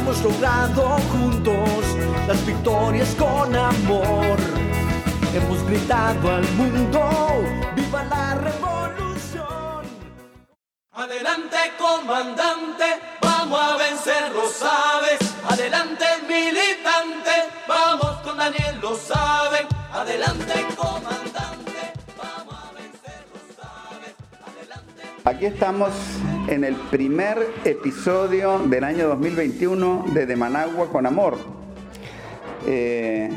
Hemos logrado juntos las victorias con amor. Hemos gritado al mundo, viva la revolución. Adelante comandante, vamos a vencer, lo sabes. Adelante militante, vamos con Daniel, lo saben. Adelante comandante, Aquí estamos en el primer episodio del año 2021 de De Managua con Amor. Eh,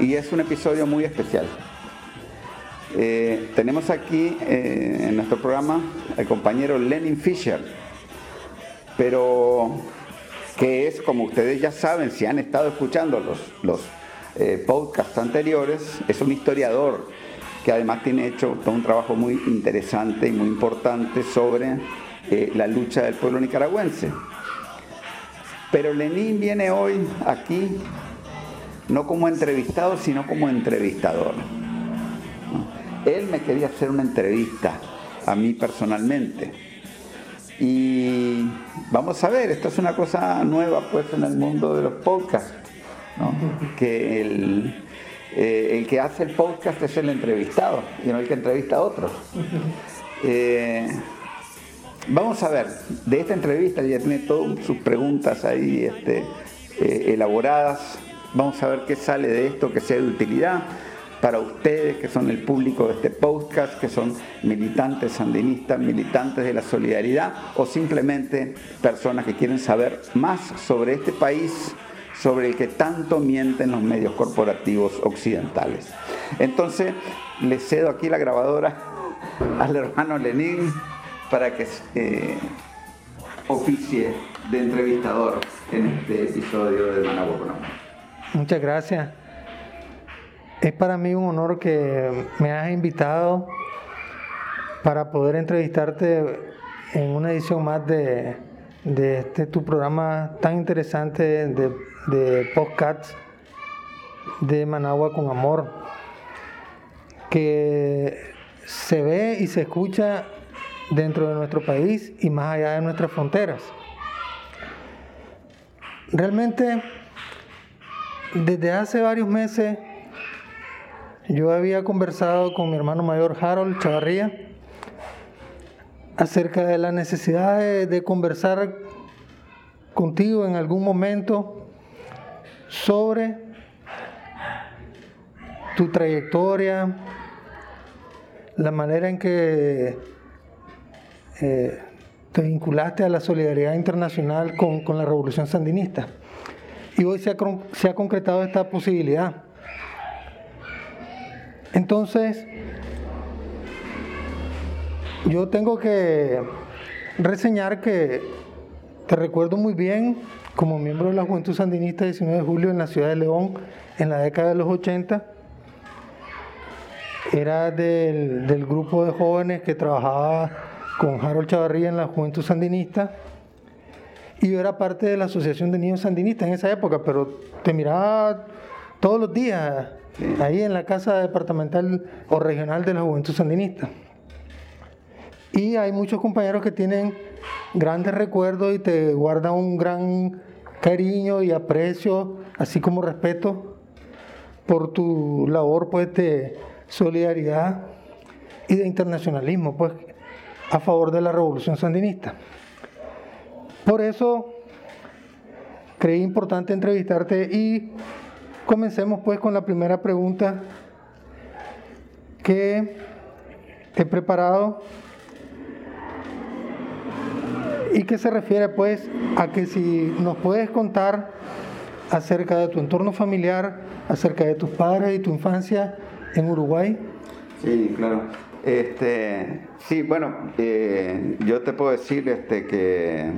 y es un episodio muy especial. Eh, tenemos aquí eh, en nuestro programa al compañero Lenin Fisher, pero que es, como ustedes ya saben, si han estado escuchando los, los podcasts anteriores, es un historiador que además tiene hecho todo un trabajo muy interesante y muy importante sobre eh, la lucha del pueblo nicaragüense. Pero Lenin viene hoy aquí no como entrevistado, sino como entrevistador. Él me quería hacer una entrevista a mí personalmente. Y vamos a ver, esto es una cosa nueva pues en el mundo de los podcasts, que el, eh, el que hace el podcast es el entrevistado y no el que entrevista a otros. Eh, vamos a ver, de esta entrevista ya tiene todas sus preguntas ahí este, eh, elaboradas. Vamos a ver qué sale de esto que sea de utilidad para ustedes que son el público de este podcast, que son militantes sandinistas, militantes de la solidaridad o simplemente personas que quieren saber más sobre este país, sobre el que tanto mienten los medios corporativos occidentales. Entonces, le cedo aquí la grabadora al hermano Lenín para que eh, oficie de entrevistador en este episodio de Managua con Amor. Muchas gracias. Es para mí un honor que me hayas invitado para poder entrevistarte en una edición más de, de este tu programa tan interesante de, de podcasts de Managua con Amor, que se ve y se escucha dentro de nuestro país y más allá de nuestras fronteras. Realmente, desde hace varios meses, yo había conversado con mi hermano mayor Harold Chavarría acerca de la necesidad de, conversar contigo en algún momento sobre tu trayectoria, la manera en que eh, te vinculaste a la solidaridad internacional con, con la revolución sandinista. Y hoy se ha, se ha concretado esta posibilidad. Entonces, yo tengo que reseñar que te recuerdo muy bien como miembro de la Juventud Sandinista 19 de julio en la ciudad de León en la década de los 80. Era del, grupo de jóvenes que trabajaba con Harold Chavarría en la Juventud Sandinista. Y yo era parte de la Asociación de Niños Sandinistas en esa época, pero te miraba todos los días ahí en la casa departamental o regional de la Juventud Sandinista. Y hay muchos compañeros que tienen grandes recuerdos y te guardan un gran cariño y aprecio, así como respeto por tu labor pues, de solidaridad y de internacionalismo pues, a favor de la revolución sandinista. Por eso creí importante entrevistarte y Comencemos pues con la primera pregunta que he preparado y que se refiere pues a que si nos puedes contar acerca de tu entorno familiar, acerca de tus padres y tu infancia en Uruguay. Sí, claro. Este, sí, bueno, eh, yo te puedo decir este, que,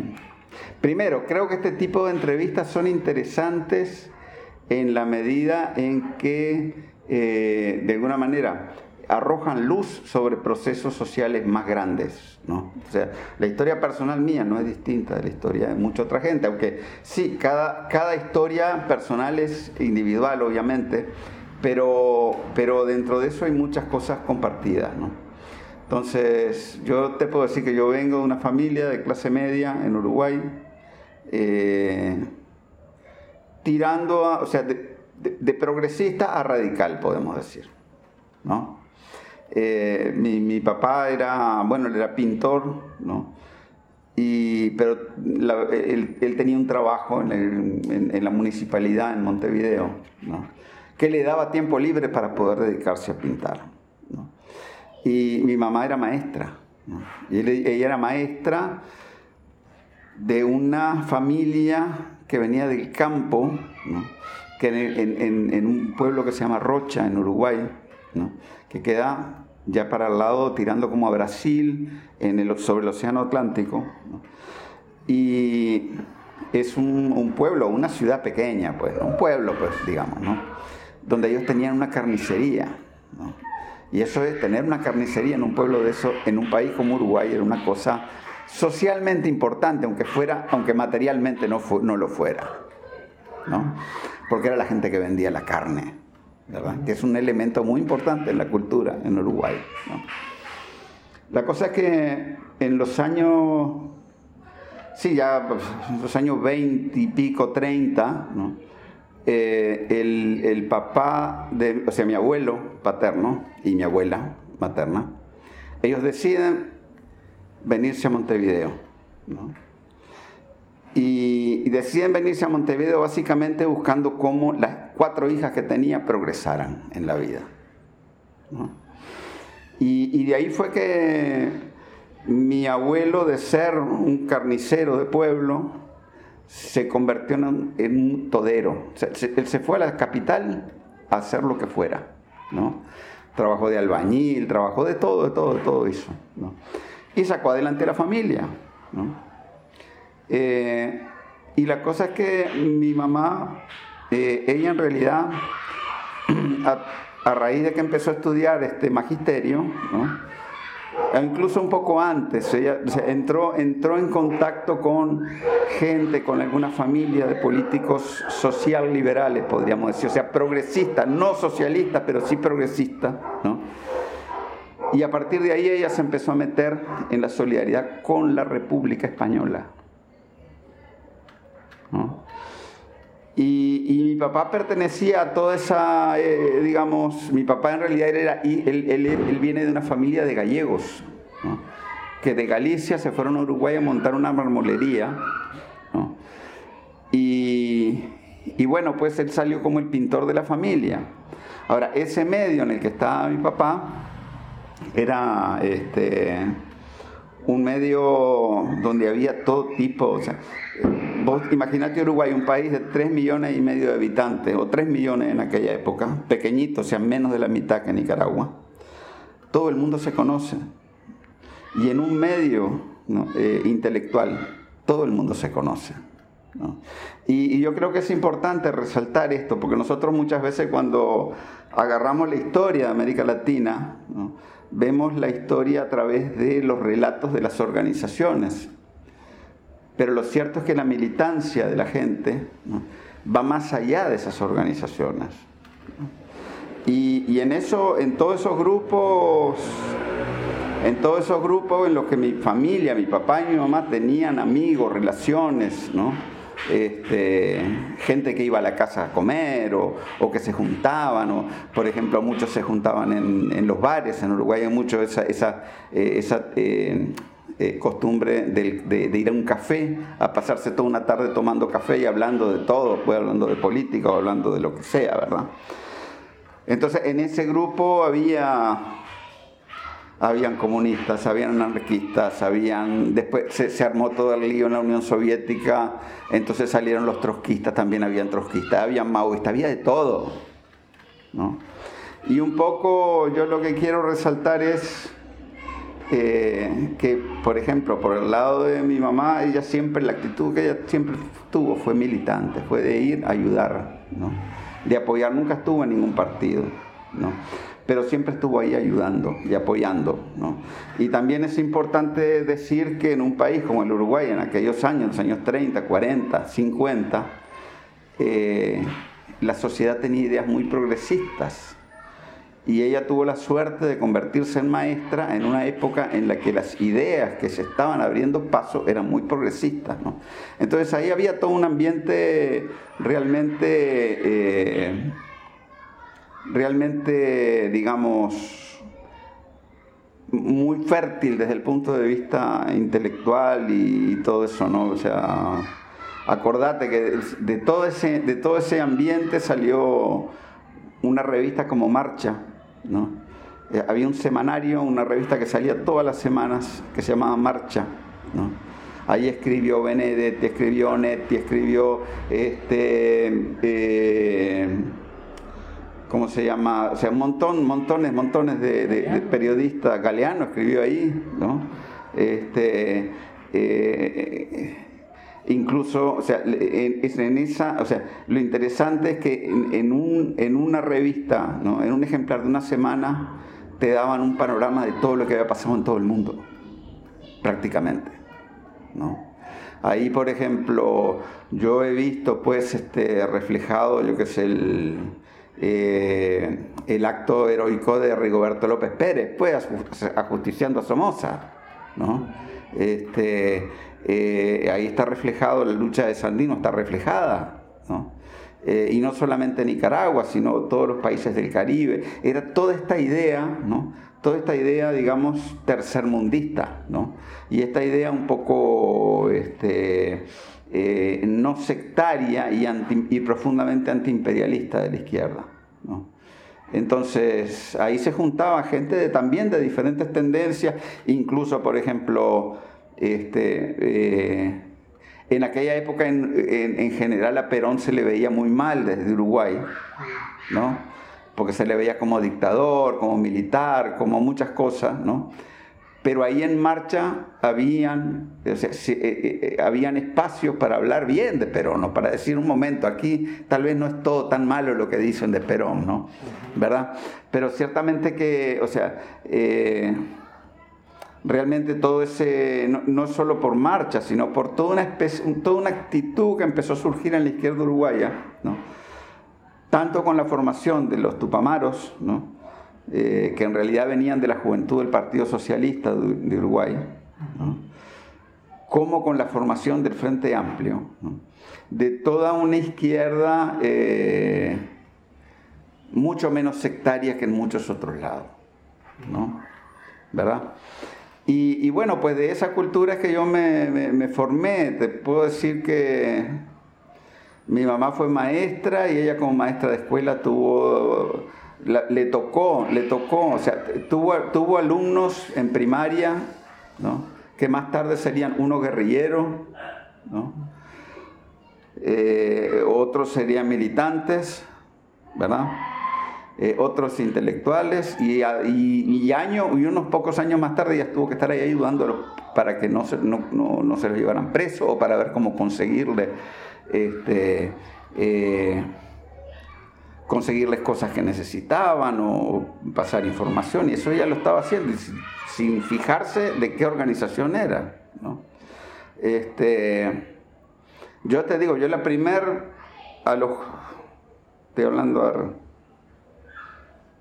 primero, creo que este tipo de entrevistas son interesantes en la medida en que, eh, de alguna manera, arrojan luz sobre procesos sociales más grandes. ¿no? O sea, la historia personal mía no es distinta de la historia de mucha otra gente, aunque sí, cada, cada historia personal es individual, obviamente, pero, pero dentro de eso hay muchas cosas compartidas. ¿no? Entonces, yo te puedo decir que yo vengo de una familia de clase media en Uruguay, eh, tirando, o sea, de, de progresista a radical, podemos decir. ¿no? Eh, mi, papá era, bueno, él era pintor, ¿no? Y, pero él, tenía un trabajo en, la municipalidad en Montevideo, ¿no? que le daba tiempo libre para poder dedicarse a pintar. ¿no? Y mi mamá era maestra. ¿no? Y ella era maestra de una familia que venía del campo, que en, un pueblo que se llama Rocha, en Uruguay, que queda ya para el lado, tirando como a Brasil, sobre el Océano Atlántico. Y es un, pueblo, una ciudad pequeña, pues, un pueblo, pues, digamos, ¿no? donde ellos tenían una carnicería. Y eso es tener una carnicería en un pueblo de eso, en un país como Uruguay, era una cosa socialmente importante, aunque fuera, aunque materialmente no, no lo fuera. ¿no? Porque era la gente que vendía la carne que es un elemento muy importante en la cultura en Uruguay. La cosa es que en los años, sí, ya pues, los años 20 y pico, 30, eh, el, el, papá, de, o sea, mi abuelo paterno y mi abuela materna, ellos deciden venirse a Montevideo. ¿no? Y, deciden venirse a Montevideo básicamente buscando cómo las cuatro hijas que tenía progresaran en la vida. Y, de ahí fue que mi abuelo de ser un carnicero de pueblo se convirtió en un, todero. él se fue a la capital a hacer lo que fuera. ¿no? Trabajó de albañil, trabajó de todo, de todo, de todo eso. Y sacó adelante la familia. ¿no? Eh, y la cosa es que mi mamá, eh, ella en realidad, a, raíz de que empezó a estudiar este magisterio, incluso un poco antes, ella entró, entró en contacto con gente, con alguna familia de políticos social liberales, podríamos decir, o sea, progresistas, no socialistas, pero sí progresistas, Y a partir de ahí ella se empezó a meter en la solidaridad con la República Española. Y, mi papá pertenecía a toda esa, eh, digamos, mi papá en realidad era, él, él, viene de una familia de gallegos, que de Galicia se fueron a Uruguay a montar una marmolería. Y, y, bueno, pues él salió como el pintor de la familia. Ahora, ese medio en el que estaba mi papá era este, un medio donde había todo tipo, o sea, vos imaginate Uruguay, un país de 3 millones y medio de habitantes, o 3 millones en aquella época, pequeñito, o sea, menos de la mitad que Nicaragua. Todo el mundo se conoce. Y en un medio eh, intelectual, todo el mundo se conoce. Y, y, yo creo que es importante resaltar esto, porque nosotros muchas veces cuando agarramos la historia de América Latina, vemos la historia a través de los relatos de las organizaciones. Pero lo cierto es que la militancia de la gente va más allá de esas organizaciones. Y, en eso, en todos esos grupos, en todos esos grupos en los que mi familia, mi papá y mi mamá tenían amigos, relaciones, ¿no? Este, gente que iba a la casa a comer o, que se juntaban, o por ejemplo muchos se juntaban en, los bares, en Uruguay hay mucho esa, eh, eh, eh, costumbre de, ir a un café, a pasarse toda una tarde tomando café y hablando de todo, pues hablando de política o hablando de lo que sea, ¿verdad? Entonces en ese grupo había, habían comunistas, habían anarquistas, habían, después se, armó todo el lío en la Unión Soviética, entonces salieron los trotskistas, también habían trotskistas, había maoístas, había de todo, ¿no? Y un poco yo lo que quiero resaltar es eh, que, por ejemplo, por el lado de mi mamá, ella siempre, la actitud que ella siempre tuvo fue militante, fue de ir a ayudar, ¿no? de apoyar, nunca estuvo en ningún partido, ¿no? Pero siempre estuvo ahí ayudando y apoyando. ¿no? Y también es importante decir que en un país como el Uruguay, en aquellos años, los años 30, 40, 50, la sociedad tenía ideas muy progresistas. Y ella tuvo la suerte de convertirse en maestra en una época en la que las ideas que se estaban abriendo paso eran muy progresistas. ¿no? Entonces ahí había todo un ambiente realmente... Eh, realmente, digamos, muy fértil desde el punto de vista intelectual y, todo eso, ¿no? O sea, acordate que de todo ese, de todo ese ambiente salió una revista como Marcha, ¿no? Eh, había un semanario, una revista que salía todas las semanas que se llamaba Marcha, ¿no? Ahí escribió Benedetti, escribió Netti, escribió este, eh, ¿cómo se llama? O sea, un montón, montones, montones de, periodistas. Galeano escribió ahí, ¿no? Este, eh, incluso, o sea, en, esa, o sea, lo interesante es que en, un, en una revista, ¿no? en un ejemplar de una semana, te daban un panorama de todo lo que había pasado en todo el mundo, prácticamente, ¿no? Ahí, por ejemplo, yo he visto, pues, este, reflejado, yo qué sé, el, eh, el acto heroico de Rigoberto López Pérez, pues ajusticiando a Somoza, ¿no? Este, eh, ahí está reflejado la lucha de Sandino, está reflejada, eh, y no solamente Nicaragua, sino todos los países del Caribe. Era toda esta idea, ¿no? Toda esta idea, digamos, tercermundista, ¿no? Y esta idea un poco, este, eh, no sectaria y, y, profundamente antiimperialista de la izquierda. Entonces ahí se juntaba gente de, también de diferentes tendencias, incluso por ejemplo, este, eh, en aquella época en, general a Perón se le veía muy mal desde Uruguay, ¿no? porque se le veía como dictador, como militar, como muchas cosas, ¿no? Pero ahí en marcha habían, eh, eh, eh, habían espacios para hablar bien de Perón, ¿no? para decir un momento, aquí tal vez no es todo tan malo lo que dicen de Perón, ¿no? ¿verdad? Pero ciertamente que, o sea, realmente todo ese, no, solo por marcha, sino por toda una, especie, toda una actitud que empezó a surgir en la izquierda uruguaya, ¿no? tanto con la formación de los tupamaros, ¿no? Eh, que en realidad venían de la juventud del Partido Socialista de, Uruguay, como con la formación del Frente Amplio, de toda una izquierda eh, mucho menos sectaria que en muchos otros lados, ¿verdad? Y, bueno, pues de esa cultura es que yo me formé, te puedo decir que mi mamá fue maestra y ella como maestra de escuela tuvo le tocó, le tocó, o sea, tuvo, tuvo alumnos en primaria, ¿no? que más tarde serían uno guerrillero, ¿no? Eh, otros serían militantes, ¿verdad? Eh, otros intelectuales y, y, año, y unos pocos años más tarde ya tuvo que estar ahí ayudándolo para que no se, no, no, se lo llevaran preso o para ver cómo conseguirle este, eh, conseguirles cosas que necesitaban o pasar información, y eso ella lo estaba haciendo sin, fijarse de qué organización era. Este, yo te digo, yo la primer, a los, estoy hablando,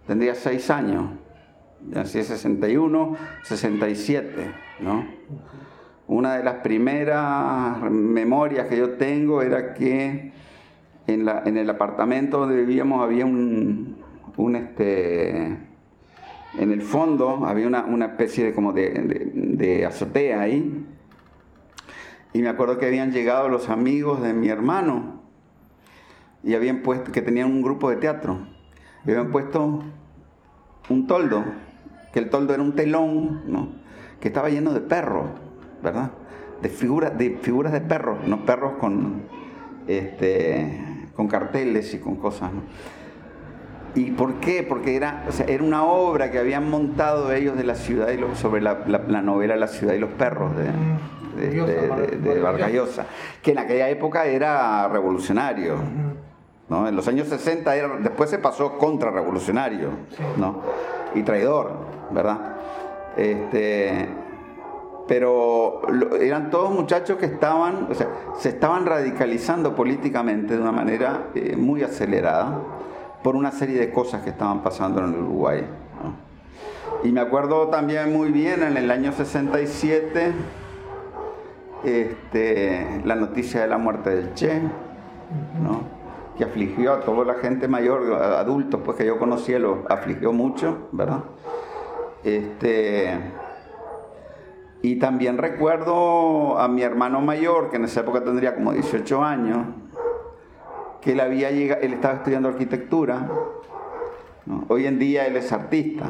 tendría seis años, así 61, 67, ¿no? Una de las primeras memorias que yo tengo era que en, la, en el apartamento donde vivíamos había un, un este, en el fondo había una, una especie de, como de, de, azotea ahí. Y me acuerdo que habían llegado los amigos de mi hermano y habían puesto, que tenían un grupo de teatro, y habían puesto un toldo, que el toldo era un telón, ¿no? que estaba lleno de perros, ¿verdad? De figuras de, figuras de perros, no perros con, este, con carteles y con cosas. ¿Y por qué? Porque era, era una obra que habían montado ellos de la ciudad y sobre la, novela La ciudad y los perros de, de, Vargas Llosa, que en aquella época era revolucionario. ¿no? En los años 60 era, después se pasó contrarrevolucionario ¿no? y traidor, ¿verdad? Este, pero eran todos muchachos que estaban, o sea, se estaban radicalizando políticamente de una manera eh, muy acelerada por una serie de cosas que estaban pasando en el Uruguay. Y me acuerdo también muy bien en el año 67 este, la noticia de la muerte del Che, que afligió a toda la gente mayor, adultos pues que yo conocía, lo afligió mucho, ¿verdad? Este, y también recuerdo a mi hermano mayor, que en esa época tendría como 18 años, que él, había llegado, él estaba estudiando arquitectura. Hoy en día él es artista.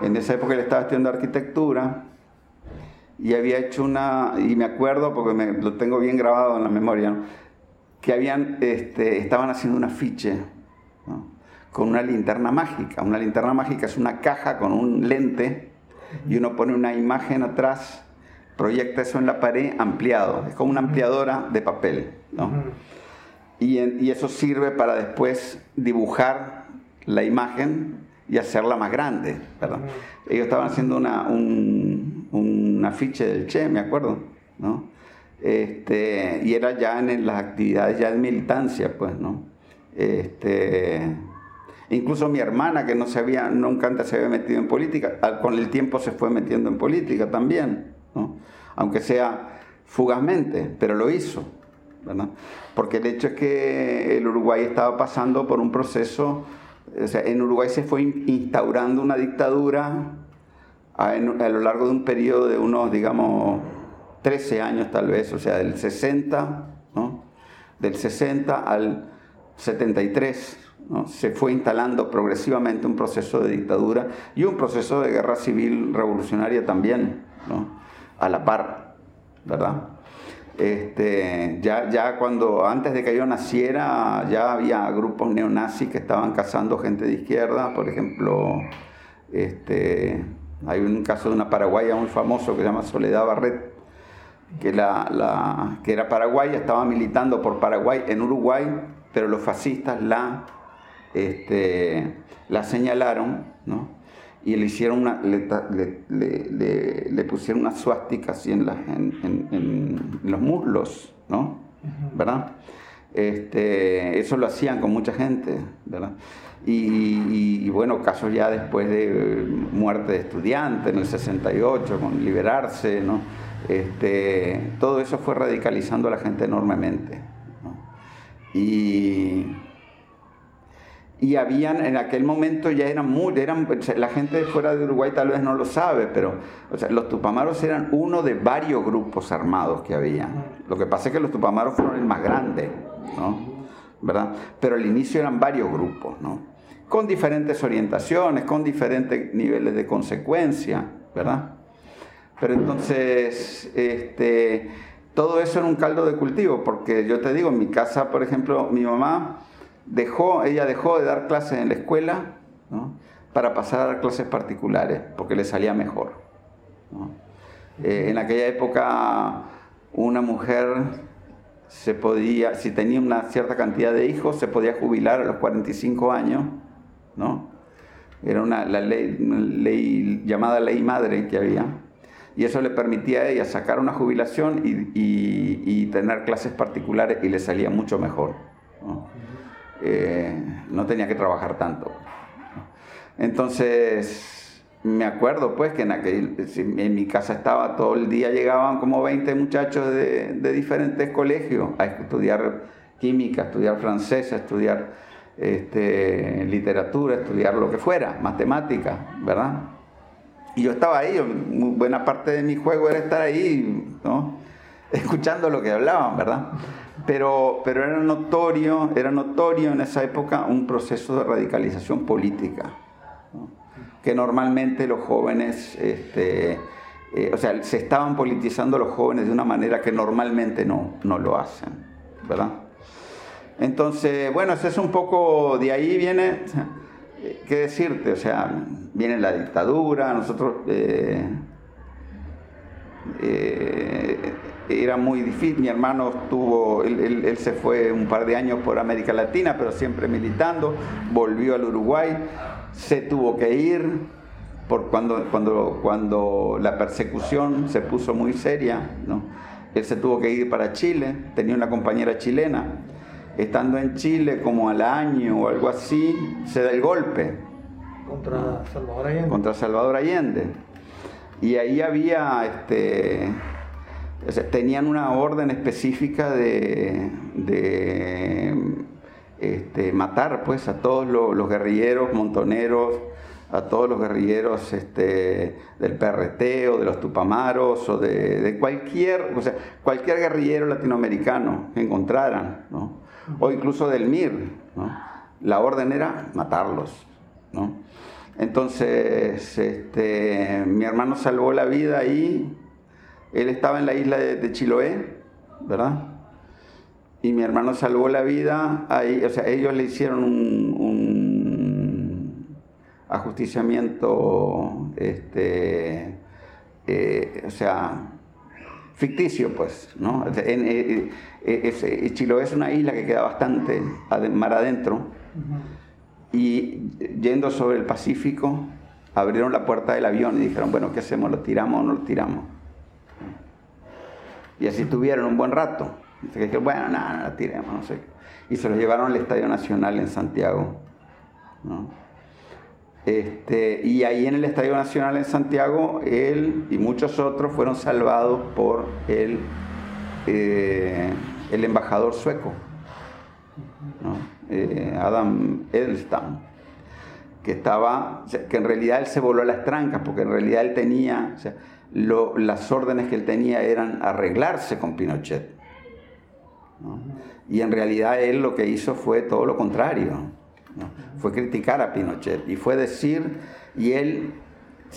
En esa época él estaba estudiando arquitectura y había hecho una, y me acuerdo porque me, lo tengo bien grabado en la memoria, que habían, este, estaban haciendo un afiche con una linterna mágica. Una linterna mágica es una caja con un lente y uno pone una imagen atrás, proyecta eso en la pared ampliado, es como una ampliadora de papel, ¿no? y, eso sirve para después dibujar la imagen y hacerla más grande, ¿verdad? Ellos estaban haciendo una, un, un, afiche del Che, me acuerdo, ¿no? Este, y era ya en las actividades ya de militancia, pues, ¿no? Este, Incluso mi hermana, que nunca antes se había metido en política, con el tiempo se fue metiendo en política también, aunque sea fugazmente, pero lo hizo. Porque el hecho es que el Uruguay estaba pasando por un proceso, o sea, en Uruguay se fue instaurando una dictadura a, lo largo de un periodo de unos, digamos, 13 años tal vez, o sea, del 60, del 60 al 73 se fue instalando progresivamente un proceso de dictadura y un proceso de guerra civil revolucionaria también, a la par, ¿verdad? Este, ya, ya cuando, antes de que yo naciera, ya había grupos neonazis que estaban cazando gente de izquierda, por ejemplo, este, hay un caso de una paraguaya muy famoso que se llama Soledad Barret, que, la, que era paraguaya, estaba militando por Paraguay en Uruguay, pero los fascistas la este, la señalaron, Y le hicieron una, le, pusieron una suástica así en, en, los muslos, ¿no? ¿Verdad? Este, eso lo hacían con mucha gente, ¿verdad? Y, bueno, casos ya después de muerte de estudiantes en el 68, con liberarse, ¿no? Este, todo eso fue radicalizando a la gente enormemente. Y y habían en aquel momento ya eran muy, eran, la gente de fuera de Uruguay tal vez no lo sabe, pero los tupamaros eran uno de varios grupos armados que había. Lo que pasa es que los tupamaros fueron el más grande, ¿no? ¿verdad? Pero al inicio eran varios grupos, ¿no? Con diferentes orientaciones, con diferentes niveles de consecuencia, ¿verdad? Pero entonces, este, todo eso era un caldo de cultivo, porque yo te digo, en mi casa, por ejemplo, mi mamá dejó, ella dejó de dar clases en la escuela para pasar a dar clases particulares, porque le salía mejor. Eh, en aquella época una mujer se podía, si tenía una cierta cantidad de hijos, se podía jubilar a los 45 años, ¿no? Era una, la ley, ley llamada ley madre que había, y eso le permitía a ella sacar una jubilación y, tener clases particulares y le salía mucho mejor. Eh, no tenía que trabajar tanto. Entonces, me acuerdo pues que en, aquel, en mi casa estaba todo el día, llegaban como 20 muchachos de, diferentes colegios a estudiar química, a estudiar francés, a estudiar este, literatura, a estudiar lo que fuera, matemática, ¿verdad? Y yo estaba ahí, buena parte de mi juego era estar ahí, ¿no? Escuchando lo que hablaban, ¿verdad? Pero, pero era, notorio, era notorio en esa época un proceso de radicalización política, que normalmente los jóvenes, este, eh, o sea, se estaban politizando los jóvenes de una manera que normalmente no, no lo hacen, ¿verdad? Entonces, bueno, eso es un poco, de ahí viene, ¿qué decirte? O sea, viene la dictadura, nosotros... Eh, eh, era muy difícil, mi hermano estuvo, él, se fue un par de años por América Latina, pero siempre militando, volvió al Uruguay, se tuvo que ir por cuando, cuando, cuando la persecución se puso muy seria, ¿no? él se tuvo que ir para Chile, tenía una compañera chilena, estando en Chile como al año o algo así, se da el golpe. Contra Salvador Allende. Contra Salvador Allende. Y ahí había, este, tenían una orden específica de, este, matar pues a todos los, guerrilleros montoneros, a todos los guerrilleros este, del PRT o de los Tupamaros o de, cualquier, o sea, cualquier guerrillero latinoamericano que encontraran, o incluso del MIR. La orden era matarlos. ¿no? Entonces, este, mi hermano salvó la vida ahí. Él estaba en la isla de, Chiloé, ¿verdad? Y mi hermano salvó la vida ahí. O sea, ellos le hicieron un, ajusticiamiento, este, eh, o sea, ficticio, pues, ¿no? En, eh, eh, Chiloé es una isla que queda bastante mar adentro y yendo sobre el Pacífico, abrieron la puerta del avión y dijeron, bueno, ¿qué hacemos? ¿Lo tiramos o no lo tiramos? Y así tuvieron un buen rato. Bueno, nada, no, la tiremos, no sé. Y se lo llevaron al Estadio Nacional en Santiago. Este, y ahí en el Estadio Nacional en Santiago, él y muchos otros fueron salvados por el, eh, el embajador sueco. Eh, Adam Edelstam, que estaba, que en realidad él se voló a las trancas, porque en realidad él tenía, las órdenes que él tenía eran arreglarse con Pinochet. Y en realidad él lo que hizo fue todo lo contrario, fue criticar a Pinochet y fue decir, y él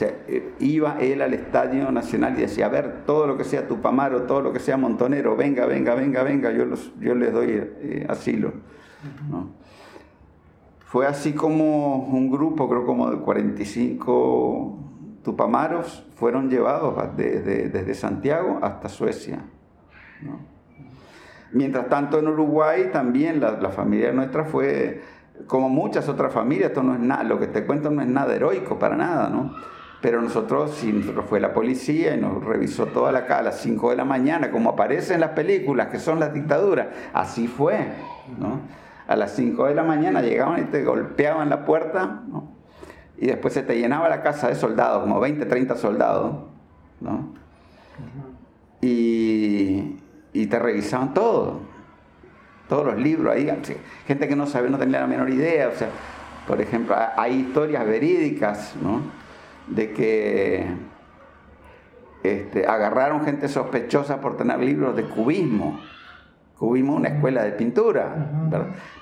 eh, iba él al Estadio Nacional y decía, a ver, todo lo que sea Tupamaro, todo lo que sea Montonero, venga, venga, venga, venga, yo, los, yo les doy eh, asilo. Fue así como un grupo, creo como de 45 tupamaros, fueron llevados desde, Santiago hasta Suecia. Mientras tanto en Uruguay también la, familia nuestra fue, como muchas otras familias, esto no es nada, lo que te cuento no es nada heroico, para nada, ¿no? Pero nosotros, sí, nosotros fue la policía y nos revisó toda la casa a las 5 de la mañana, como aparece en las películas, que son las dictaduras. Así fue, a las 5 de la mañana llegaban y te golpeaban la puerta, y después se te llenaba la casa de soldados, como 20, 30 soldados, ¿no? y, te revisaban todo, todos los libros ahí, gente que no sabe, no tenía la menor idea, o sea, por ejemplo, hay historias verídicas, ¿no? De que este, agarraron gente sospechosa por tener libros de cubismo Cubismo una escuela de pintura,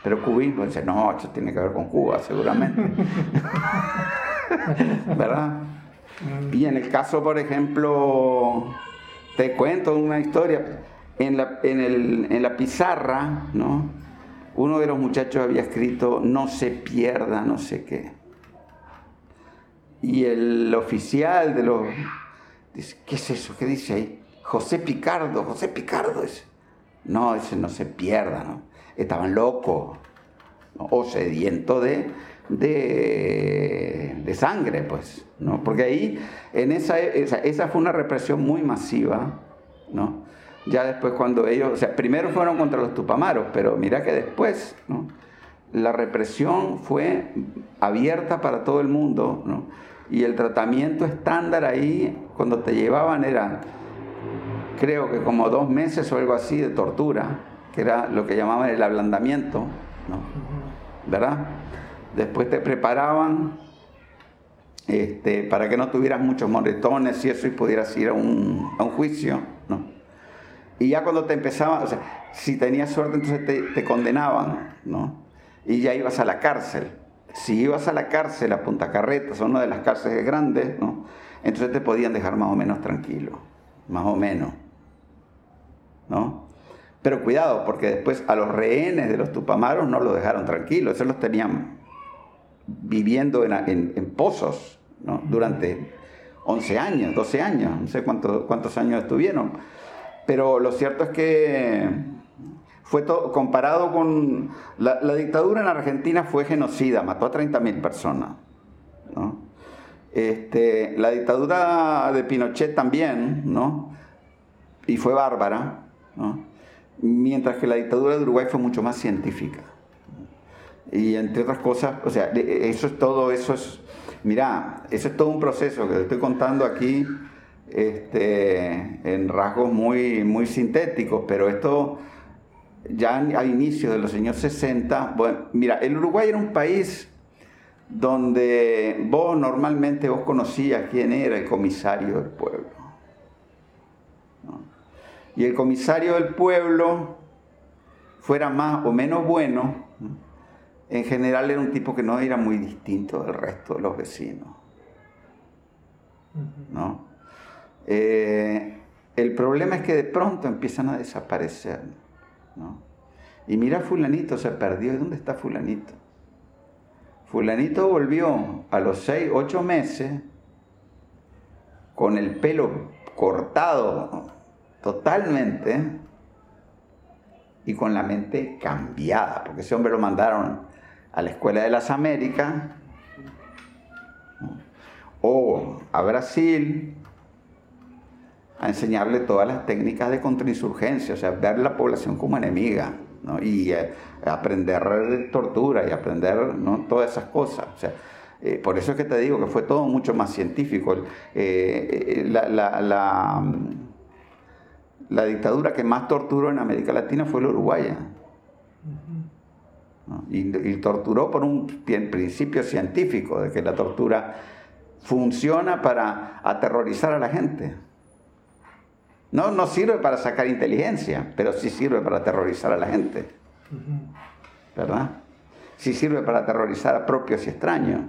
pero cubismo dice, no, eso tiene que ver con Cuba, seguramente. ¿Verdad? Y en el caso, por ejemplo, te cuento una historia, en la, en la pizarra, ¿no? Uno de los muchachos había escrito, no se pierda, no sé qué. Y el oficial de los... Dice, ¿qué es eso? ¿Qué dice ahí? José Picardo, José Picardo es no, ese no se pierda, ¿no? Estaban locos o sedientos de, de, sangre, pues, ¿no? Porque ahí, en esa, esa, fue una represión muy masiva, ¿no? Ya después cuando ellos, o sea, primero fueron contra los tupamaros, pero mira que después, ¿no? La represión fue abierta para todo el mundo, ¿no? Y el tratamiento estándar ahí, cuando te llevaban, era creo que como dos meses o algo así de tortura, que era lo que llamaban el ablandamiento, ¿no? ¿verdad? Después te preparaban este, para que no tuvieras muchos moretones y eso y pudieras ir a un, juicio, ¿no? Y ya cuando te empezaban, o sea, si tenías suerte entonces te, te condenaban, ¿no? Y ya ibas a la cárcel. Si ibas a la cárcel a Punta Carretas, una de las cárceles grandes, ¿no? Entonces te podían dejar más o menos tranquilo, más o menos. ¿No? Pero cuidado, porque después a los rehenes de los tupamaros no los dejaron tranquilos, esos los tenían viviendo en, pozos durante 11 años, 12 años, no sé cuántos, cuántos años estuvieron. Pero lo cierto es que fue todo, comparado con la, dictadura en Argentina fue genocida, mató a 30.000 personas. Este, la dictadura de Pinochet también, ¿no? Y fue bárbara, Mientras que la dictadura de Uruguay fue mucho más científica. Y entre otras cosas, o sea, eso es todo, eso es, mira, eso es todo un proceso que estoy contando aquí este, en rasgos muy, muy sintéticos, pero esto ya a inicios de los años 60, bueno, mira, el Uruguay era un país donde vos normalmente vos conocías quién era el comisario del pueblo. Y el comisario del pueblo, fuera más o menos bueno, en general era un tipo que no era muy distinto del resto de los vecinos. ¿no? Eh, el problema es que de pronto empiezan a desaparecer. Y mira, fulanito se perdió. ¿Y dónde está fulanito? Fulanito volvió a los seis, ocho meses con el pelo cortado totalmente y con la mente cambiada, porque ese hombre lo mandaron a la Escuela de las Américas o a Brasil a enseñarle todas las técnicas de contrainsurgencia, o sea, ver la población como enemiga, y eh, aprender de tortura y aprender ¿no? todas esas cosas. O sea, eh, por eso es que te digo que fue todo mucho más científico. Eh, la, dictadura que más torturó en América Latina fue la uruguaya. Y, torturó por un principio científico de que la tortura funciona para aterrorizar a la gente. No, no sirve para sacar inteligencia, pero sí sirve para aterrorizar a la gente. ¿Verdad? Sí sirve para aterrorizar a propios y extraños.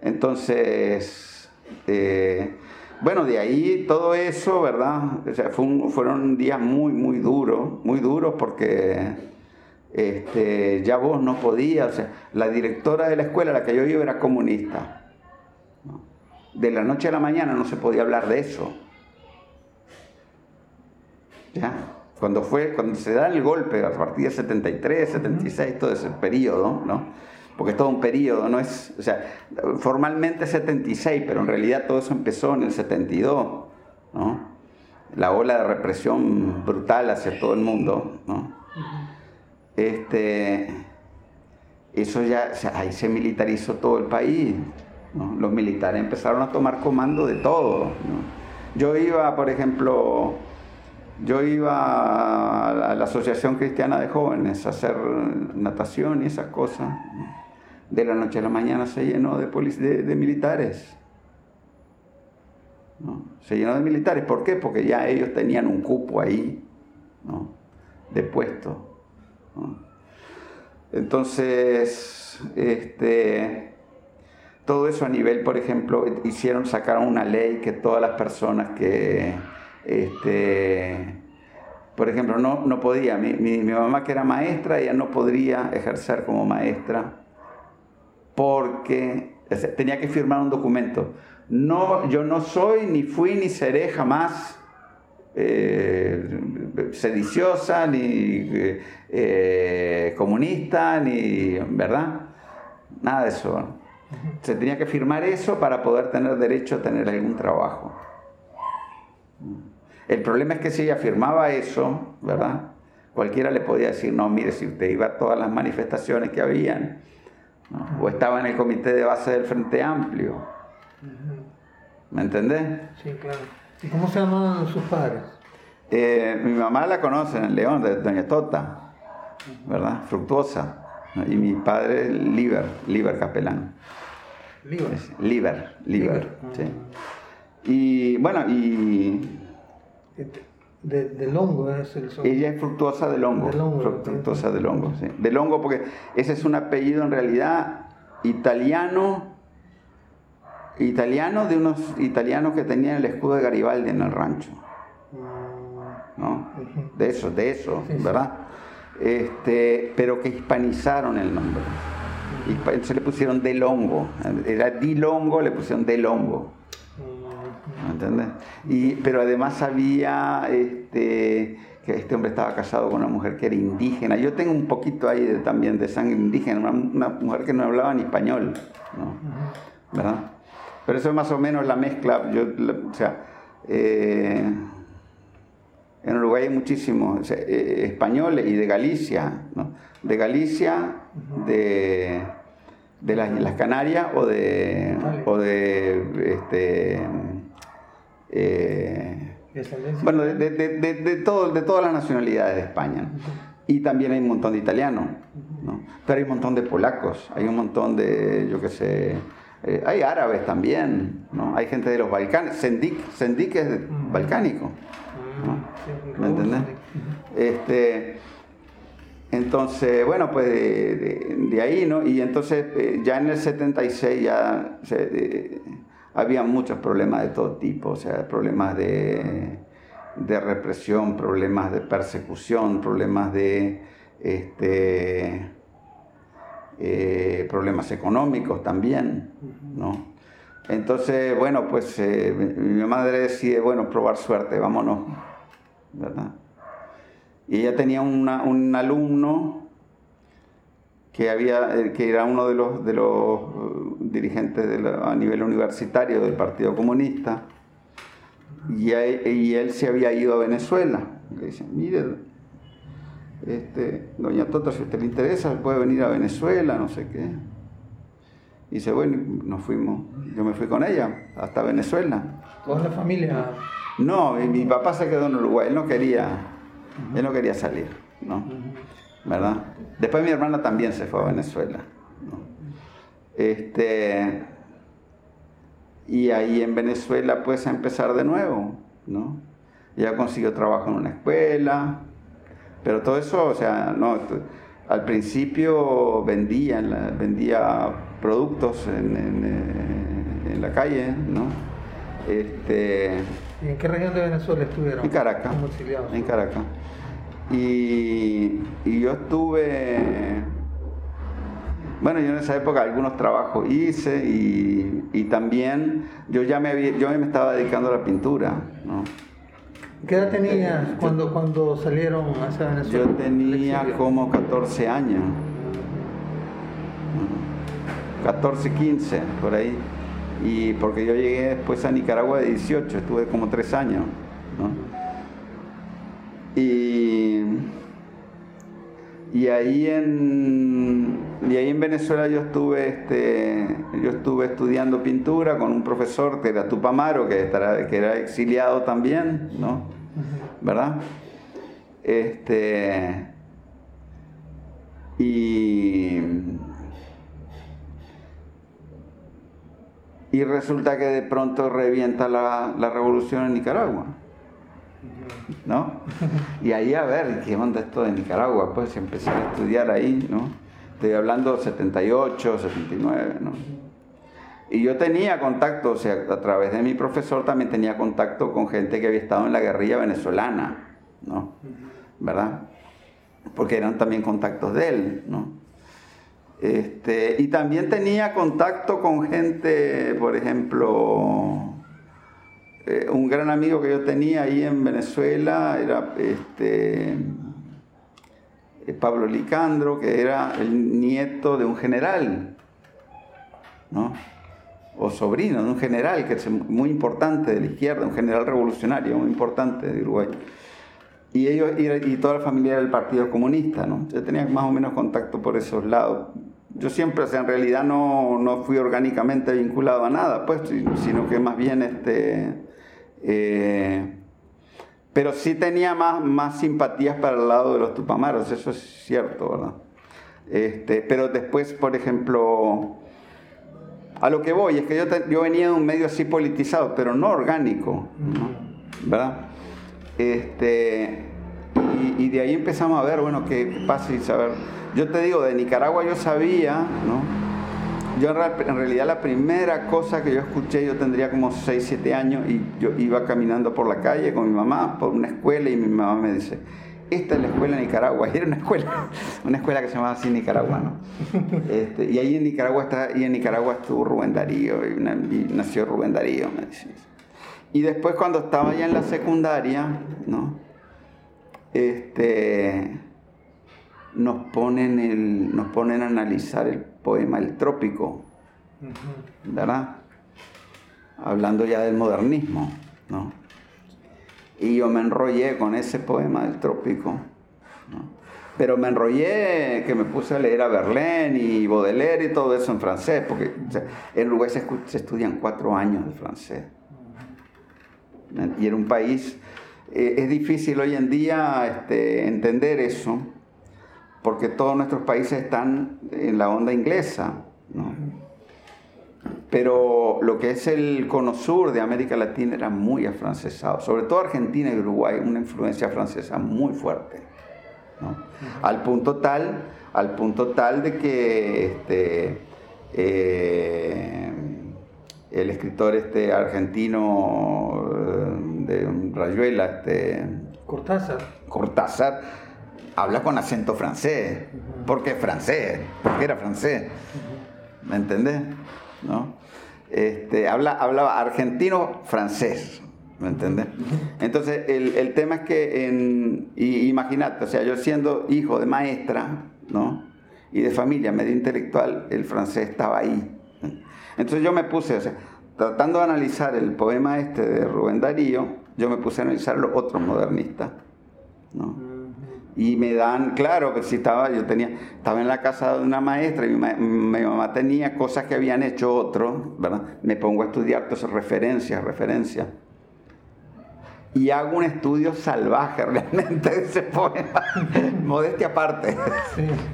Entonces, eh, bueno, de ahí todo eso, ¿verdad? O sea, fueron días muy, muy duros, muy duros porque este, ya vos no podías, o sea, la directora de la escuela a la que yo iba era comunista. De la noche a la mañana no se podía hablar de eso. ¿Ya? Cuando, fue, cuando se da el golpe a partir de 73, 76, todo ese periodo, ¿no? Porque es todo un periodo, no es, o sea, formalmente 76, pero en realidad todo eso empezó en el 72, ¿no? La ola de represión brutal hacia todo el mundo, ¿no? este, eso ya, ahí se militarizó todo el país. Los militares empezaron a tomar comando de todo. Yo iba, por ejemplo, yo iba a la Asociación Cristiana de Jóvenes a hacer natación y esas cosas. De la noche a la mañana se llenó de, de, militares. Se llenó de militares. ¿Por qué? Porque ya ellos tenían un cupo ahí de puesto. Entonces, este, todo eso a nivel, por ejemplo, hicieron, sacaron una ley que todas las personas que, este, por ejemplo, no, no podía, mi, mi, mamá que era maestra, ella no podría ejercer como maestra porque tenía que firmar un documento. No, yo no soy, ni fui, ni seré jamás eh, sediciosa, ni eh, comunista, ni, ¿verdad? Nada de eso. Se tenía que firmar eso para poder tener derecho a tener algún trabajo. El problema es que si ella firmaba eso, ¿verdad? Cualquiera le podía decir, no, mire, si usted iba a todas las manifestaciones que habían, o estaba en el comité de base del Frente Amplio. ¿Me entendés? Sí, claro. ¿Y cómo se llaman sus padres? Eh, mi mamá la conoce en León, de Doña Tota, ¿verdad? Fructuosa. Y mi padre, Liber, Liber Capelán. Liber. Liber, Liber, sí. Y bueno, y... De, del hongo es el Ella es fructuosa del hongo. Del hongo fructuosa del hongo, sí. Del hongo porque ese es un apellido en realidad italiano italiano de unos italianos que tenían el escudo de Garibaldi en el rancho. ¿no? De eso, de eso, ¿verdad? Este, pero que hispanizaron el nombre. Se le pusieron Del Hongo. Era Dilongo, le pusieron Del Hongo. ¿Entendés? Y, pero además había este, que este hombre estaba casado con una mujer que era indígena. Yo tengo un poquito ahí también de sangre indígena, una, mujer que no hablaba ni español. ¿Verdad? Pero eso es más o menos la mezcla. Yo, o sea, eh, en Uruguay hay muchísimos eh, españoles y de Galicia, ¿no? De Galicia, de, de las Islas Canarias o de, o de este, eh, bueno, de, de, todo, de todas las nacionalidades de España. Y también hay un montón de italianos, ¿no? pero hay un montón de polacos, hay un montón de, yo qué sé, eh, hay árabes también, ¿no? Hay gente de los Balcanes. Sendik, Sendik es balcánico. ¿Me entendés? Este, entonces, bueno, pues de, ahí, ¿no? Y entonces eh, ya en el 76 ya había muchos problemas de todo tipo, o sea, problemas de, de represión, problemas de persecución, problemas de este, eh, problemas económicos también, ¿no? Entonces, bueno, pues eh, mi madre decide, bueno, probar suerte, vámonos, ¿verdad? Y ella tenía un alumno que, había, eh, que era uno de los, de los dirigentes a nivel universitario del Partido Comunista, y, y él se había ido a Venezuela. Le dicen, mire, este, doña Tota, si a usted le interesa, puede venir a Venezuela, no sé qué. Y dice, bueno, nos fuimos, yo me fui con ella hasta Venezuela. ¿Toda la familia? No, mi, papá se quedó en Uruguay, él no quería, él no quería salir, ¿no? ¿Verdad? Después mi hermana también se fue a Venezuela. Este, y ahí en Venezuela pues a empezar de nuevo, ¿no? Ya consiguió trabajo en una escuela, pero todo eso, o sea, no, al principio vendía, vendía productos en, en, la calle, ¿no? Este, ¿Y en qué región de Venezuela estuvieron? En Caracas. En Caracas. Y, y, yo estuve, bueno, yo en esa época algunos trabajos hice y, y también yo ya me, yo me estaba dedicando a la pintura, ¿no? ¿Qué edad tenías cuando, cuando salieron hacia Venezuela? Yo tenía como 14 años. 14, 15, por ahí. Y porque yo llegué después a Nicaragua de 18, estuve como 3 años. Y, y, ahí en, y ahí en Venezuela yo estuve, este, yo estuve estudiando pintura con un profesor que era Tupamaro, que, que era exiliado también, ¿no? ¿verdad? Este, y, y resulta que de pronto revienta la, revolución en Nicaragua. ¿No? Y ahí a ver, ¿qué onda esto de Nicaragua? Pues empecé a estudiar ahí, ¿no? Estoy hablando 78, 79, ¿no? Y yo tenía contacto, o sea, a través de mi profesor también tenía contacto con gente que había estado en la guerrilla venezolana, ¿no? ¿Verdad? Porque eran también contactos de él, ¿no? Este, y también tenía contacto con gente, por ejemplo, eh, un gran amigo que yo tenía ahí en Venezuela era este, eh, Pablo Licandro, que era el nieto de un general, ¿no? o sobrino de un general que es muy importante de la izquierda, un general revolucionario muy importante de Uruguay. Y ellos y, toda la familia era del Partido Comunista, ¿no? Yo tenía más o menos contacto por esos lados. Yo siempre, o sea, en realidad no, no fui orgánicamente vinculado a nada, pues, sino que más bien este. Eh, pero sí tenía más, más simpatías para el lado de los tupamaros, eso es cierto, ¿verdad? Este, pero después, por ejemplo, a lo que voy es que yo, yo venía de un medio así politizado, pero no orgánico, ¿verdad? Este, y, de ahí empezamos a ver, bueno, qué pasa y saber. Yo te digo, de Nicaragua yo sabía, ¿no? Yo en realidad la primera cosa que yo escuché, yo tendría como 6, 7 años y yo iba caminando por la calle con mi mamá por una escuela y mi mamá me dice, esta es la escuela de Nicaragua. Era una escuela, una escuela que se llamaba así Nicaragua. Este, y ahí en Nicaragua está, y en Nicaragua estuvo Rubén Darío, y, nació Rubén Darío, me dice. Y después cuando estaba ya en la secundaria, ¿no? Este, nos ponen, el, nos ponen a analizar el poema El Trópico, ¿verdad? Hablando ya del modernismo, ¿no? Y yo me enrollé con ese poema del trópico. Pero me enrollé que me puse a leer a Verlaine y Baudelaire y todo eso en francés, porque en Uruguay se, estudian cuatro años de francés. Y en un país, eh, es difícil hoy en día este, entender eso, porque todos nuestros países están en la onda inglesa. ¿no? pero lo que es el cono sur de América Latina era muy afrancesado, sobre todo Argentina y Uruguay, una influencia francesa muy fuerte, al punto tal, al punto tal de que este, eh, el escritor este argentino eh, de Rayuela, este, Cortázar, Cortázar habla con acento francés, porque es francés, porque era francés, ¿me entendés? ¿no? Este, habla, hablaba argentino-francés, ¿me entiendes? Entonces, el, tema es que, en, imagínate, o sea, yo siendo hijo de maestra, ¿no? Y de familia medio intelectual, el francés estaba ahí. Entonces yo me puse, o sea, tratando de analizar el poema este de Rubén Darío, yo me puse a analizar los otros modernistas, ¿no? Y me dan, claro, que si estaba, yo tenía, estaba en la casa de una maestra y mi, mamá tenía cosas que habían hecho otros, ¿verdad? Me pongo a estudiar todas esas referencias, referencias. Y hago un estudio salvaje realmente de ese poema. modestia aparte.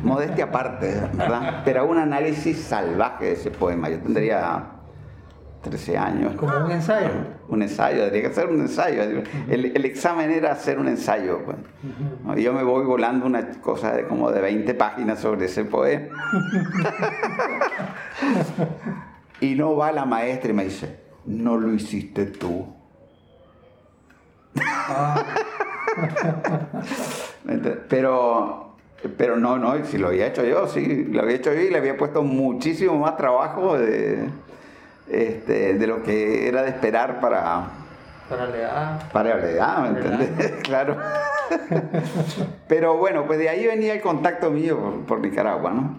modestia aparte, ¿verdad? Pero hago un análisis salvaje de ese poema. Yo tendría 13 años. Como un ensayo. Un ensayo, debería que ser un ensayo. El, examen era hacer un ensayo. Pues. Yo me voy volando una cosa de como de 20 páginas sobre ese poema. y no va la maestra y me dice, no lo hiciste tú. Ah. pero, pero no, no, si lo había hecho yo, sí, lo había hecho yo y le había puesto muchísimo más trabajo de este, de lo que era de esperar para... Para la edad. Para la edad, ¿me entendés? claro. Pero bueno, pues de ahí venía el contacto mío por, Nicaragua, ¿no?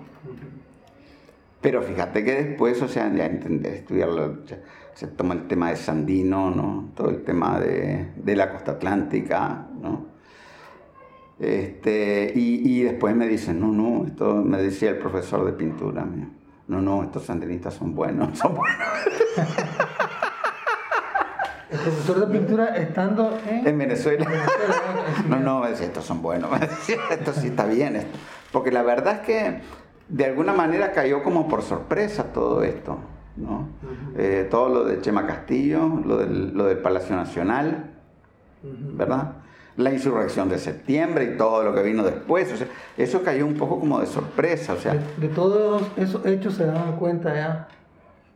Pero fíjate que después, o sea, ya entender, estudiar, se toma el tema de Sandino, ¿no? Todo el tema de, la costa atlántica, ¿no? Este, y, y, después me dicen, no, no, esto me decía el profesor de pintura mío no, no, estos sandinistas son buenos, son buenos. El profesor de pintura estando en, Venezuela. no, no, estos son buenos. esto sí está bien. Porque la verdad es que de alguna manera cayó como por sorpresa todo esto. ¿no? Eh, todo lo de Chema Castillo, lo del, lo del Palacio Nacional, ¿verdad? La insurrección de septiembre y todo lo que vino después. O sea, eso cayó un poco como de sorpresa. O sea, de, todos esos hechos se dan cuenta ya,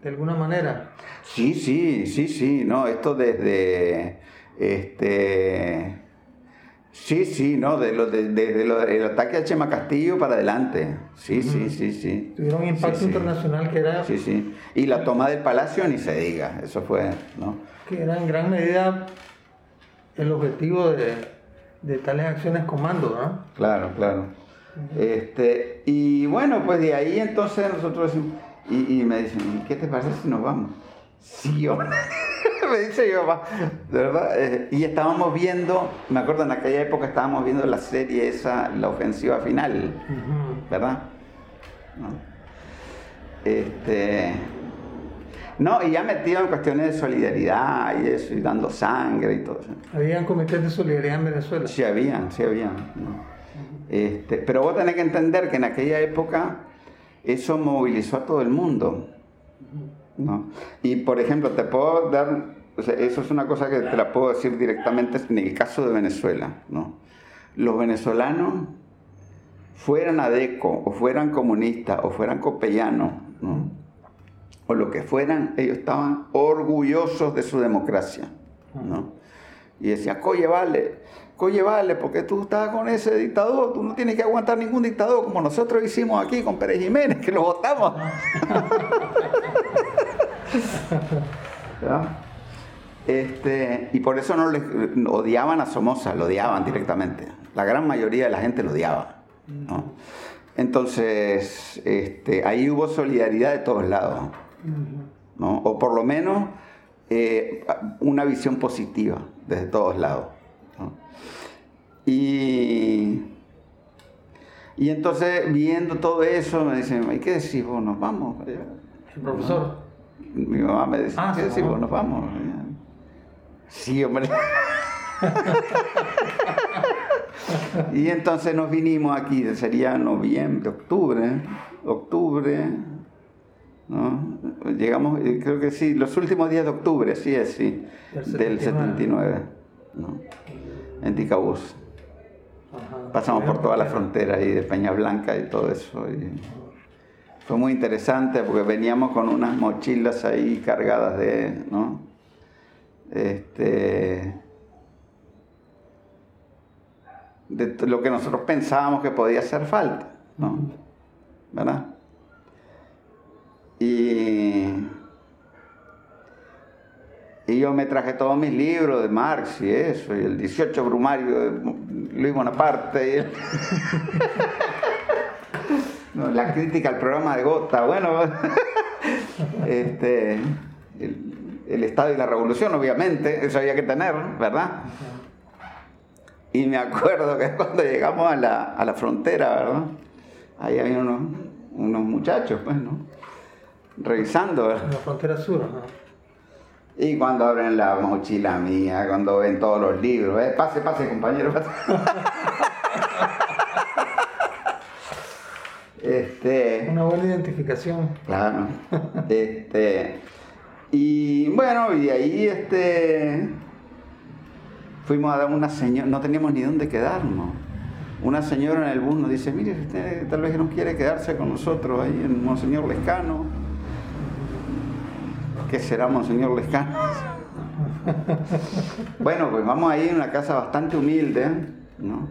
de alguna manera. Sí, sí, sí, sí. No, esto desde. Este. Sí, sí, no, de lo, desde el ataque a Chema Castillo para adelante. Sí, sí, sí, sí. Tuvieron un impacto internacional que era. Sí, sí. Y la toma del palacio ni se diga, eso fue, ¿no? Que era en gran medida el objetivo de, tales acciones comando, ¿no? Claro, claro. Este, y bueno, pues de ahí entonces nosotros decimos, y, me dicen, ¿qué te parece si nos vamos? Sí, yo. me dice yo, va, de verdad. Eh, y estábamos viendo, me acuerdo en aquella época estábamos viendo la serie esa, la ofensiva final, ¿verdad? Este, no, y ya metido en cuestiones de solidaridad y eso, y dando sangre y todo eso. ¿Habían comités de solidaridad en Venezuela? Sí, habían, sí, habían. este, pero vos tenés que entender que en aquella época eso movilizó a todo el mundo. ¿no? Y por ejemplo, te puedo dar, eso es una cosa que te la puedo decir directamente en el caso de Venezuela. ¿no? Los venezolanos, fueran adeco, o fueran comunistas, o fueran copellanos, ¿no? O lo que fueran, ellos estaban orgullosos de su democracia. ¿no? Y decía, coye, vale, coye, vale, porque tú estás con ese dictador, tú no tienes que aguantar ningún dictador como nosotros hicimos aquí con Pérez Jiménez, que lo votamos. Este, y por eso no les odiaban a Somoza, lo odiaban directamente. La gran mayoría de la gente lo odiaba. Entonces, este, ahí hubo solidaridad de todos lados. O por lo menos eh, una visión positiva desde todos lados. Y, y entonces, viendo todo eso, me dicen, ¿y qué decís vos? ¿Nos vamos? El profesor. Mi mamá me dice, Ah, ¿qué decís vos? ¿Nos vamos? Sí, hombre. y entonces nos vinimos aquí, sería noviembre, octubre, octubre, ¿no? Llegamos, eh, creo que sí, los últimos días de octubre, sí es, sí, Del del 79, ¿no? En Ticabús. Ajá. Pasamos por toda la frontera ahí de Peña Blanca y todo eso. y fue muy interesante porque veníamos con unas mochilas ahí cargadas de, ¿no? Este, de lo que nosotros pensábamos que podía hacer falta, ¿no? ¿Verdad? Y, y yo me traje todos mis libros de Marx y eso, y el 18 Brumario de Luis Bonaparte, y la crítica al programa de Gota, bueno, este, el, el Estado y la Revolución, obviamente, eso había que tener, ¿verdad? Y me acuerdo que cuando llegamos a la, a la frontera, ¿verdad? Ahí había unos, unos muchachos, pues, ¿no? Revisando, En la frontera sur. ajá. Y cuando abren la mochila mía, cuando ven todos los libros, ¿eh? pase, pase, compañero, pase. este, Una buena identificación. Claro. Este, y bueno, y de ahí este, fuimos a dar una señora, no teníamos ni dónde quedarnos. Una señora en el bus nos dice, mire, usted tal vez no quiere quedarse con nosotros ahí en Monseñor Lescano. ¿Qué será Monseñor Lescano? bueno, pues vamos ahí en una casa bastante humilde, ¿no?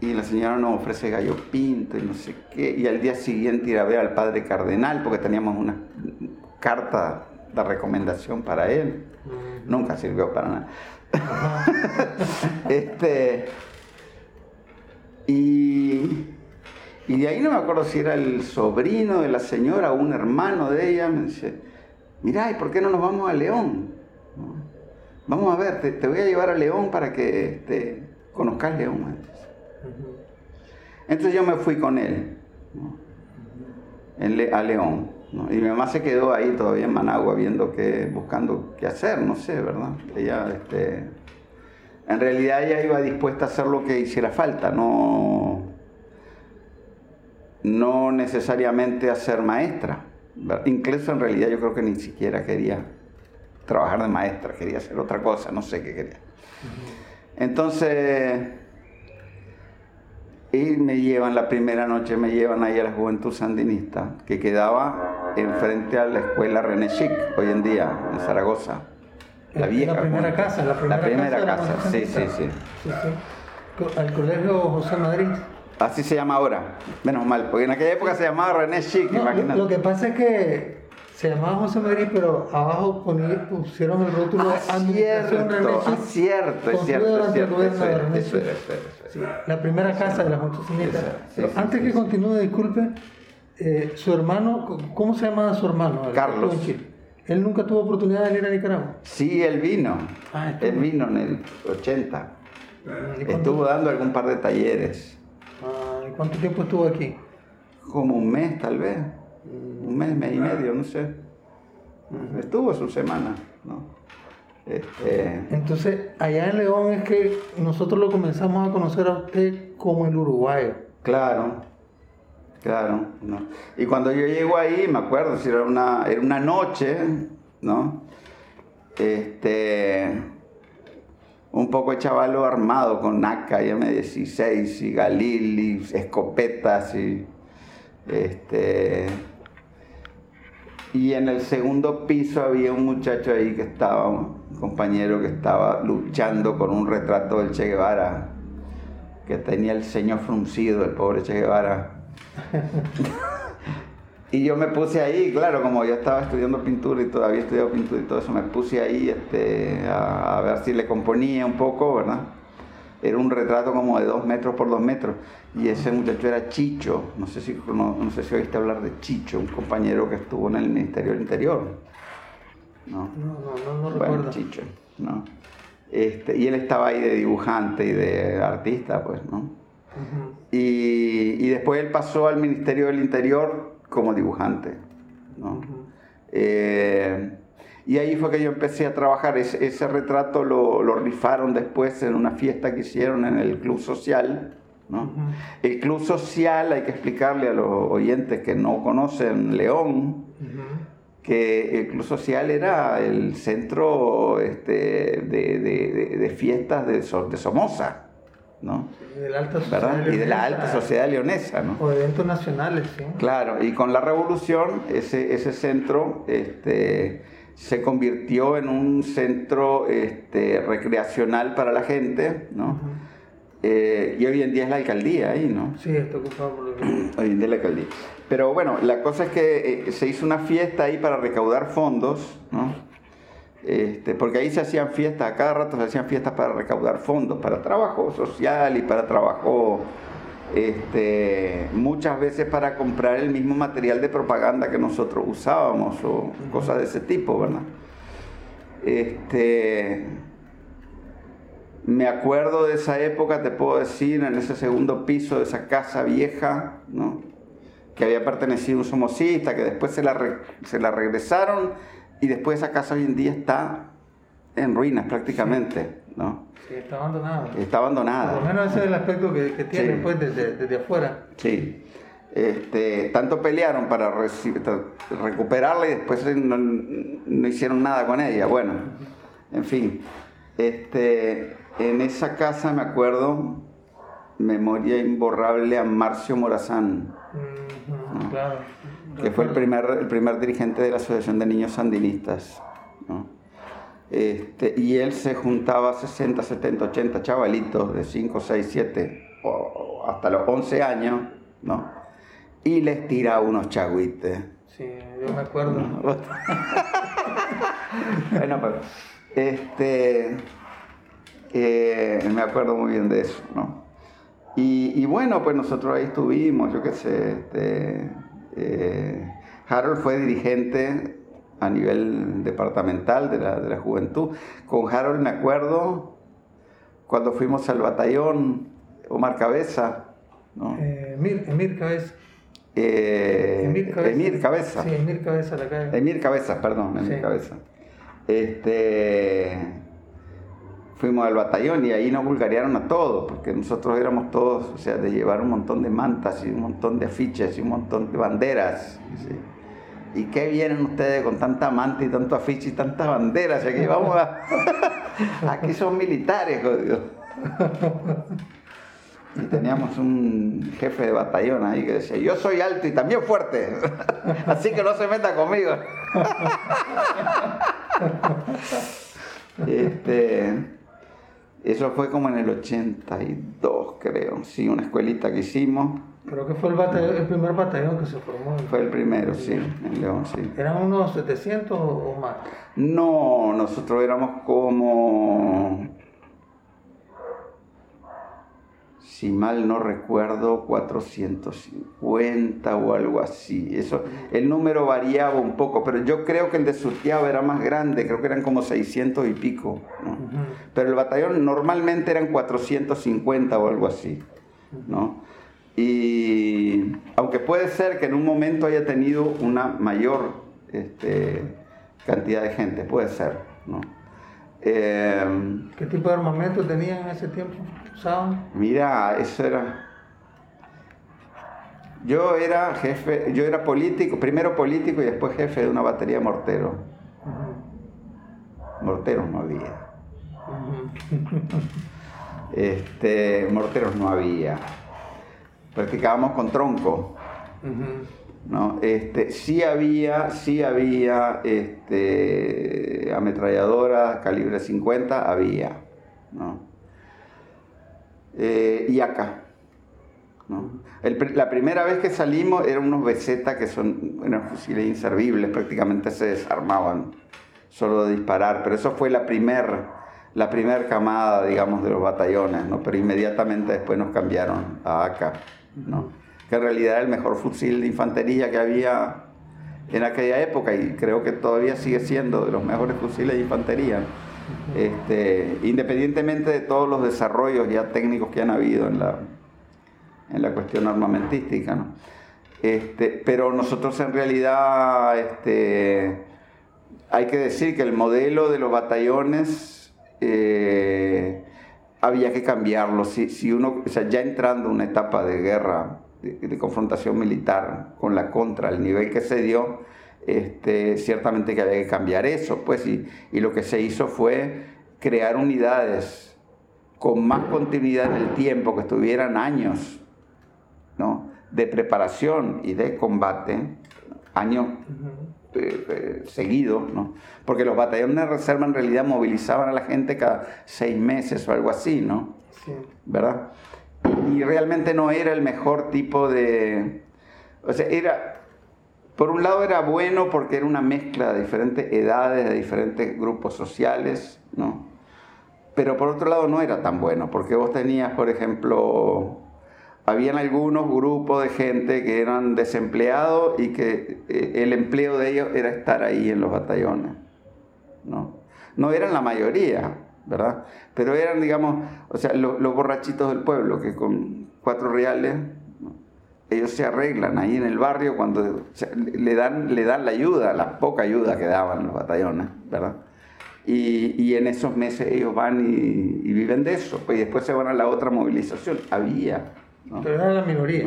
Y la señora nos ofrece gallo pinto y no sé qué. Y al día siguiente ir a ver al padre cardenal porque teníamos una carta de recomendación para él. Nunca sirvió para nada. este, y, y de ahí no me acuerdo si era el sobrino de la señora o un hermano de ella. Me dice, mirá, ¿y por qué no nos vamos a León? ¿No? Vamos a ver, te, te voy a llevar a León para que este, conozcas León. dice. Entonces yo me fui con él ¿no? En Le- a León. ¿no? Y mi mamá se quedó ahí todavía en Managua viendo qué, buscando qué hacer, no sé, ¿verdad? Ella, este, en realidad ella iba dispuesta a hacer lo que hiciera falta, no, no necesariamente a ser maestra. ¿verdad? Incluso en realidad yo creo que ni siquiera quería trabajar de maestra, quería hacer otra cosa, no sé qué quería. Entonces, y me llevan la primera noche, me llevan ahí a la Juventud Sandinista, que quedaba enfrente a la escuela René Chic, hoy en día, en Zaragoza. La vieja. primera Juventud. casa, la primera, primera casa. la casa, Juventud sí, sí, sí. Sí, Al colegio José Madrid. Así se llama ahora, menos mal, porque en aquella época se llamaba René Chic, No, lo, imagínate. lo que pasa es que se llamaba José Madrid, pero abajo pusieron el rótulo Ah, Administración René cierto, ah, Chic, cierto, es cierto, es cierto, gobierno eso de era, René eso era, Chic. eso era, eso era. Sí, la primera casa de la Juventud Sandinista. Esa, sí, antes que continúe, disculpe, eh, su hermano, ¿cómo se llamaba su hermano? Carlos. Él nunca tuvo oportunidad de venir a Nicaragua. Sí, él vino, Ah, él vino en el 80. ¿Y cuánto, Estuvo dando algún par de talleres, ah, ¿y cuánto tiempo estuvo aquí? como un mes tal vez, un mes, mes y medio, no sé. Estuvo su semana, ¿no? Este, Entonces, allá en León es que nosotros lo comenzamos a conocer a usted como el uruguayo. claro, claro, ¿no? Y cuando yo llego ahí, me acuerdo, si era una, era una noche, ¿no? Este, un poco de chavalo armado con naca y M16 y galil y escopetas y este Y en el segundo piso había un muchacho ahí que estaba, un compañero que estaba luchando con un retrato del Che Guevara, que tenía el ceño fruncido, el pobre Che Guevara. y yo me puse ahí, claro, como yo estaba estudiando pintura y todavía estudiado pintura y todo eso, me puse ahí este, a, a ver si le componía un poco, ¿verdad? Era un retrato como de dos metros por dos metros. Y ese muchacho era Chicho. No sé si, no, no sé si oíste hablar de Chicho, un compañero que estuvo en el Ministerio del Interior. No, no, no, no Bueno, recuerdo. Chicho, ¿no? Este, y él estaba ahí de dibujante y de artista, pues, ¿no? Ujú. Y, y después él pasó al Ministerio del Interior como dibujante, ¿no? Eh, y ahí fue que yo empecé a trabajar. Ese, ese retrato lo, lo rifaron después en una fiesta que hicieron en el Club Social. ¿no? Ujú. El Club Social, hay que explicarle a los oyentes que no conocen León, Ujú. que el Club Social era el centro este, de, de- de- de fiestas de, de Somoza, ¿no? Y de la alta sociedad. ¿verdad? Y de la leonesa, alta sociedad leonesa. ¿no? O eventos nacionales, sí. Claro, y con la revolución ese, ese centro este, se convirtió en un centro este, recreacional para la gente, ¿no? Ujú. Eh, y hoy en día es la alcaldía ahí, ¿no? Sí, está ocupado por los... Hoy en día es la alcaldía. Pero bueno, la cosa es que eh, se hizo una fiesta ahí para recaudar fondos, ¿no? Este, porque ahí se hacían fiestas, a cada rato se hacían fiestas para recaudar fondos, para trabajo social y para trabajo, este, muchas veces para comprar el mismo material de propaganda que nosotros usábamos o cosas de ese tipo, ¿verdad? Este, me acuerdo de esa época, te puedo decir, en ese segundo piso de esa casa vieja, ¿no? que había pertenecido a un somocista, que después se la, se la regresaron y después esa casa hoy en día está en ruinas prácticamente, ¿no? Sí, está abandonado. Está abandonada. Por lo menos ese es el aspecto que, que tiene Sí. pues desde, desde afuera. Sí. Este, tanto pelearon para recuperarla y después no, no hicieron nada con ella. Bueno, en fin. Este, en esa casa me acuerdo, memoria imborrable a Marcio Morazán, Ujú, Claro. Que fue el primer, el primer dirigente de la Asociación de Niños Sandinistas. ¿no? Este, y él se juntaba 60, 70, 80 chavalitos de 5, 6, 7, o- o hasta los 11 años, ¿no? Y les tiraba unos chagüites. Sí, yo me acuerdo. bueno, pues, este, eh, me acuerdo muy bien de eso, ¿no? Y, y bueno, pues nosotros ahí estuvimos, yo qué sé, este, eh, Harold fue dirigente a nivel departamental de la, de la juventud. Con Harold me acuerdo cuando fuimos al batallón Omar Cabeza, ¿no? Eh, Emir, Emir Cabeza. Eh, Emir Cabeza. Sí, Emir Cabeza la calle. Emir Cabeza, perdón, Emir Sí. Cabeza. Este, fuimos al batallón y ahí nos vulgarearon a todos, porque nosotros éramos todos, o sea, de llevar un montón de mantas y un montón de afiches y un montón de banderas. ¿Y qué vienen ustedes con tanta manta y tanto afiche y tantas banderas? Aquí vamos a... Aquí son militares, jodido. Y teníamos un jefe de batallón ahí que decía, yo soy alto y también fuerte, así que no se meta conmigo. Este, eso fue como en el 82, creo, sí, una escuelita que hicimos. Creo que fue el, batallón- el primer batallón que se formó. Fue el primero, sí, en León, sí. ¿Eran unos 700 o más? No, nosotros éramos como, si mal no recuerdo, 450 o algo así. Eso, el número variaba un poco, pero yo creo que el de Sutiaba era más grande, creo que eran como 600 y pico. ¿no? Pero el batallón normalmente eran 450 o algo así, ¿no? Y aunque puede ser que en un momento haya tenido una mayor este, cantidad de gente, puede ser, ¿no? Eh, ¿Qué tipo de armamento tenían en ese tiempo? Mira, eso era... Yo era jefe, yo era político, primero político y después jefe de una batería de mortero. Morteros no había. Este, morteros no había. Practicábamos con tronco. ¿no? Este, sí había, sí había este, ametralladoras calibre 50, había. ¿no? Eh, y acá. la primera vez que salimos eran unos besetas que son unos fusiles inservibles, prácticamente se desarmaban solo de disparar, pero eso fue la primera la primer camada, digamos, de los batallones, ¿no? pero inmediatamente después nos cambiaron a AK, ¿no? que en realidad era el mejor fusil de infantería que había en aquella época y creo que todavía sigue siendo de los mejores fusiles de infantería, este, independientemente de todos los desarrollos ya técnicos que han habido en la, en la cuestión armamentística. ¿no? Este, pero nosotros en realidad este, hay que decir que el modelo de los batallones eh, había que cambiarlo. Si, si uno, o sea, ya entrando en una etapa de guerra, de, confrontación militar con la contra, el nivel que se dio, este, ciertamente que había que cambiar eso, pues, y, y lo que se hizo fue crear unidades con más continuidad en el tiempo, que estuvieran años ¿no? de preparación y de combate, años eh, eh, seguido, ¿no? porque los batallones de reserva en realidad movilizaban a la gente cada seis meses o algo así, ¿no? ¿Verdad? Y, realmente no era el mejor tipo de... O sea, era... Por un lado era bueno porque era una mezcla de diferentes edades, de diferentes grupos sociales, ¿no? Pero por otro lado no era tan bueno, porque vos tenías, por ejemplo, habían algunos grupos de gente que eran desempleados y que eh, el empleo de ellos era estar ahí en los batallones. ¿no? no eran la mayoría, ¿verdad? Pero eran, digamos, o sea, los, borrachitos del pueblo que con cuatro reales ellos se arreglan ahí en el barrio cuando le, dan, le dan la ayuda, la poca ayuda que daban los batallones, ¿verdad? Y, y en esos meses ellos van y, y, viven de eso, pues y después se van a la otra movilización. Había pero era la minoría.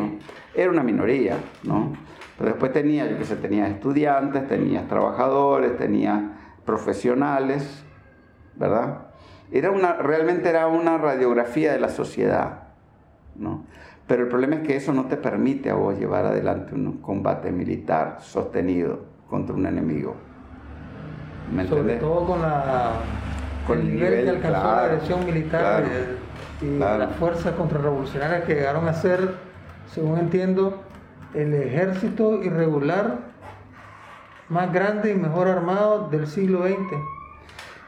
Era una minoría, ¿no? Pero después tenía, yo que sé, tenía estudiantes, tenía trabajadores, tenía profesionales, ¿verdad? Era una, realmente era una radiografía de la sociedad, ¿no? Pero el problema es que eso no te permite a vos llevar adelante un combate militar sostenido contra un enemigo. ¿Me Sobre todo con, la, con el, nivel, que alcanzó la agresión militar y las fuerzas contrarrevolucionarias que llegaron a ser, según entiendo, el ejército irregular más grande y mejor armado del siglo XX.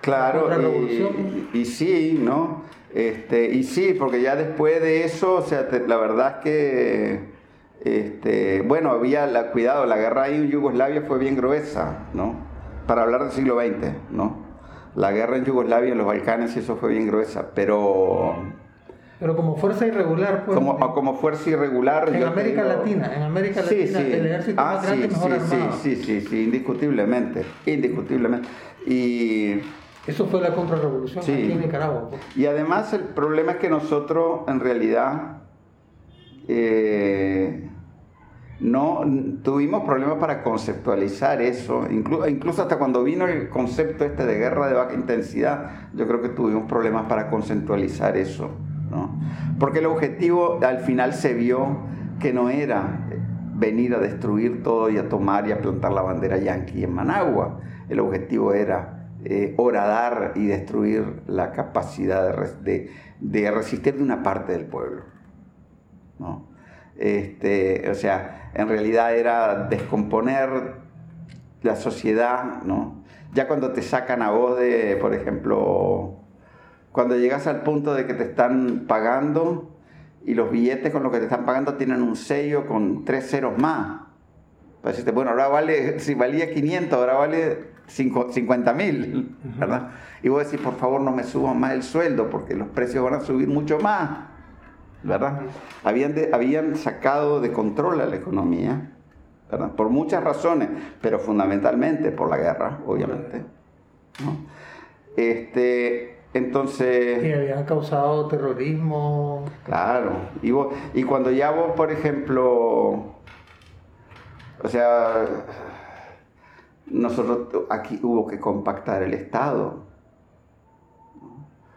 Claro, y, y, sí, ¿no? Este, y sí, porque ya después de eso, o sea, la verdad es que, este, bueno, había, la, cuidado, la guerra ahí en Yugoslavia fue bien gruesa, ¿no? Para hablar del siglo XX, ¿no? La guerra en Yugoslavia, en los Balcanes, y eso fue bien gruesa, pero pero como fuerza irregular, pues. Como, como fuerza irregular. En América Latina, en América Latina, el ejército ah, más grande sí, mejor sí, armado. Sí, sí, sí, indiscutiblemente. Indiscutiblemente. Y. Eso fue la contrarrevolución aquí en Nicaragua. Pues. Y además, el problema es que nosotros, en realidad. Eh, no tuvimos problemas para conceptualizar eso, incluso, incluso hasta cuando vino el concepto este de guerra de baja intensidad, yo creo que tuvimos problemas para conceptualizar eso. Porque el objetivo al final se vio que no era venir a destruir todo y a tomar y a plantar la bandera yanqui en Managua. El objetivo era eh, horadar y destruir la capacidad de, resistir de una parte del pueblo. Este, o sea, en realidad era descomponer la sociedad, ¿no? Ya cuando te sacan a vos de, por ejemplo, cuando llegas al punto de que te están pagando y los billetes con los que te están pagando tienen un sello con tres ceros más. Decirte, bueno, ahora vale, si valía 500, ahora vale 50 mil, ¿verdad? Y vos decís, por favor, no me suban más el sueldo porque los precios van a subir mucho más, ¿verdad? Habían, habían sacado de control a la economía, ¿verdad? Por muchas razones, pero fundamentalmente por la guerra, obviamente. ¿no? Este, entonces... Y habían causado terrorismo. Claro. Y, y cuando ya vos, por ejemplo, o sea, nosotros aquí hubo que compactar el Estado.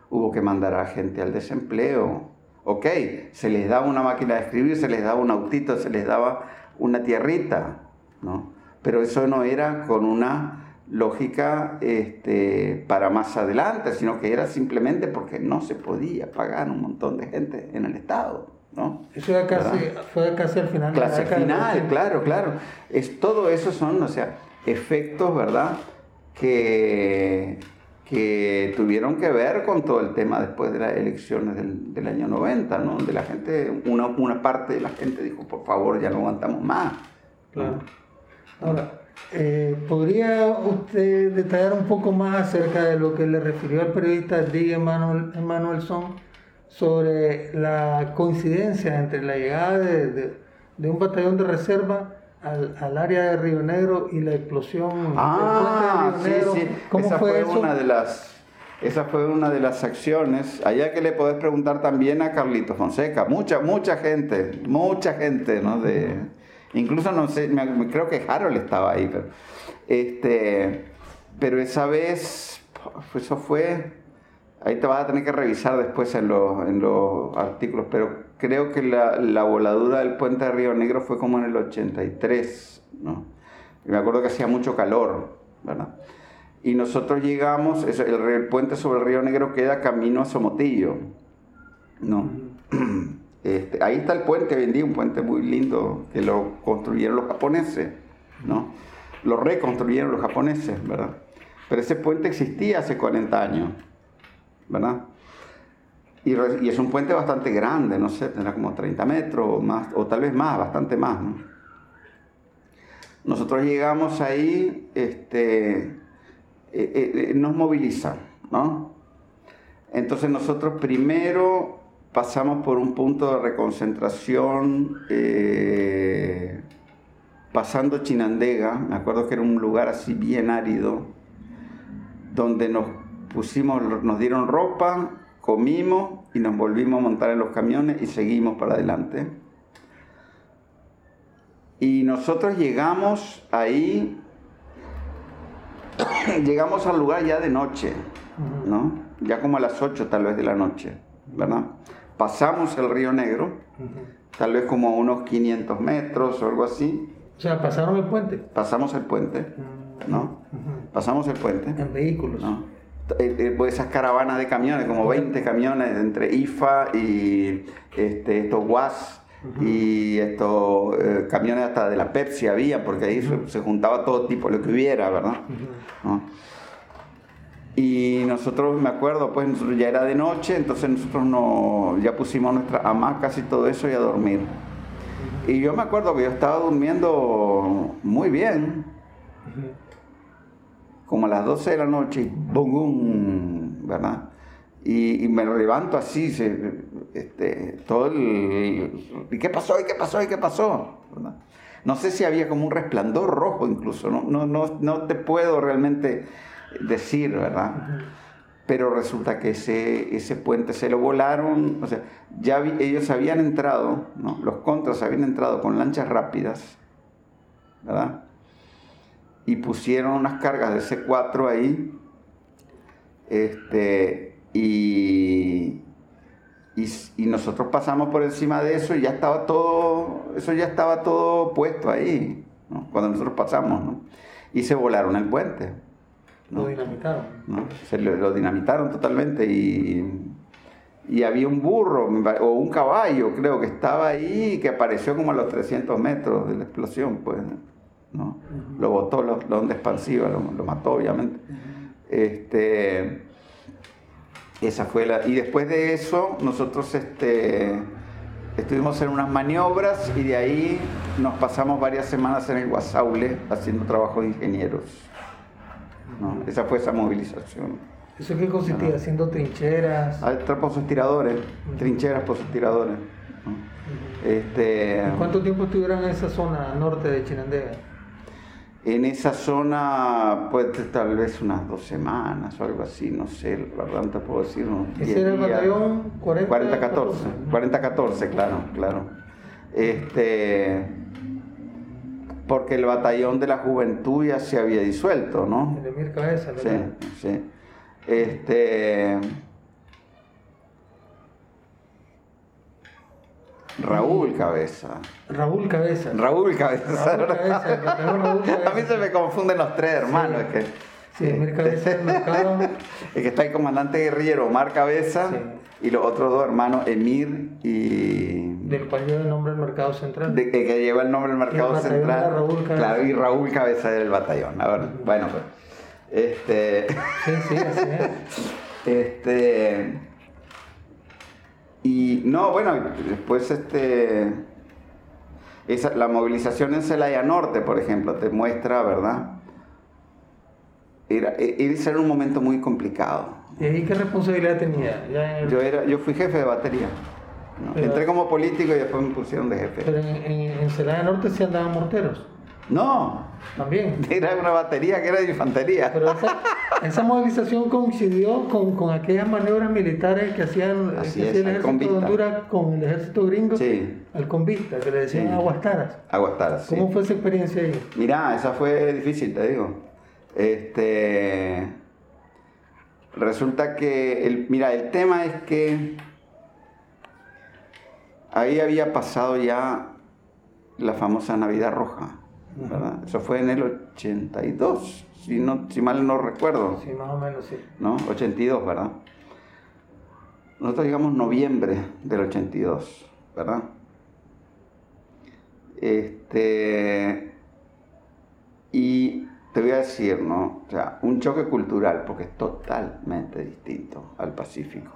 Hubo que mandar a gente al desempleo. Ok, se les daba una máquina de escribir, se les daba un autito, se les daba una tierrita, ¿no? Pero eso no era con una lógica este, para más adelante, sino que era simplemente porque no se podía pagar un montón de gente en el Estado. ¿no? Eso casi, fue casi al final. Casi al final, claro, claro. Es, todo eso son, o sea, efectos, ¿verdad? Que, que tuvieron que ver con todo el tema después de las elecciones del, del año 90, ¿no? Donde la gente, una, una parte de la gente dijo, por favor, ya no aguantamos más. Claro. Ahora, eh, ¿podría usted detallar un poco más acerca de lo que le refirió al periodista Diego Emanuel Son sobre la coincidencia entre la llegada de, de, un batallón de reserva al, al, área de Río Negro y la explosión ah, de Río Negro? Sí, sí. ¿Cómo esa fue, una de las esa fue una de las acciones. Allá que le podés preguntar también a Carlito Fonseca, mucha mucha gente, mucha gente, ¿no? De, Incluso no sé, creo que Harold estaba ahí, pero, este, pero esa vez, eso fue, ahí te vas a tener que revisar después en los, en los artículos, pero creo que la, la, voladura del puente de Río Negro fue como en el 83, ¿no? Y me acuerdo que hacía mucho calor, ¿verdad? Y nosotros llegamos, el, el puente sobre el Río Negro queda camino a Somotillo, ¿no? Este, ahí está el puente vendí un puente muy lindo que lo construyeron los japoneses, ¿no? Lo reconstruyeron los japoneses, ¿verdad? Pero ese puente existía hace 40 años, ¿verdad? Y, y, es un puente bastante grande, no sé, tendrá como 30 metros o más, o tal vez más, bastante más, ¿no? Nosotros llegamos ahí, este, eh, eh, nos movilizan, ¿no? Entonces nosotros primero pasamos por un punto de reconcentración eh, pasando Chinandega, me acuerdo que era un lugar así bien árido, donde nos pusimos, nos dieron ropa, comimos y nos volvimos a montar en los camiones y seguimos para adelante. Y nosotros llegamos ahí, llegamos al lugar ya de noche, ¿no? Ya como a las 8 tal vez de la noche, ¿verdad? pasamos el río Negro, tal vez como a unos 500 metros o algo así. O sea, pasaron el puente. Pasamos el puente, mm. ¿no? Pasamos el puente. En vehículos. ¿no? Eh, eh, pues esas caravanas de camiones, como 20 camiones entre IFA y este, estos WAS y estos eh, camiones hasta de la Pepsi había, porque ahí se, juntaba todo tipo, lo que hubiera, ¿verdad? Y nosotros, me acuerdo, pues ya era de noche, entonces nosotros no, ya pusimos nuestras hamacas y todo eso y a dormir. Y yo me acuerdo que yo estaba durmiendo muy bien, como a las 12 de la noche, y ¡bum! ¿verdad? Y, me levanto así, se, este, todo el... ¿Y qué pasó? ¿Y qué pasó? ¿Y qué pasó? No sé si había como un resplandor rojo incluso, no, no, no, no te puedo realmente decir, ¿verdad? Pero resulta que ese, ese puente se lo volaron, o sea, ya ellos habían entrado, ¿no? los contras habían entrado con lanchas rápidas, ¿verdad? Y pusieron unas cargas de C4 ahí, este, y, y, nosotros pasamos por encima de eso y ya estaba todo, eso ya estaba todo puesto ahí, cuando nosotros pasamos, ¿no? Y se volaron el puente. Lo dinamitaron. Se lo, dinamitaron totalmente y, y, había un burro o un caballo, creo que estaba ahí, que apareció como a los 300 metros de la explosión, pues, ¿no? Lo botó la onda expansiva, lo, lo mató, obviamente. Este, esa fue la... Y después de eso, nosotros este, estuvimos en unas maniobras y de ahí nos pasamos varias semanas en el Guasaule haciendo trabajo de ingenieros. Esa fue esa movilización. ¿Eso qué consistía? ¿Haciendo trincheras? Ah, pozos tiradores, trincheras, pozos tiradores. este, ¿Cuánto tiempo estuvieron en esa zona norte de Chinandega? En esa zona, pues tal vez unas dos semanas o algo así, no sé, la verdad no te puedo decir. ¿Ese era el batallón 40-14? 40-14, claro, claro. Este, porque el batallón de la juventud ya se había disuelto, ¿no? El Emir Cabeza, ¿verdad? Sí, sí. Este, Raúl Cabeza. Raúl Cabeza. Raúl Cabeza. Raúl Cabeza, Raúl Cabeza. A mí se me confunden los tres hermanos. Es que, Sí, Emir Cabeza del Mercado. es que está el comandante guerrillero Omar Cabeza y los otros dos hermanos Emir y. Del cual lleva el nombre del Mercado Central. de- que que lleva el nombre del mercado el central. era Raúl Cabeza. Claro, y Raúl Cabeza del batallón. Ahora, bueno, pues. Este. Sí, sí, así es. Este. Y no, bueno, después este. Esa, la movilización en Celaya Norte, por ejemplo, te muestra, ¿verdad? Era, e- ese era un momento muy complicado. ¿Y ahí qué responsabilidad tenía? El- Yo, era, yo fui jefe de batería. ¿no? Pero- Entré como político y después me pusieron de jefe. Pero en, en, en Celaya Norte sí andaban morteros. No, También. era una batería que era de infantería. Pero esa, esa movilización coincidió con, con aquellas maniobras militares que hacían Así que es, hacía el ejército de. Honduras con el ejército gringo Sí. al convista, que le decían Sí. aguastaras. Aguastaras, sí. ¿Cómo fue esa experiencia ahí? Mirá, esa fue difícil, te digo. Este. Resulta que. El, mira, el tema es que. Ahí había pasado ya la famosa Navidad Roja. ¿Verdad? Eso fue en el 82, si, no, si mal no recuerdo. Sí, más o menos, sí. ¿no? 82, ¿verdad? Nosotros llegamos noviembre del 82, ¿verdad? Este, y te voy a decir, ¿no? O sea, un choque cultural, porque es totalmente distinto al Pacífico.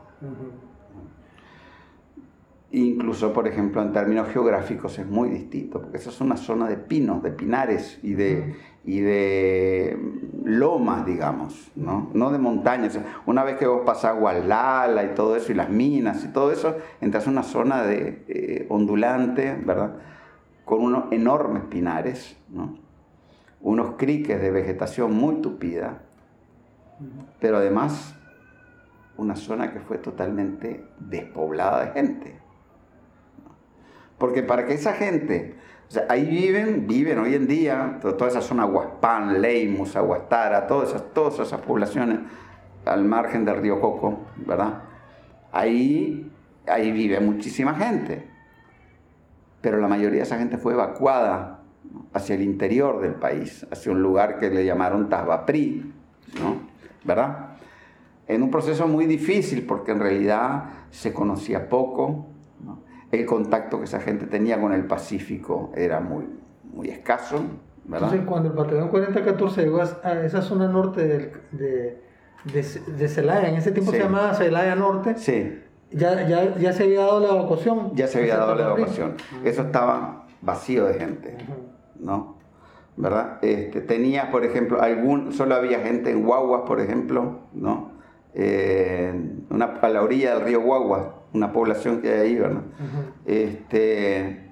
Incluso, por ejemplo, en términos geográficos es muy distinto, porque esa es una zona de pinos, de pinares y de, y de lomas, digamos, ¿no? No de montañas. Una vez que vos pasás Gualala y todo eso, y las minas y todo eso, entras a una zona de, eh, ondulante, ¿verdad? Con unos enormes pinares, ¿no? Unos criques de vegetación muy tupida, pero además una zona que fue totalmente despoblada de gente. Porque para que esa gente, o sea, ahí viven, viven hoy en día, to- toda esa zona Huaspán, Leimus, Aguastara, todas esas, todas esas poblaciones al margen del río Coco, ¿verdad? Ahí, ahí vive muchísima gente. Pero la mayoría de esa gente fue evacuada hacia el interior del país, hacia un lugar que le llamaron Tasbaprí, ¿no? ¿verdad? En un proceso muy difícil porque en realidad se conocía poco. El contacto que esa gente tenía con el Pacífico era muy, muy escaso, ¿verdad? Entonces, cuando el batallón 4014 llegó a esa zona norte del- de, de, de Celaya, en ese tiempo Sí. se llamaba Celaya Norte, Sí, ya, ya, ya se había dado la evacuación. ya se había dado la evacuación. Eso estaba vacío de gente, ¿no? ¿Verdad? Este, tenías, por ejemplo, algún, solo había gente en Guaguas, por ejemplo, ¿no? Eh, una, a la orilla del río Guaguas, una población que hay ahí, ¿verdad? Este,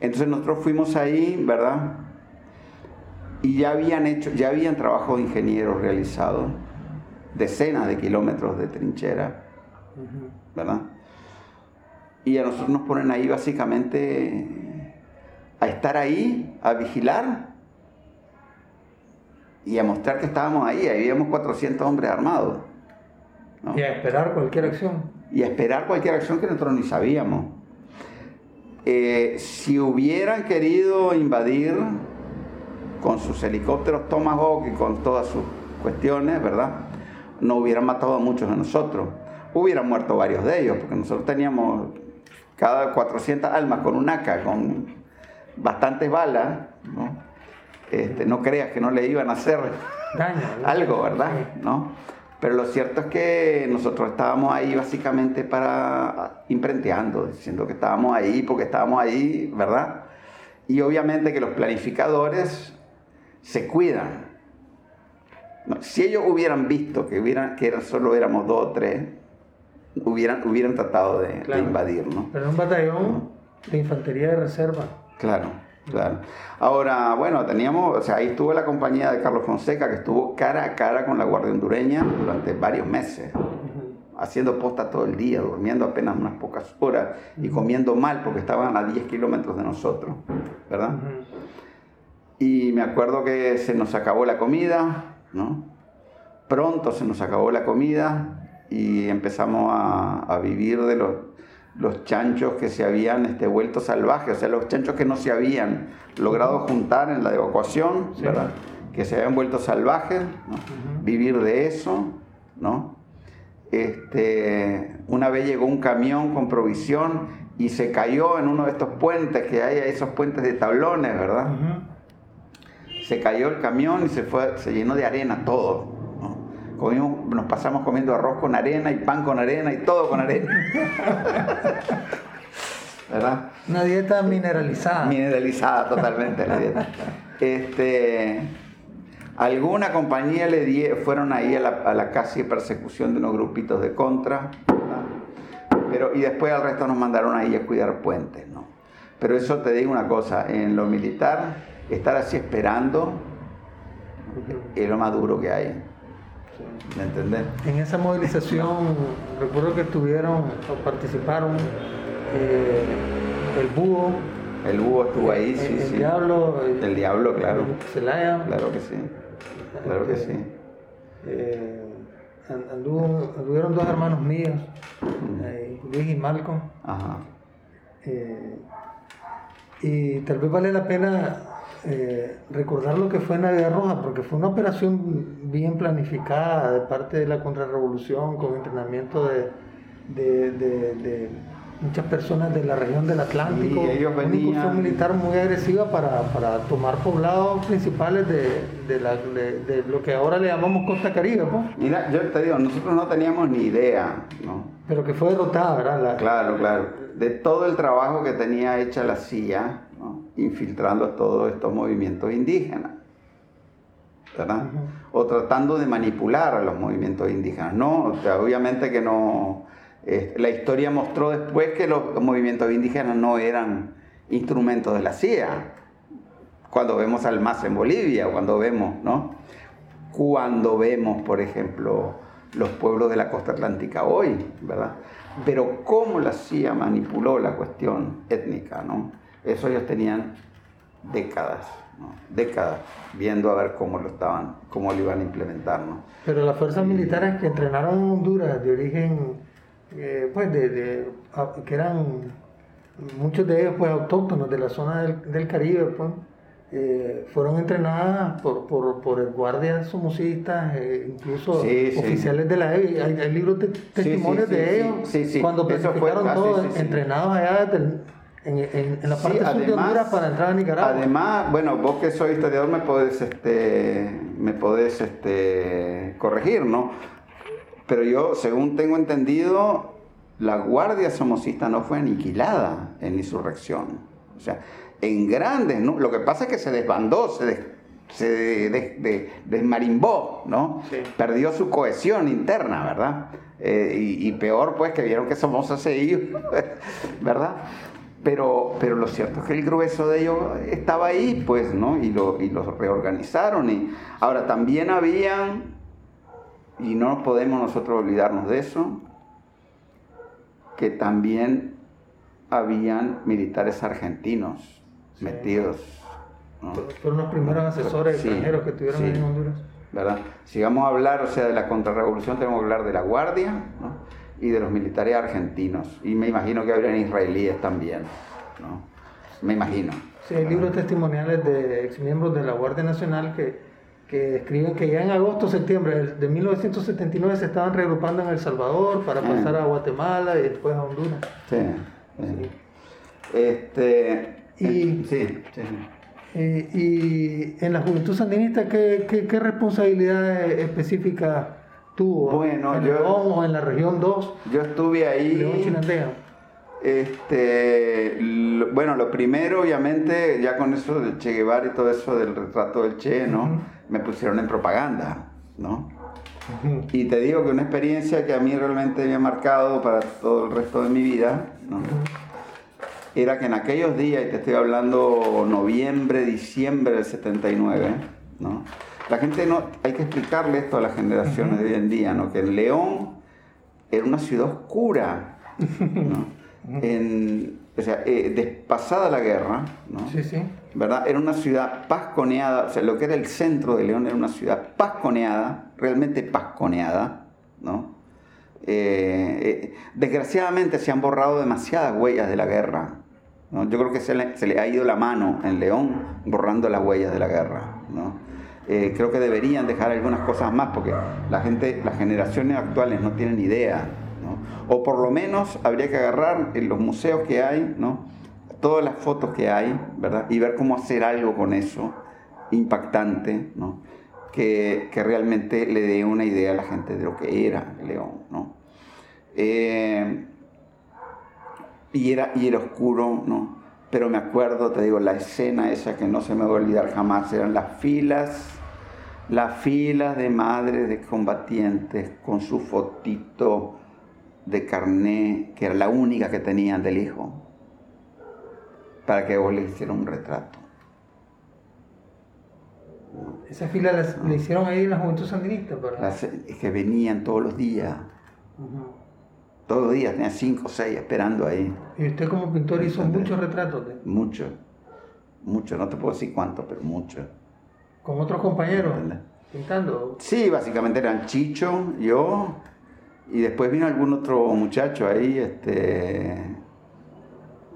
entonces nosotros fuimos ahí, ¿verdad? Y ya habían hecho, ya habían trabajo de ingenieros realizados, decenas de kilómetros de trinchera, ¿verdad? Y a nosotros nos ponen ahí básicamente a estar ahí, a vigilar y a mostrar que estábamos ahí. Ahí habíamos 400 hombres armados. ¿no? Y a esperar cualquier acción. Y esperar cualquier acción que nosotros ni sabíamos. Eh, si hubieran querido invadir con sus helicópteros Tomahawk y con todas sus cuestiones, ¿verdad? No hubieran matado a muchos de nosotros. Hubieran muerto varios de ellos, porque nosotros teníamos cada 400 almas con un AK, con bastantes balas, ¿no? Este, no creas que no le iban a hacer Daño. algo, ¿verdad? ¿No? Pero lo cierto es que nosotros estábamos ahí básicamente para imprenteando, diciendo que estábamos ahí porque estábamos ahí, ¿verdad? Y obviamente que los planificadores se cuidan. No, si ellos hubieran visto que, hubieran, que eran, solo éramos dos o tres, hubieran, hubieran tratado de, de Claro. invadir, ¿no? Pero era un batallón de infantería de reserva. Claro, claro. Ahora, bueno, teníamos, o sea, ahí estuvo la compañía de Carlos Fonseca que estuvo cara a cara con la Guardia Hondureña durante varios meses, haciendo posta todo el día, durmiendo apenas unas pocas horas y comiendo mal porque estaban a 10 kilómetros de nosotros, ¿verdad? Y me acuerdo que se nos acabó la comida, ¿no? Pronto se nos acabó la comida y empezamos a, a vivir de los, los chanchos que se habían este, vuelto salvajes, o sea, los chanchos que no se habían logrado juntar en la evacuación, ¿verdad? que se habían vuelto salvajes, vivir de eso, ¿no? Este, una vez llegó un camión con provisión y se cayó en uno de estos puentes que hay, esos puentes de tablones, ¿verdad? Se cayó el camión y se, fue, se llenó de arena todo. Nos pasamos comiendo arroz con arena y pan con arena y todo con arena. ¿Verdad? Una dieta mineralizada. Mineralizada totalmente la dieta. Este, alguna compañía le di, fueron ahí a la, a la, casi persecución de unos grupitos de contra, pero y después al resto nos mandaron ahí a cuidar puentes, ¿no? Pero eso te digo una cosa, en lo militar, estar así esperando es lo más duro que hay. ¿Me entendés? En esa movilización, recuerdo que estuvieron o participaron eh, el búho. El búho estuvo ahí, sí, el, sí. El diablo. El, diablo, claro. Celaya. Claro que sí. Claro que sí. Eh, anduvo, anduvieron dos hermanos míos, eh, Luis y Malcolm. Ajá. Eh, y tal vez vale la pena eh, recordar lo que fue Navidad Roja, porque fue una operación bien planificada de parte de la contrarrevolución, con entrenamiento de, de, de, de muchas personas de la región del Atlántico. Y ellos Una venían- incursión militar muy agresiva para, para tomar poblados principales de, de, la- de- de lo que ahora le llamamos Costa Caribe, pues, Mira, yo te digo, nosotros no teníamos ni idea, ¿no? pero que fue derrotada, ¿verdad? La- Claro, claro. De todo el trabajo que tenía hecha la CIA. Infiltrando todos estos movimientos indígenas, ¿verdad? O tratando de manipular a los movimientos indígenas. No, o sea, obviamente que no. eh, la historia mostró después que los movimientos indígenas no eran instrumentos de la CIA. Cuando vemos al MAS en Bolivia, cuando vemos, ¿no? Cuando vemos, por ejemplo, los pueblos de la costa atlántica hoy, ¿verdad? Pero cómo la CIA manipuló la cuestión étnica, ¿no? Eso ellos tenían décadas, ¿no? Décadas viendo a ver cómo lo estaban, cómo lo iban a implementar, ¿no? Pero las fuerzas militares que entrenaron en Honduras de origen, eh, pues de, que eran muchos de ellos pues autóctonos de la zona del, del Caribe, pues, eh, fueron entrenadas por, por, por guardias somocistas, eh, incluso Sí, sí. oficiales de la EBI. Hay, hay libros de testimonios sí, de ellos sí, sí. cuando Eso fue- planificaron sí, todo, sí, sí. entrenados allá desde el- en, en- en la Sí, parte sur de además- Honduras para entrar a Nicaragua. Además, bueno, vos que sois historiador me podés, este, me podés este, corregir, ¿no? Pero yo, según tengo entendido, la Guardia Somocista no fue aniquilada en la insurrección. O sea, en grandes, ¿no? Lo que pasa es que se desbandó, se, des- se de- de- desmarimbó, ¿no? Sí. Perdió su cohesión interna, ¿verdad? Eh, y, y peor, pues, que vieron que Somoza se iba, ¿verdad? Pero, pero lo cierto es que el grueso de ellos estaba ahí, pues, ¿no? Y lo, y lo reorganizaron. Y ahora también habían, y no podemos nosotros olvidarnos de eso, que también habían militares argentinos metidos. ¿no? Fueron los primeros asesores Sí, extranjeros que tuvieron sí. ahí en Honduras. ¿verdad? Si vamos a hablar, o sea, de la contrarrevolución, tenemos que hablar de la Guardia ¿no? Y de los militares argentinos. Y me imagino que habrían israelíes también, ¿no? Me imagino. Sí, hay libros testimoniales de exmiembros de la Guardia Nacional que, que escriben que ya en agosto, septiembre de 1979 se estaban reagrupando en El Salvador para pasar a Guatemala y después a Honduras. Sí. sí. Este. Y- sí, sí. Eh, y en la Juventud Sandinista, ¿qué, qué, qué responsabilidades específicas tuvo? Bueno, ¿En yo- León o en la región 2? Yo estuve ahí. León Chinandega. Este, lo- bueno, lo primero, obviamente, ya con eso del Che Guevara y todo eso del retrato del Che, ¿no? Me pusieron en propaganda, ¿no? Y te digo que una experiencia que a mí realmente me ha marcado para todo el resto de mi vida, ¿no? era que en aquellos días, y te estoy hablando noviembre, diciembre del 79, ¿no? La gente no, hay que explicarle esto a las generaciones de hoy en día, ¿no? Que en León era una ciudad oscura, ¿no? En, o sea, eh, des- pasada la guerra, ¿no? Sí, sí. ¿verdad? Era una ciudad pasconeada, o sea, lo que era el centro de León era una ciudad pasconeada, realmente pasconeada, ¿no? Eh, eh, desgraciadamente se han borrado demasiadas huellas de la guerra. Yo creo que se le, ha ido la mano en León borrando las huellas de la guerra. Eh, creo que deberían dejar algunas cosas más porque la gente, las generaciones actuales no tienen idea. O por lo menos habría que agarrar en los museos que hay, ¿no? todas las fotos que hay, ¿verdad? Y ver cómo hacer algo con eso impactante, ¿no? Que, realmente le dé una idea a la gente de lo que era León, ¿no? Eh, y, era, y era oscuro, ¿no? Pero me acuerdo, te digo, la escena esa que no se me va a olvidar jamás, eran las filas, las filas de madres de combatientes con su fotito de carné, que era la única que tenían del hijo, para que vos le hiciera un retrato. Esa fila la, hicieron ahí en la Juventud Sandinista, ¿verdad? es que venían todos los días. Todos los días, tenía cinco o seis esperando ahí. ¿Y usted como pintor hizo muchos retratos? Muchos, muchos, no te puedo decir cuántos, pero muchos. ¿Con otros compañeros? ¿Pintando? Sí, básicamente eran Chicho, yo, y después vino algún otro muchacho ahí, este,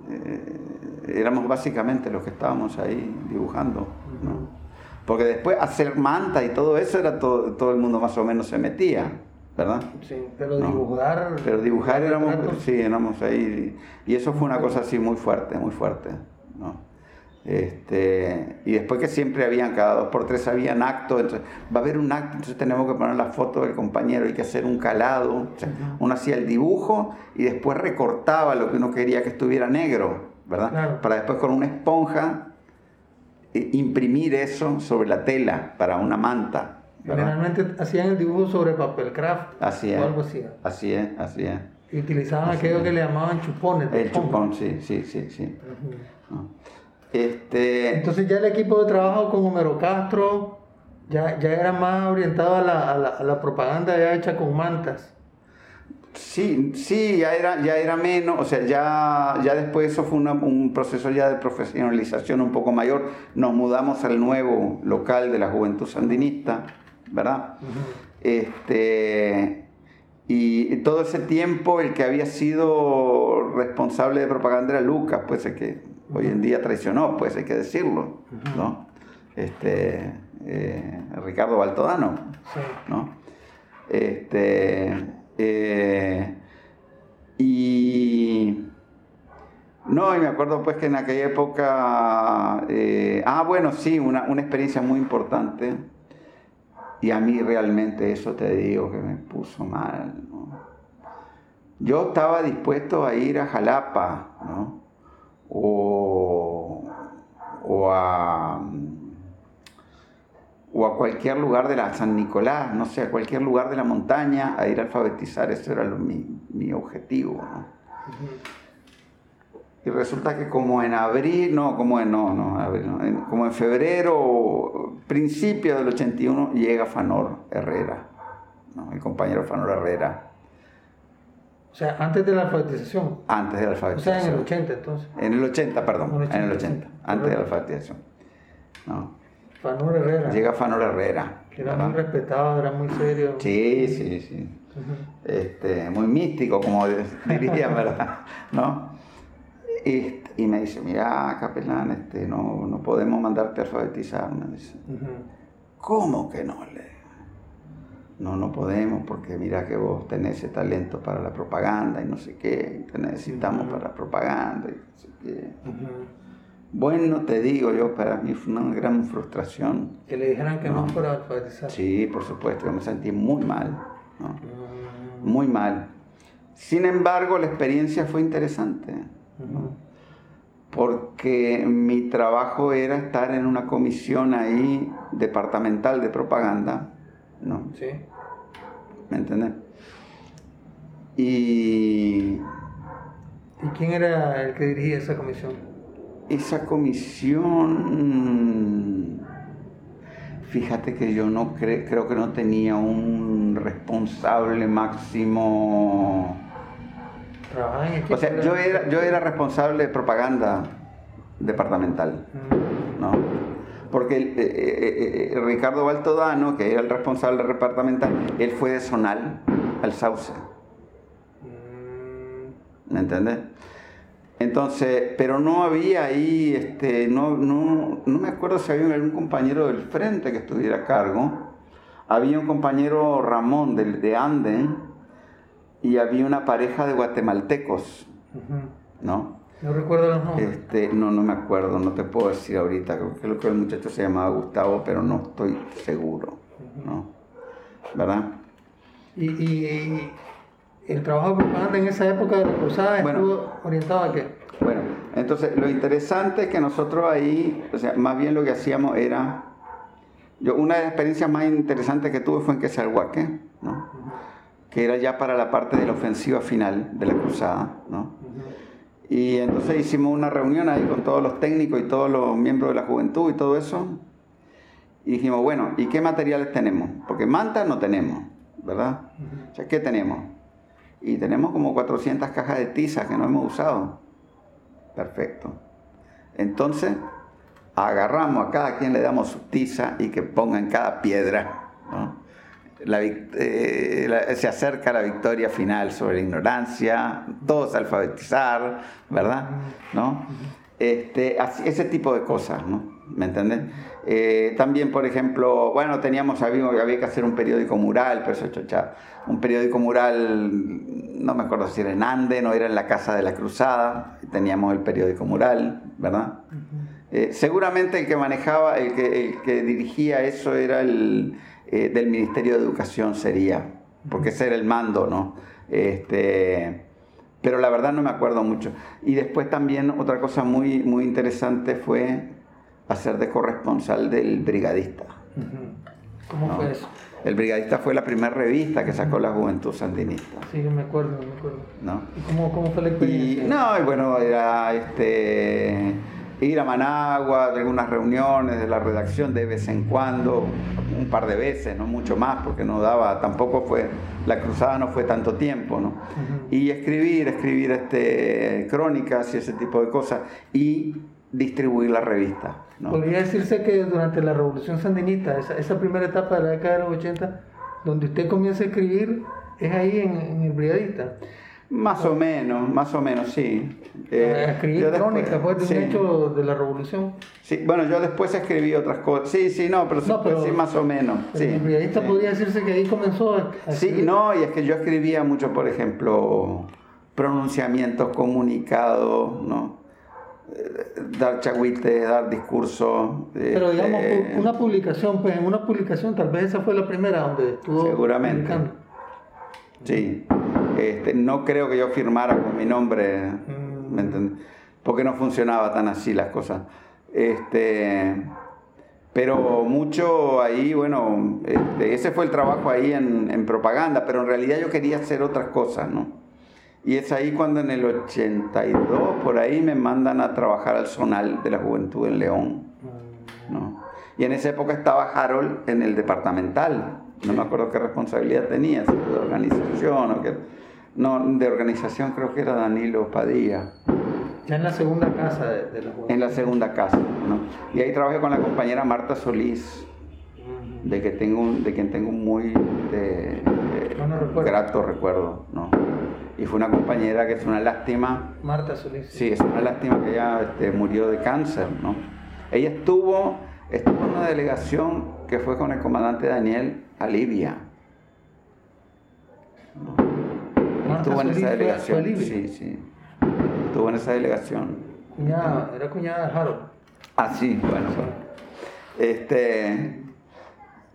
eh, éramos básicamente los que estábamos ahí dibujando, ¿no? Porque después hacer manta y todo eso era todo, todo el mundo más o menos se metía, ¿verdad? Sí, pero dibujar... Pero dibujar éramos, sí, éramos ahí, y eso fue una cosa así muy fuerte, muy fuerte. Este, y después que siempre habían, cada dos por tres habían actos, entonces, va a haber un acto, entonces tenemos que poner la foto del compañero, hay que hacer un calado, uno hacía el dibujo y después recortaba lo que uno quería que estuviera negro, ¿verdad? Para después con una esponja eh, imprimir eso sobre la tela para una manta. Generalmente hacían el dibujo sobre papel craft así o algo así. Así es, así es. Y utilizaban aquello que le llamaban chupones. El chupón, sí, sí, sí, sí. Este... Entonces ya el equipo de trabajo con Homero Castro ya, ya era más orientado a la, a la, propaganda ya hecha con mantas. Sí, sí, ya era, ya era menos, o sea, ya, ya después eso fue un proceso ya de profesionalización un poco mayor. Nos mudamos al nuevo local de la Juventud Sandinista, ¿verdad? Este, y todo ese tiempo el que había sido responsable de propaganda era Lucas, pues el que hoy en día traicionó, pues hay que decirlo, ¿no? Este, eh, Ricardo Baltodano, ¿no? Este, eh, y no, y me acuerdo pues que en aquella época, eh, ah, bueno, sí, una, una, experiencia muy importante, y a mí realmente eso te digo que me puso mal, ¿no? Yo estaba dispuesto a ir a Jalapa, ¿no? O, o, a, o a cualquier lugar de la San Nicolás, no sé, a cualquier lugar de la montaña a ir a alfabetizar, ese era mi, mi, objetivo. Y resulta que como en abril, no, como en, no, no, abril, como en febrero, principio del 81, llega Fanor Herrera, el compañero Fanor Herrera o sea, antes de la alfabetización. Antes de la alfabetización. O sea, en el 80 entonces. En el 80, perdón. en el 80, antes de la alfabetización. No. Fanor Herrera. Llega Fanor Herrera. Que era muy respetado, era muy serio. Sí, sí, sí. este, muy místico, como dirían, ¿verdad? ¿No? Y, y, me dice, mira, capelán, este, no, no podemos mandarte a alfabetizar. Me dice. ¿Cómo que no? Le no, no podemos porque mira que vos tenés ese talento para la propaganda y no sé qué, te necesitamos para la propaganda y no sé qué. Bueno, te digo yo, para mí fue una gran frustración. Que le dijeran que no, fuera alfabetizar. Sí, por supuesto, yo me sentí muy mal, muy mal. Sin embargo, la experiencia fue interesante, porque mi trabajo era estar en una comisión ahí departamental de propaganda, ¿no? Sí. ¿Me entiendes? Y... ¿Y quién era el que dirigía esa comisión? Esa comisión... Fíjate que yo no creo que no tenía un responsable máximo. o sea, yo era, yo era responsable de propaganda departamental, mm. ¿no? Porque eh, eh, eh, Ricardo Baltodano, que era el responsable departamental, él fue de Zonal al Sauce. ¿me entendés? Entonces, pero no había ahí, este, no, no, no me acuerdo si había algún compañero del frente que estuviera a cargo. Había un compañero Ramón de, de Anden y había una pareja de guatemaltecos, ¿no? No recuerdo los nombres. Este, no, no me acuerdo, no te puedo decir ahorita. Creo que el muchacho se llamaba Gustavo, pero no estoy seguro, ¿no? ¿Verdad? Y, y- y el trabajo de propaganda en esa época de la cruzada Bueno. estuvo orientado a qué? Bueno, entonces lo interesante es que nosotros ahí, o sea, más bien lo que hacíamos era, yo una de las experiencias más interesantes que tuve fue en Quesalhuaque, ¿no? Que era ya para la parte de la ofensiva final de la cruzada, ¿no? Y entonces hicimos una reunión ahí con todos los técnicos y todos los miembros de la juventud y todo eso. Y dijimos, bueno, ¿y qué materiales tenemos? Porque manta no tenemos, ¿verdad? O sea, ¿qué tenemos? Y tenemos como 400 cajas de tiza que no hemos usado. Perfecto. Entonces, agarramos a cada quien le damos su tiza y que ponga en cada piedra. ¿no? La eh, la- se acerca la victoria final sobre la ignorancia, todos alfabetizar, ¿verdad? ¿No? Este, así- ese tipo de cosas, ¿no? ¿Me entendés? Eh, también, por ejemplo, bueno, teníamos, había, había que hacer un periódico mural, pero eso chocha. Un periódico mural, no me acuerdo si era en Anden o era en la Casa de la Cruzada, teníamos el periódico mural, ¿verdad? Eh, seguramente el que manejaba, el que, el que dirigía eso era el eh, del Ministerio de Educación sería, porque ese era el mando, ¿no? Este, pero la verdad no me acuerdo mucho. Y después también otra cosa muy, muy interesante fue hacer de corresponsal del Brigadista. ¿Cómo ¿no? fue eso? El Brigadista fue la primera revista que sacó la Juventud Sandinista. Sí, me acuerdo, me acuerdo. ¿no? ¿Y cómo, cómo fue la Y experiencia? no, y bueno, era este ir a Managua, de algunas reuniones de la redacción de vez en cuando, un par de veces, no mucho más, porque no daba, tampoco fue, la cruzada no fue tanto tiempo, ¿no? Y escribir, escribir este, crónicas y ese tipo de cosas, y distribuir la revista, ¿no? Podría decirse que durante la Revolución Sandinista, esa, esa primera etapa de la década de los 80, donde usted comienza a escribir, es ahí en, en el Brigadista. Más o menos, más o menos, sí. Eh, escribir después- crónicas pues, de sí. un hecho de la Revolución. Sí, bueno, yo después escribí otras cosas. Sí, sí, no, pero, sí, No, pero- sí, más o menos. Sí, el Brigadista sí. podría decirse que ahí comenzó a, Sí, no, y es que yo escribía mucho, por ejemplo, pronunciamientos comunicados, ¿no? Eh, Dar chagüites, dar discursos. Pero digamos, este, una publicación, pues en una publicación, tal vez esa fue la primera donde estuvo Seguramente. publicando. Sí, este, no creo que yo firmara con mi nombre, Mm. ¿me entiendes? Porque no funcionaba tan así las cosas. Este, pero mucho ahí, bueno, este, ese fue el trabajo ahí en, en propaganda, pero en realidad yo quería hacer otras cosas, ¿no? Y es ahí cuando en el 82, por ahí, me mandan a trabajar al Zonal de la Juventud en León. ¿no? Y en esa época estaba Harold en el departamental. No me acuerdo qué responsabilidad tenía, si de organización o qué. No, de organización creo que era Danilo Padilla, Ya en la segunda casa de, de la en la segunda casa. ¿no? Y ahí trabajé con la compañera Marta Solís, de, que tengo un- de quien tengo un muy de- recuerdo. grato recuerdo. ¿no? Y fue una compañera que es una lástima Marta Solís. Sí, es una lástima que ella este, murió de cáncer, ¿no? Ella estuvo, estuvo en una delegación que fue con el comandante Daniel a Libia. Marta Estuvo en Solís esa delegación. Sí, sí. Estuvo en esa delegación. Cuñada, era cuñada de Harold. Ah, sí, bueno. Este,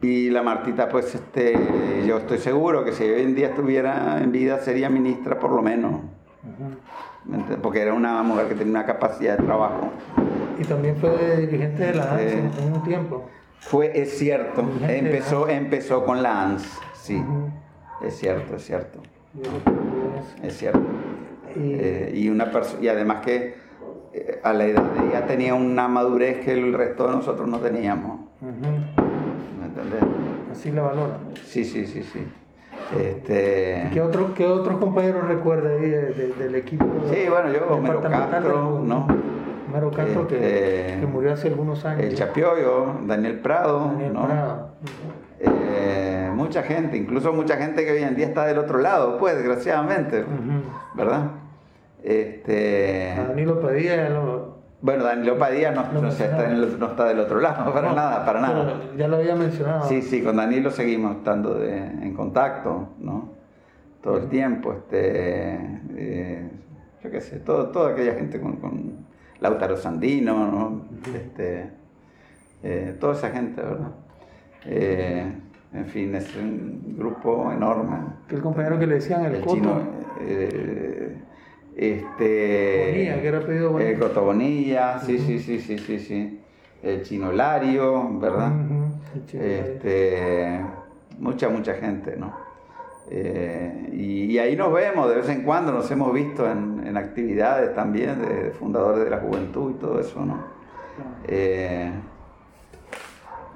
y la Martita, pues, este, yo estoy seguro que si hoy en día estuviera en vida sería ministra por lo menos. Porque era una mujer que tenía una capacidad de trabajo. Y también fue dirigente de la ANSI Sí. en un tiempo. Fue, es cierto, empezó, empezó con la ANS, sí, es cierto, es cierto. Es cierto. Y- Eh, y, una y además que eh, a la edad de ella tenía una madurez que el resto de nosotros no teníamos. ¿me entendés? Así la valora. Sí, sí, sí, sí. ¿Y Este, ¿Qué, otro, ¿Qué otros compañeros recuerda ahí de- de- del equipo? Sí, bueno, yo, Homero Castro, ¿no? Homero Castro, que, Este, que murió hace algunos años. el Chapioyo, Daniel Prado, Daniel ¿no? Prado. Eh, mucha gente, incluso mucha gente que hoy en día está del otro lado, pues, desgraciadamente. ¿verdad? Este, A Danilo Padilla lo, bueno, Danilo Padilla no, no está, en el- no está del otro lado, para nada, para nada. Ya lo había mencionado. Sí, sí, con Danilo seguimos estando de- en contacto, ¿no? Todo el tiempo, este, eh, yo qué sé, todo, toda aquella gente con, con Lautaro Sandino, ¿no? Este, eh, toda esa gente, ¿verdad? Eh, en fin, es un grupo enorme. El compañero que le decían el, El Coto. chino, eh, este, Bonilla, que era apellido Bonilla. el Coto Bonilla, sí, sí, sí, sí, sí, sí, el chino Lario, ¿verdad? Chino este, mucha, mucha gente, ¿no? Eh, y, y ahí nos vemos de vez en cuando, nos hemos visto en, en actividades también de, fundadores de la juventud y todo eso, ¿no? Eh,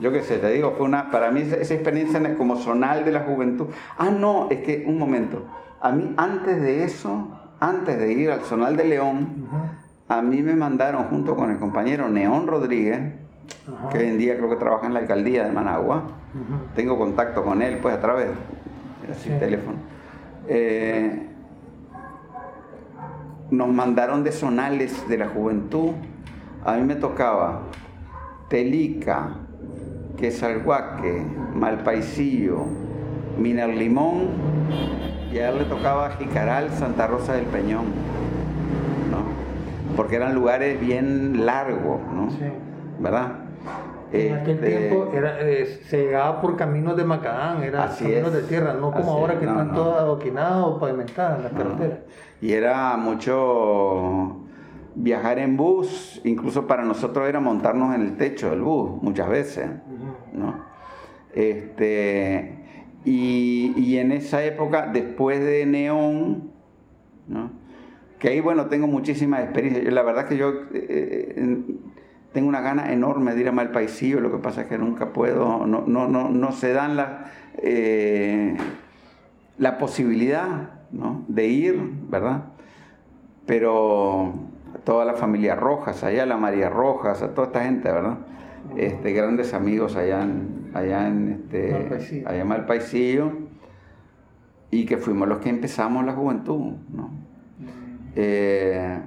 yo qué sé, te digo, fue una, para mí esa experiencia como zonal de la juventud. Ah, no, es que, un momento, a mí antes de eso, antes de ir al zonal de León, a mí me mandaron junto con el compañero Neón Rodríguez, que hoy en día creo que trabaja en la alcaldía de Managua. Tengo contacto con él, pues a través de Sí. teléfono. Eh, nos mandaron de zonales de la juventud. A mí me tocaba Telica, Quesalhuaque, Malpaisillo, Minar Limón y a él le tocaba Jicaral, Santa Rosa del Peñón. ¿no? Porque eran lugares bien largos, ¿no? Sí. ¿Verdad? En aquel Este, tiempo era, eh, se llegaba por caminos de macadán, eran caminos es. de tierra, no como ahora que no, están no. todas adoquinadas o pavimentadas las No. carreteras. Y era mucho viajar en bus, incluso para nosotros era montarnos en el techo del bus, muchas veces, ¿no? Este, y, y en esa época, después de Neón, ¿no? que ahí, bueno, tengo muchísimas experiencias. Yo, La verdad que yo eh, eh, tengo una gana enorme de ir a Malpaisillo, lo que pasa es que nunca puedo, no, no, no, no se dan la, eh, la posibilidad ¿no? de ir, ¿verdad? Pero toda la familia Rojas, allá la María Rojas, a toda esta gente, ¿verdad? Este, grandes amigos allá en, allá en, este, Malpaisillo. allá en Malpaisillo, y que fuimos los que empezamos la juventud, ¿no? Eh,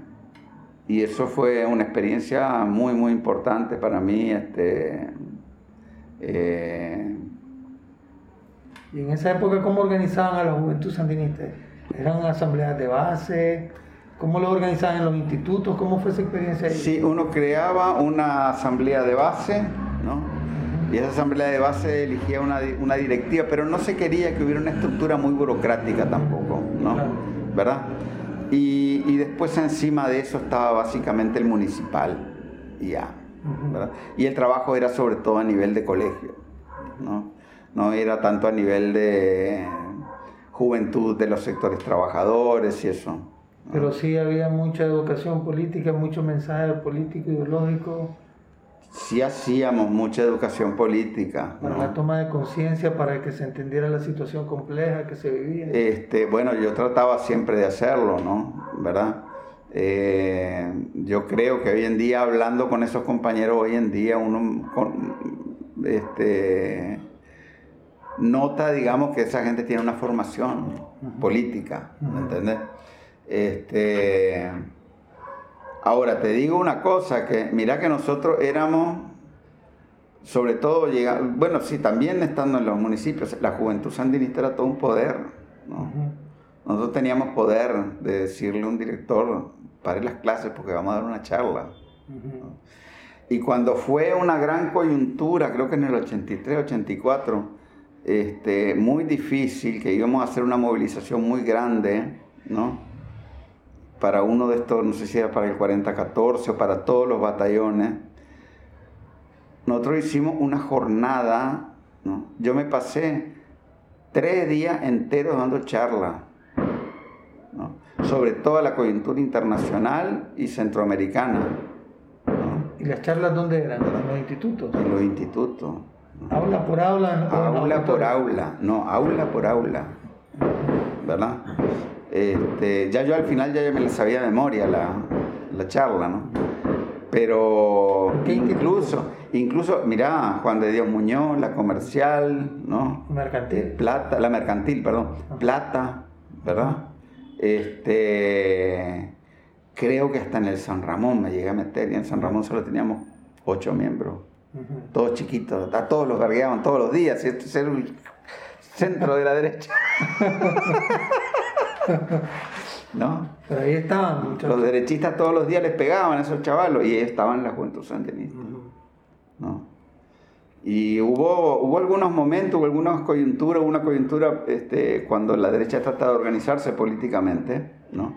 y eso fue una experiencia muy, muy importante para mí. Este, eh, Y en esa época, ¿cómo organizaban a la juventud sandinista? ¿Eran asambleas de base? ¿Cómo lo organizaban en los institutos? ¿Cómo fue esa experiencia ahí? Sí, uno creaba una asamblea de base, ¿no? Y esa asamblea de base elegía una, una directiva, pero no se quería que hubiera una estructura muy burocrática tampoco, ¿no? Claro. ¿Verdad? Y, y después encima de eso estaba básicamente el municipal, y ya. ¿verdad? Y el trabajo era sobre todo a nivel de colegio, ¿no? No era tanto a nivel de juventud de los sectores trabajadores y eso. Pero sí había mucha educación política, mucho mensaje político, ideológico, sí hacíamos mucha educación política. para ¿no? la toma de conciencia, para que se entendiera la situación compleja que se vivía. Este, bueno, yo trataba siempre de hacerlo, ¿no? ¿Verdad? Eh, yo creo que hoy en día, hablando con esos compañeros, hoy en día uno con- este, nota, digamos, que esa gente tiene una formación política, ¿me entiendes? Este, ahora, te digo una cosa, que mira que nosotros éramos sobre todo llega, bueno, sí, también estando en los municipios, la juventud sandinista era todo un poder, ¿no? Nosotros teníamos poder de decirle a un director, pare las clases porque vamos a dar una charla. Y cuando fue una gran coyuntura, creo que en el 83, 84, este, muy difícil, que íbamos a hacer una movilización muy grande, ¿no? Para uno de estos, no sé si era para el 4014 o para todos los batallones, nosotros hicimos una jornada, ¿no? Yo me pasé tres días enteros dando charlas, ¿no? Sobre toda la coyuntura internacional y centroamericana, ¿no? ¿Y las charlas dónde eran? En los institutos. en los institutos. ¿no? Aula por aula. Aula por aula, no, aula por aula, ¿verdad? Este, ya yo al final ya, me la sabía de memoria la, la charla, ¿no? Pero incluso, incluso, mirá, Juan de Dios Muñoz, la comercial, ¿no? Mercantil. Eh, Plata, la mercantil, perdón, Plata, ¿verdad? Este, creo que hasta en el San Ramón me llegué a meter y en San Ramón solo teníamos ocho miembros, todos chiquitos, a todos los vergueaban todos los días, y este es el centro de la derecha. ¿No? Pero ahí estaban, muchachos. Los derechistas todos los días les pegaban a esos chavalos y ellos estaban en la juventud sandinista. ¿no? Y hubo, hubo algunos momentos, hubo algunas coyunturas, una coyuntura este, cuando la derecha trataba de organizarse políticamente, ¿no?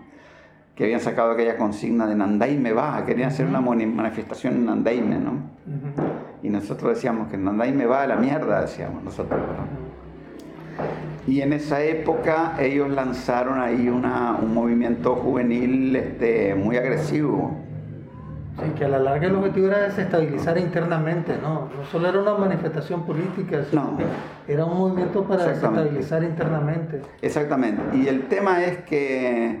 que habían sacado aquella consigna de Nandaime va, querían hacer una manifestación en Nandaime, ¿no? Y nosotros decíamos que Nandaime va a la mierda, decíamos nosotros. ¿no? Y en esa época ellos lanzaron ahí una, un movimiento juvenil este, muy agresivo. Sí, que a la larga el objetivo era desestabilizar internamente, ¿no? No solo era una manifestación política, sino No. que era un movimiento para desestabilizar internamente. Exactamente. Y el tema es que,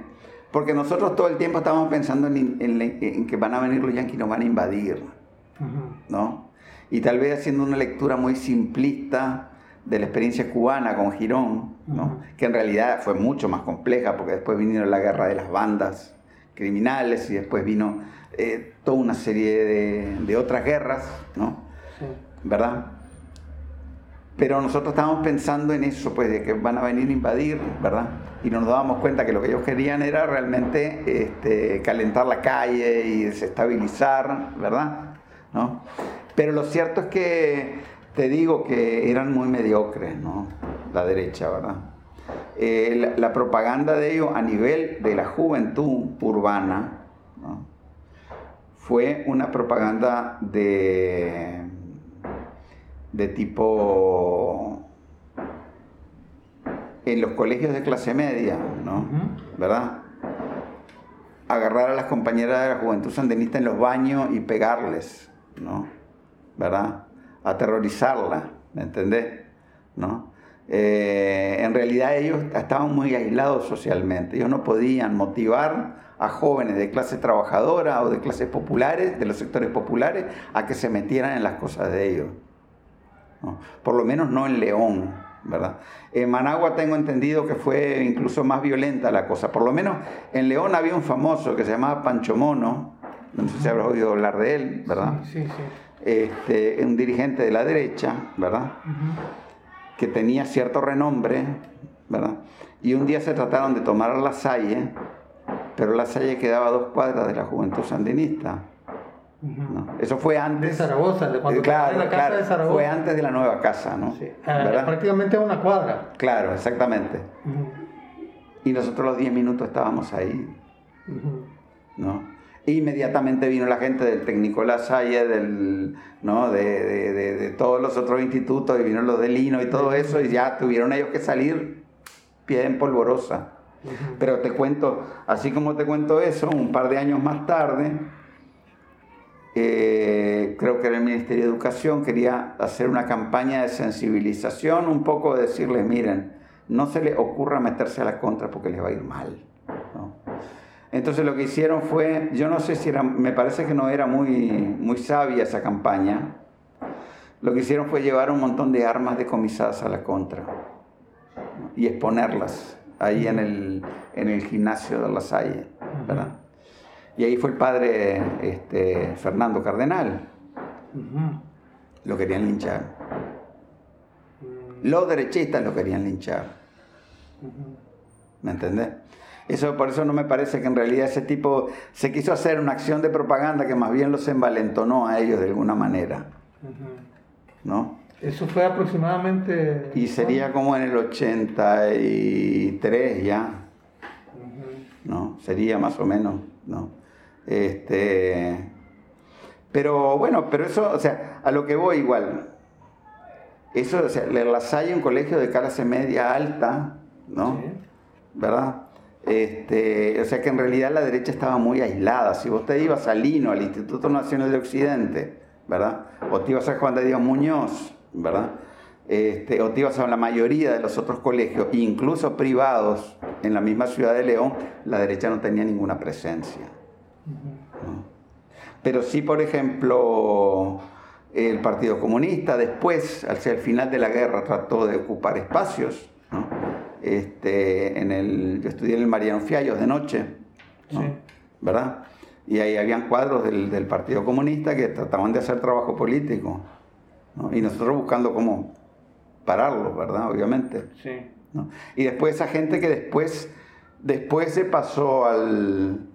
porque nosotros todo el tiempo estábamos pensando en, en- en que van a venir los yanquis y nos van a invadir, Ujú. ¿no? Y tal vez haciendo una lectura muy simplista de la experiencia cubana con Girón, ¿no? Que en realidad fue mucho más compleja porque después vinieron la guerra de las bandas criminales y después vino eh, toda una serie de, de otras guerras, ¿no? Sí. ¿verdad? Pero nosotros estábamos pensando en eso, pues de que van a venir a invadir, ¿verdad? Y no nos dábamos cuenta que lo que ellos querían era realmente este, calentar la calle y desestabilizar, ¿verdad? ¿No? Pero lo cierto es que te digo que eran muy mediocres, ¿no? La derecha, ¿verdad? Eh, la, la propaganda de ellos a nivel de la juventud urbana, ¿no? fue una propaganda de, de tipo en los colegios de clase media, ¿no? ¿Verdad? Agarrar a las compañeras de la juventud sandinista en los baños y pegarles, ¿no? ¿Verdad? Aterrorizarla, ¿me entendés? ¿No? Eh, en realidad ellos estaban muy aislados socialmente, ellos no podían motivar a jóvenes de clase trabajadora o de clases populares, de los sectores populares, a que se metieran en las cosas de ellos. ¿no? Por lo menos no en León, ¿verdad? En Managua tengo entendido que fue incluso más violenta la cosa. Por lo menos en León había un famoso que se llamaba Pancho Mono, no sé si habrás oído hablar de él, ¿verdad? Sí, sí, sí. Este, un dirigente de la derecha, ¿verdad? Que tenía cierto renombre, ¿verdad? Y un día se trataron de tomar La Salle, pero La Salle quedaba a dos cuadras de la juventud sandinista. Eso fue De antes. Zaragoza, de cuando Eh, claro, la casa claro, de Zaragoza. fue antes de la nueva casa, ¿no? Sí. Ah, ¿Verdad? prácticamente a una cuadra. Claro, exactamente. Y nosotros los 10 minutos estábamos ahí. ¿no? E inmediatamente vino la gente del Técnico La Salle, del, ¿no? de, de- de- de todos los otros institutos, y vino los de Lino y todo eso, y ya tuvieron ellos que salir pie en polvorosa. Pero te cuento, así como te cuento eso, un par de años más tarde, eh, creo que era el Ministerio de Educación quería hacer una campaña de sensibilización, un poco de decirles, miren, no se les ocurra meterse a la contra porque les va a ir mal. Entonces lo que hicieron fue, yo no sé si era, me parece que no era muy, muy sabia esa campaña, lo que hicieron fue llevar un montón de armas decomisadas a la contra y exponerlas ahí en el, en el gimnasio de La Salle, ¿verdad? Y ahí fue el padre este, Fernando Cardenal, lo querían linchar. Los derechistas lo querían linchar. ¿Me entendés? Eso, por eso no me parece que en realidad ese tipo se quiso hacer una acción de propaganda que más bien los envalentonó a ellos de alguna manera. ¿no? Eso fue aproximadamente. Y sería como en el 83 ya, ¿no? Sería más o menos, ¿no? Este, pero bueno, pero eso, o sea, a lo que voy igual. Eso, o sea, La Salle, un colegio de clase media alta, ¿no? Sí. ¿Verdad? Este, o sea que en realidad la derecha estaba muy aislada. Si vos te ibas al Lino, al Instituto Nacional de Occidente, ¿verdad? O te ibas a Juan de Dios Muñoz, ¿verdad? Este, o te ibas a la mayoría de los otros colegios, incluso privados, en la misma ciudad de León, la derecha no tenía ninguna presencia. Pero sí, por ejemplo, el Partido Comunista después, hacia el final de la guerra, trató de ocupar espacios. ¿no? Este, en el, yo estudié en el Mariano Fiallos de noche. ¿no? Sí. ¿verdad? Y ahí habían cuadros del, del Partido Comunista que trataban de hacer trabajo político, ¿no? Y nosotros buscando cómo pararlo, ¿verdad? Obviamente. Sí. ¿no? Y después esa gente que después, después se pasó al...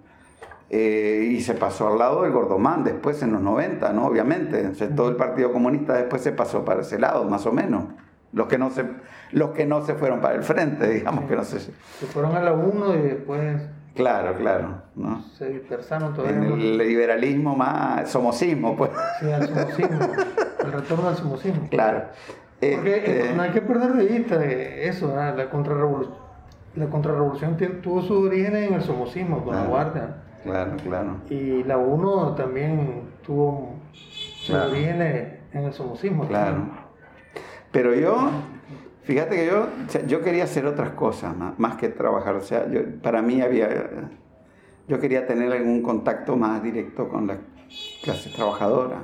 eh, y se pasó al lado del Gordomán después en los 90, ¿no? Obviamente. Entonces, todo el Partido Comunista después se pasó para ese lado, más o menos. Los que no se, los que no se fueron para el frente, digamos que no sé. si- Se fueron a la 1 y después Claro, claro. ¿no? se dispersaron todavía. En el liberalismo más somocismo, pues. Sí, al somocismo. el retorno al somocismo. Claro. Porque Este, eh, no hay que perder de vista eso, ¿ah? la contrarrevolución. La contrarrevolución tuvo sus orígenes en el somocismo, con la guardia. Claro, claro. Y la 1 también tuvo sus Claro. orígenes en el somocismo. Claro. Pero yo, fíjate que yo, o sea, yo quería hacer otras cosas más, más que trabajar. O sea, yo, para mí había, yo quería tener algún contacto más directo con las clases trabajadoras.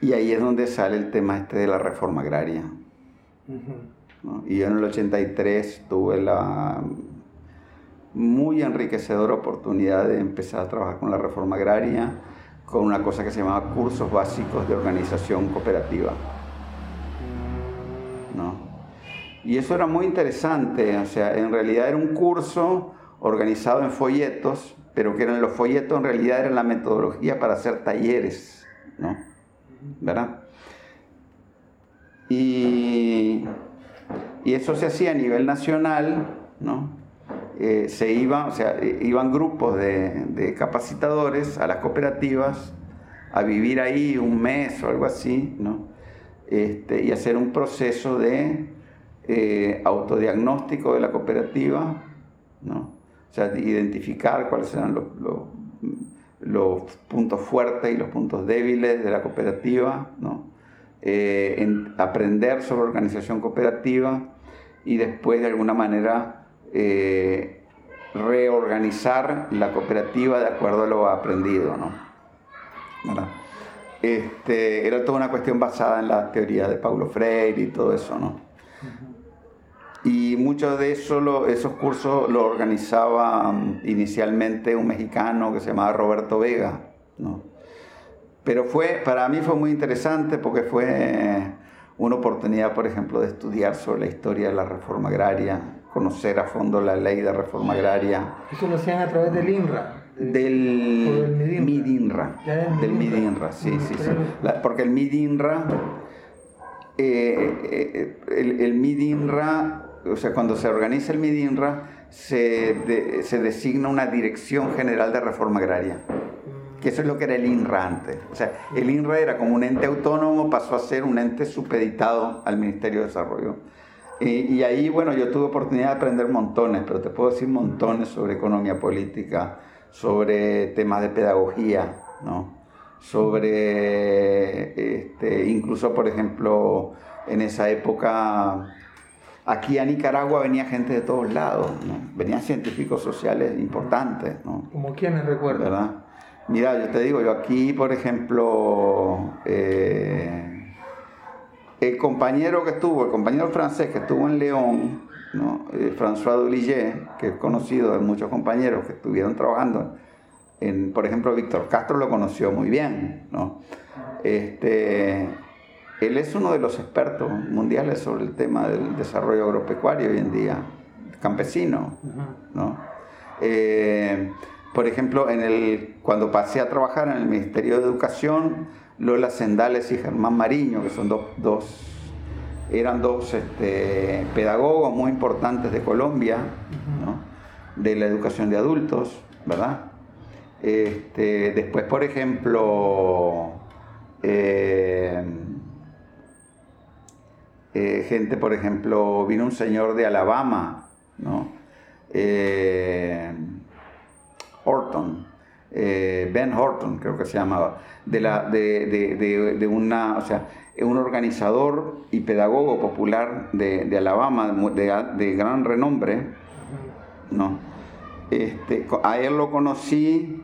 Y ahí es donde sale el tema este de la reforma agraria. Y yo en el 83 tuve la muy enriquecedora oportunidad de empezar a trabajar con la reforma agraria, con una cosa que se llamaba cursos básicos de organización cooperativa. Y eso era muy interesante, o sea, en realidad era un curso organizado en folletos, pero que eran los folletos en realidad eran la metodología para hacer talleres, ¿no? ¿Verdad? Y, y eso se hacía a nivel nacional, ¿no? Eh, se iba, o sea, iban grupos de, de capacitadores a las cooperativas a vivir ahí un mes o algo así, ¿no? Este, y hacer un proceso de eh, autodiagnóstico de la cooperativa, ¿no? O sea, de identificar cuáles eran los, los, los puntos fuertes y los puntos débiles de la cooperativa, ¿no? Eh, en aprender sobre organización cooperativa y después de alguna manera eh, reorganizar la cooperativa de acuerdo a lo aprendido, ¿no? Este, era toda una cuestión basada en la teoría de Paulo Freire y todo eso, ¿no? Y mucho de eso, lo- esos cursos lo organizaba mm, inicialmente un mexicano que se llamaba Roberto Vega, ¿no? Pero fue, para mí fue muy interesante porque fue una oportunidad, por ejemplo, de estudiar sobre la historia de la reforma agraria, conocer a fondo la ley de reforma agraria, Eso lo hacían a través del INRA. de- del Midinra. Del Midinra. Midinra, sí, sí, sí. La- porque el Midinra, eh, eh, el, el Midinra, o sea, cuando se organiza el Midinra, se, de- se designa una Dirección General de Reforma Agraria. Que eso es lo que era el INRA antes. O sea, el INRA era como un ente autónomo, pasó a ser un ente supeditado al Ministerio de Desarrollo. Y, y ahí, bueno, yo tuve oportunidad de aprender montones, pero te puedo decir montones sobre economía política, sobre temas de pedagogía, ¿no? Sobre, este, incluso, por ejemplo, en esa época, aquí a Nicaragua venía gente de todos lados, ¿no? Venían científicos sociales importantes, ¿no? Como quienes recuerdan. ¿verdad? Mira, yo te digo, yo aquí, por ejemplo, eh, el compañero que estuvo, el compañero francés que estuvo en León, ¿no? Eh, François Duligé, que es conocido de muchos compañeros que estuvieron trabajando, en, por ejemplo, Víctor Castro lo conoció muy bien, ¿no? Este, él es uno de los expertos mundiales sobre el tema del desarrollo agropecuario hoy en día, campesino. ¿no? Eh, por ejemplo, en el, cuando pasé a trabajar en el Ministerio de Educación, Lola Sendales y Germán Mariño, que son dos, dos- eran dos este, pedagogos muy importantes de Colombia, ¿no? de la educación de adultos, ¿verdad? Este, después, por ejemplo, eh, eh, gente, por ejemplo, vino un señor de Alabama, ¿no? Eh, Horton, eh, Ben Horton, creo que se llamaba, de, la, de, de- de- una, o sea, un organizador y pedagogo popular de, Alabama, de, gran renombre, ¿no? Este, a él lo conocí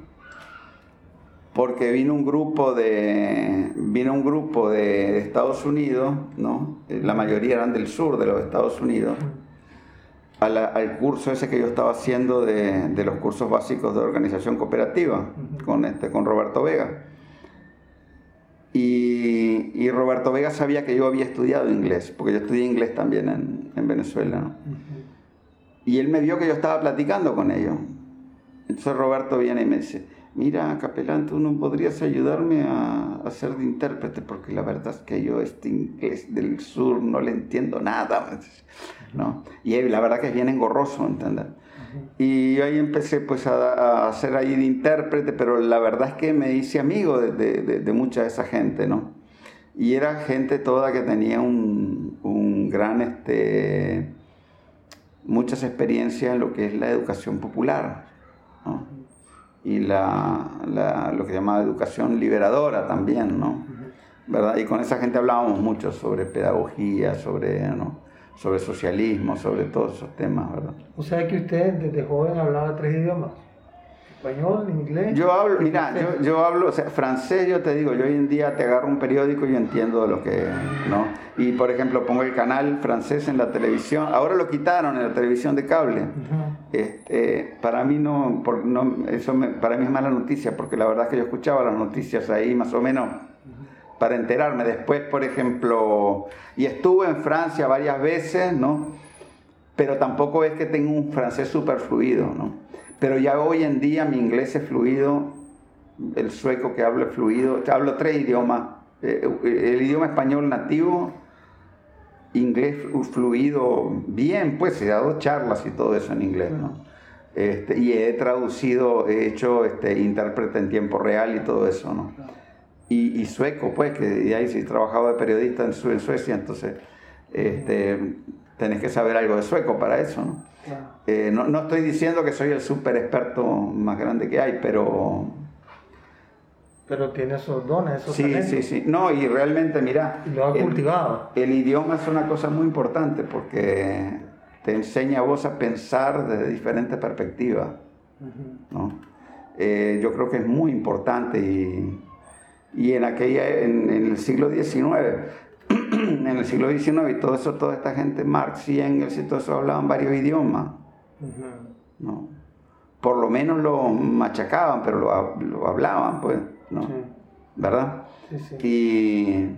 porque vino un grupo de vino un grupo de, Estados Unidos, ¿no? La mayoría eran del sur de los Estados Unidos, al curso ese que yo estaba haciendo de, de, los cursos básicos de organización cooperativa con, este, con Roberto Vega. Y, y, Roberto Vega sabía que yo había estudiado inglés, porque yo estudié inglés también en, en Venezuela. Y él me vio que yo estaba platicando con ellos. Entonces Roberto viene y me dice, mira, capelán, tú no podrías ayudarme a, a, ser de intérprete, porque la verdad es que yo este inglés del sur no le entiendo nada, ¿no? Y la verdad que es bien engorroso, ¿entendés? Y ahí empecé pues a, a, ser ahí de intérprete, pero la verdad es que me hice amigo de, de, de, mucha de esa gente, ¿no? Y era gente toda que tenía un, un gran, este, muchas experiencias en lo que es la educación popular. Y la, la, lo que se educación liberadora también, ¿no? ¿verdad? Y con esa gente hablábamos mucho sobre pedagogía, sobre, ¿no? sobre socialismo, sobre todos esos temas, ¿verdad? O sea que usted desde joven hablaba tres idiomas español, inglés. Yo hablo, mira, yo, yo, hablo, o sea, francés, yo te digo, yo hoy en día te agarro un periódico y entiendo lo que, ¿no? Y por ejemplo, pongo el canal francés en la televisión, ahora lo quitaron en la televisión de cable. este, para mí no, por, no eso para mí es mala noticia, porque la verdad es que yo escuchaba las noticias ahí más o menos para enterarme. Después, por ejemplo, y estuve en Francia varias veces, ¿no? Pero tampoco es que tenga un francés súper fluido, ¿no? Pero ya hoy en día mi inglés es fluido, el sueco que hablo es fluido, hablo tres idiomas, eh, el idioma español nativo, inglés fluido bien, pues he dado charlas y todo eso en inglés, ¿no? Este, y he traducido, he hecho este, intérprete en tiempo real y todo eso, ¿no? Y, y sueco, pues, que ahí sí he trabajado de periodista en Suecia, entonces este, tenés que saber algo de sueco para eso, ¿no? Eh, no, no, estoy diciendo que soy el súper experto más grande que hay, pero... Pero tiene esos dones, esos Sí, sí, sí. No, y realmente, mira... lo ha cultivado. El idioma es una cosa muy importante porque te enseña a vos a pensar desde diferentes perspectivas. ¿no? eh, yo creo que es muy importante y, y en aquella, en, en el siglo XIX, en el siglo XIX y todo eso, toda esta gente, Marx y Engels y todo eso hablaban varios idiomas. ¿no? Por lo menos lo machacaban, pero lo, lo hablaban, pues, ¿no? Sí. ¿Verdad? Sí, sí.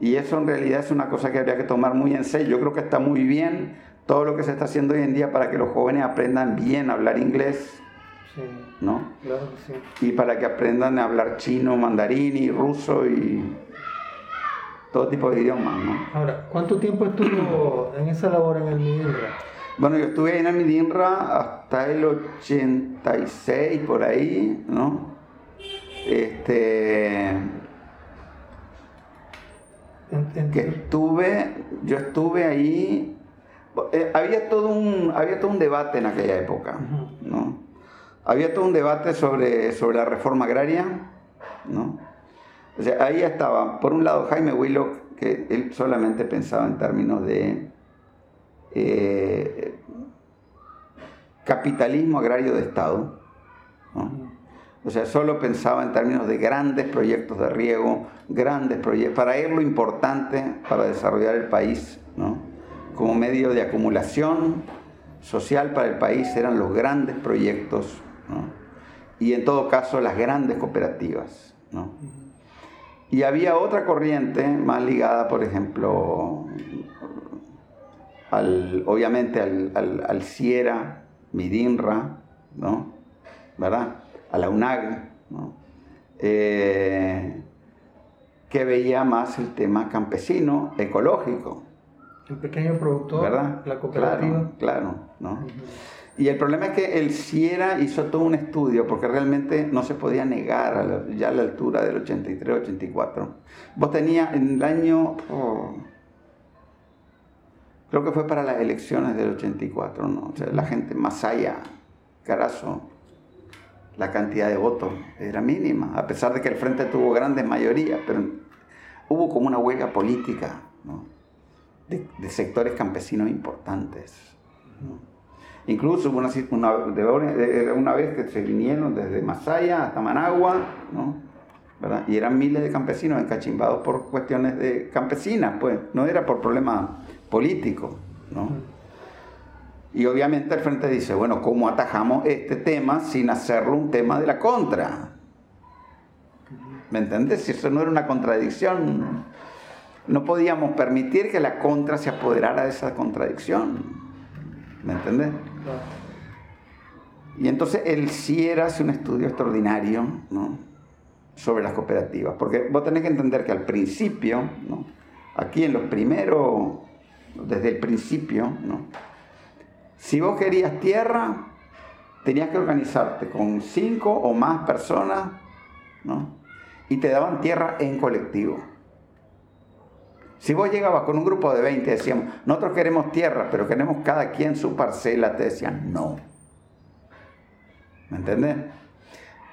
Y, y, eso en realidad es una cosa que habría que tomar muy en serio. Yo creo que está muy bien todo lo que se está haciendo hoy en día para que los jóvenes aprendan bien a hablar inglés. ¿No? Claro y para que aprendan a hablar chino, mandarín y ruso y todo tipo de idiomas, ¿no? Ahora, ¿cuánto tiempo estuvo en esa labor en el Midinra? Bueno, yo estuve en el Midinra hasta el 86, por ahí, ¿no? Este... Que estuve, yo estuve ahí, eh, había, todo un, había todo un debate en aquella época, ¿no? Había todo un debate sobre, sobre la reforma agraria, ¿no? O sea, ahí estaba, por un lado, Jaime Willock, que él solamente pensaba en términos de eh, capitalismo agrario de Estado. ¿no? O sea, solo pensaba en términos de grandes proyectos de riego, grandes proyectos. Para él lo importante para desarrollar el país, ¿no? como medio de acumulación social para el país, eran los grandes proyectos ¿no? y en todo caso las grandes cooperativas. ¿no? Y había otra corriente más ligada, por ejemplo, al, obviamente al, al, al Sierra, Midinra, ¿no? ¿verdad? A la UNAG, ¿no? Eh, que veía más el tema campesino, ecológico. El pequeño productor, ¿verdad? la cooperativa. Claro, claro ¿no? Uh -huh. Y el problema es que el Sierra hizo todo un estudio, porque realmente no se podía negar a la, ya a la altura del 83-84. Vos tenías en el año, oh, creo que fue para las elecciones del 84, ¿no? O sea, la gente, Masaya, Carazo, la cantidad de votos era mínima, a pesar de que el Frente tuvo grandes mayorías, pero hubo como una huelga política, ¿no? de, de sectores campesinos importantes. ¿no? Incluso hubo una, una, vez que se vinieron desde Masaya hasta Managua, ¿no? ¿verdad? y eran miles de campesinos encachimbados por cuestiones de campesinas, pues, no era por problemas políticos. ¿no? Y obviamente el frente dice, bueno, ¿cómo atajamos este tema sin hacerlo un tema de la contra? ¿Me entiendes? Si eso no era una contradicción, no podíamos permitir que la contra se apoderara de esa contradicción. ¿Me entiendes? Y entonces sí era hace un estudio extraordinario ¿no? sobre las cooperativas, porque vos tenés que entender que al principio, ¿no? aquí en los primeros, desde el principio, ¿no? si vos querías tierra, tenías que organizarte con cinco o más personas ¿no? y te daban tierra en colectivo. Si vos llegabas con un grupo de 20 y decíamos, nosotros queremos tierra, pero queremos cada quien su parcela, te decían no. ¿Me entiendes?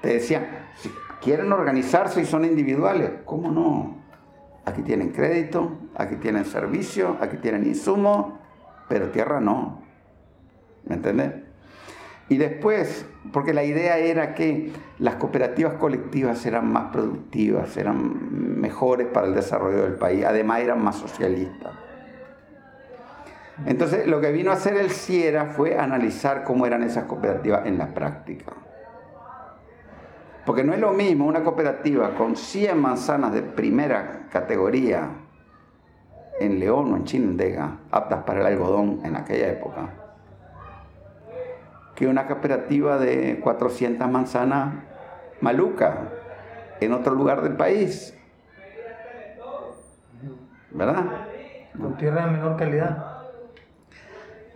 Te decían, si quieren organizarse y son individuales, ¿cómo no? Aquí tienen crédito, aquí tienen servicio, aquí tienen insumo, pero tierra no. ¿Me entiendes? Y después, porque la idea era que las cooperativas colectivas eran más productivas, eran mejores para el desarrollo del país, además eran más socialistas. Entonces, lo que vino a hacer el CIERA fue analizar cómo eran esas cooperativas en la práctica. Porque no es lo mismo una cooperativa con 100 manzanas de primera categoría en León o en Chinandega, aptas para el algodón en aquella época, que una cooperativa de 400 manzanas maluca en otro lugar del país. ¿Verdad? Con tierra de menor calidad.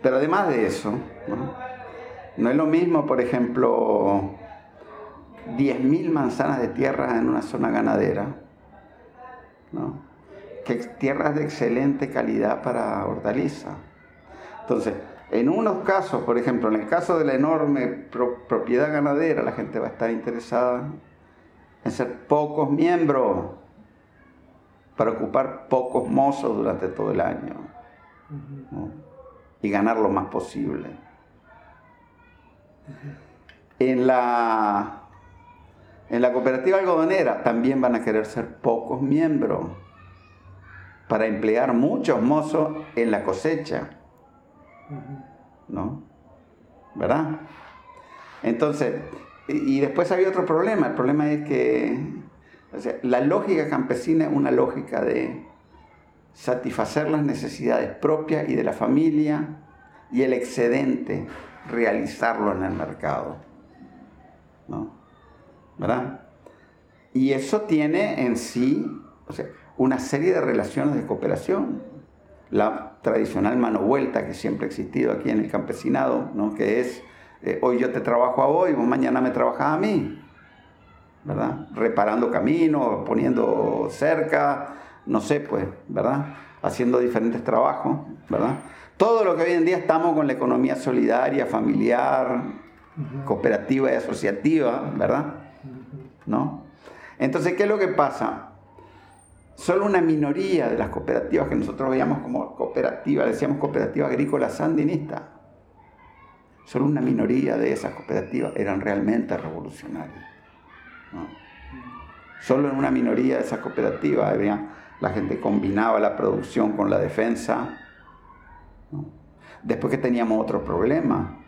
Pero además de eso, ¿no? es lo mismo, por ejemplo, 10.000 manzanas de tierra en una zona ganadera, ¿no? que tierras de excelente calidad para hortaliza. Entonces, en unos casos, por ejemplo, en el caso de la enorme propiedad ganadera, la gente va a estar interesada en ser pocos miembros para ocupar pocos mozos durante todo el año y ganar lo más posible. En la, en la cooperativa algodonera también van a querer ser pocos miembros para emplear muchos mozos en la cosecha ¿no? ¿Verdad? Entonces, y después había otro problema. El problema es que la lógica campesina es una lógica de satisfacer las necesidades propias y de la familia y el excedente realizarlo en el mercado. ¿no? ¿Verdad? Y eso tiene en sí una serie de relaciones de cooperación la tradicional mano vuelta que siempre ha existido aquí en el campesinado, ¿no? que es eh, hoy yo te trabajo a vos y vos mañana me trabajas a mí, ¿verdad? Reparando caminos, poniendo cerca, no sé, pues, ¿verdad? Haciendo diferentes trabajos, ¿verdad? Todo lo que hoy en día estamos con la economía solidaria, familiar, cooperativa y asociativa, ¿verdad? ¿No? Entonces, ¿qué es lo que pasa? Solo una minoría de las cooperativas que nosotros veíamos como cooperativas, decíamos cooperativa agrícola sandinista, solo una minoría de esas cooperativas eran realmente revolucionarias. Solo en una minoría de esas cooperativas la gente combinaba la producción con la defensa. Después que teníamos otro problema.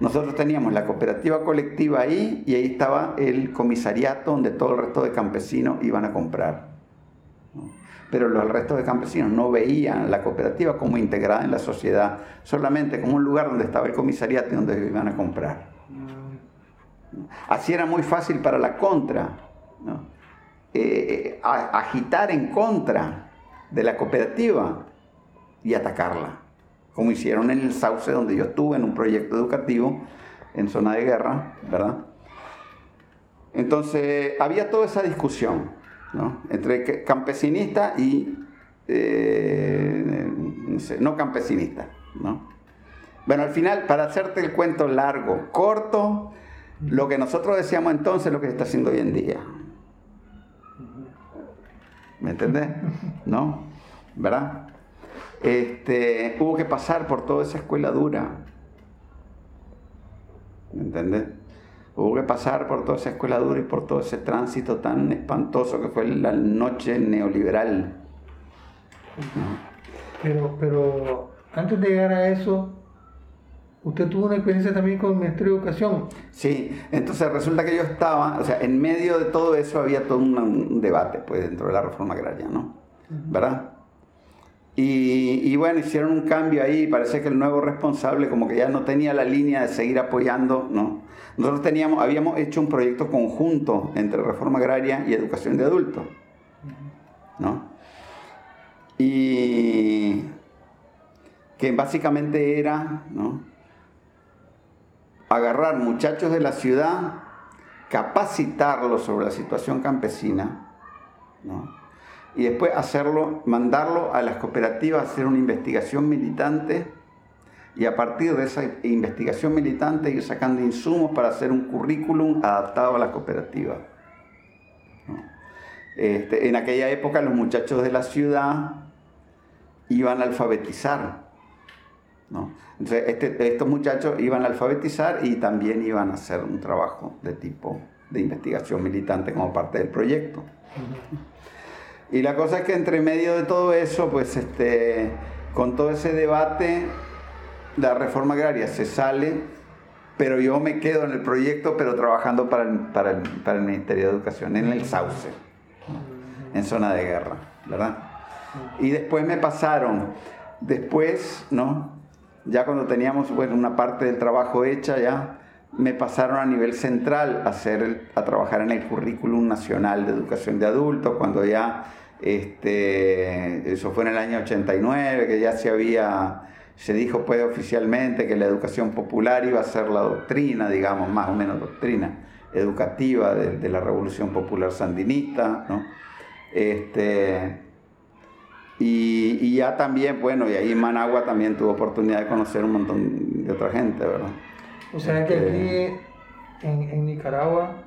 Nosotros teníamos la cooperativa colectiva ahí y ahí estaba el comisariato donde todo el resto de campesinos iban a comprar pero los resto de campesinos no veían la cooperativa como integrada en la sociedad, solamente como un lugar donde estaba el comisariato y donde iban a comprar. Así era muy fácil para la contra, eh, agitar en contra de la cooperativa y atacarla, como hicieron en el Sauce donde yo estuve en un proyecto educativo en zona de guerra, ¿verdad? Entonces había toda esa discusión entre campesinista y eh, no, campesinista. ¿no? Bueno, al final, para hacerte el cuento largo, corto, lo que nosotros decíamos entonces es lo que se está haciendo hoy en día. ¿Me entendés? ¿No? ¿Verdad? Este, hubo que pasar por toda esa escuela dura. ¿Me entendés? Hubo que pasar por toda esa escuela dura y por todo ese tránsito tan espantoso que fue la noche neoliberal. Pero, pero antes de llegar a eso, Usted tuvo una experiencia también con el Ministerio de Educación. Sí, entonces resulta que yo estaba, o sea, en medio de todo eso había todo un, un debate pues dentro de la reforma agraria, ¿no? ¿Verdad? Y, y, bueno, hicieron un cambio ahí, parece que el nuevo responsable como que ya no tenía la línea de seguir apoyando, ¿no? Nosotros teníamos, habíamos hecho un proyecto conjunto entre reforma agraria y educación de adultos, ¿no? Y que básicamente era, ¿no? agarrar muchachos de la ciudad, capacitarlos sobre la situación campesina, ¿no? y después hacerlo, mandarlo a las cooperativas a hacer una investigación militante y a partir de esa investigación militante ir sacando insumos para hacer un currículum adaptado a la cooperativa. Este, en aquella época los muchachos de la ciudad iban a alfabetizar. ¿no? Entonces este, estos muchachos iban a alfabetizar y también iban a hacer un trabajo de tipo de investigación militante como parte del proyecto. Y la cosa es que entre medio de todo eso, pues este, con todo ese debate, la reforma agraria se sale, pero yo me quedo en el proyecto, pero trabajando para el, para el, para el Ministerio de Educación, en el Sauce, en zona de guerra, ¿verdad? Y después me pasaron, después, ¿no? Ya cuando teníamos bueno, una parte del trabajo hecha, ya me pasaron a nivel central a, hacer, a trabajar en el currículum nacional de educación de adultos, cuando ya, este, eso fue en el año 89, que ya se había, se dijo pues oficialmente que la educación popular iba a ser la doctrina, digamos, más o menos doctrina educativa de, de la revolución popular sandinista, ¿no? Este, y, y, ya también, bueno, y ahí Managua también tuvo oportunidad de conocer un montón de otra gente, ¿verdad? O sea que aquí en, en Nicaragua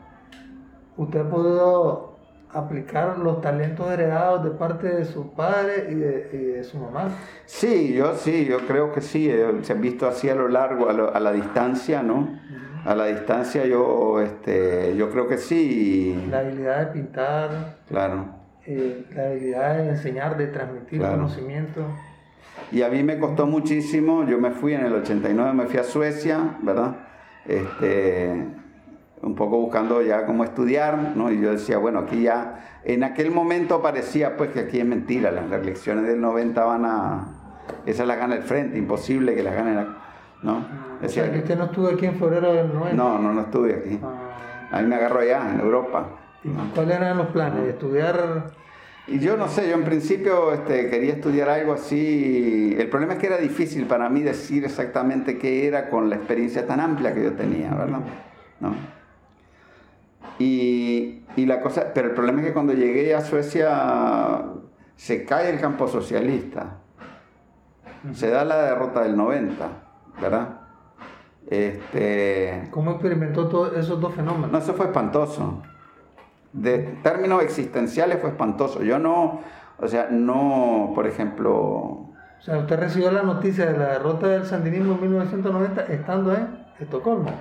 usted ha podido aplicar los talentos heredados de parte de su padre y de, y de su mamá. Sí, yo sí, yo creo que sí, eh, se han visto así a lo largo, a, lo, a la distancia, ¿no? Uh -huh. A la distancia yo, este, yo creo que sí. La habilidad de pintar. Claro eh, la habilidad de enseñar, de transmitir claro. conocimiento. Y a mí me costó muchísimo, yo me fui en el 89, me fui a Suecia, ¿verdad? Este, un poco buscando ya cómo estudiar, ¿no? Y yo decía, bueno, aquí ya, en aquel momento parecía pues que aquí es mentira, las elecciones del 90 van a, esas las gana el frente, imposible que las ganen, ¿no? Decía, o sea, que usted no estuvo aquí en febrero del 90. No, no, no estuve aquí. Ah. A mí me agarró allá, en Europa. ¿Cuáles eran los planes? ¿Estudiar? Y yo no sé, yo en principio este, quería estudiar algo así. El problema es que era difícil para mí decir exactamente qué era con la experiencia tan amplia que yo tenía, ¿verdad? ¿No? Y, y la cosa, pero el problema es que cuando llegué a Suecia se cae el campo socialista. Se da la derrota del 90, ¿verdad? Este... ¿Cómo experimentó todos esos dos fenómenos? No, eso fue espantoso de términos existenciales fue espantoso. Yo no, o sea, no, por ejemplo... O sea, usted recibió la noticia de la derrota del sandinismo en 1990 estando en Estocolmo.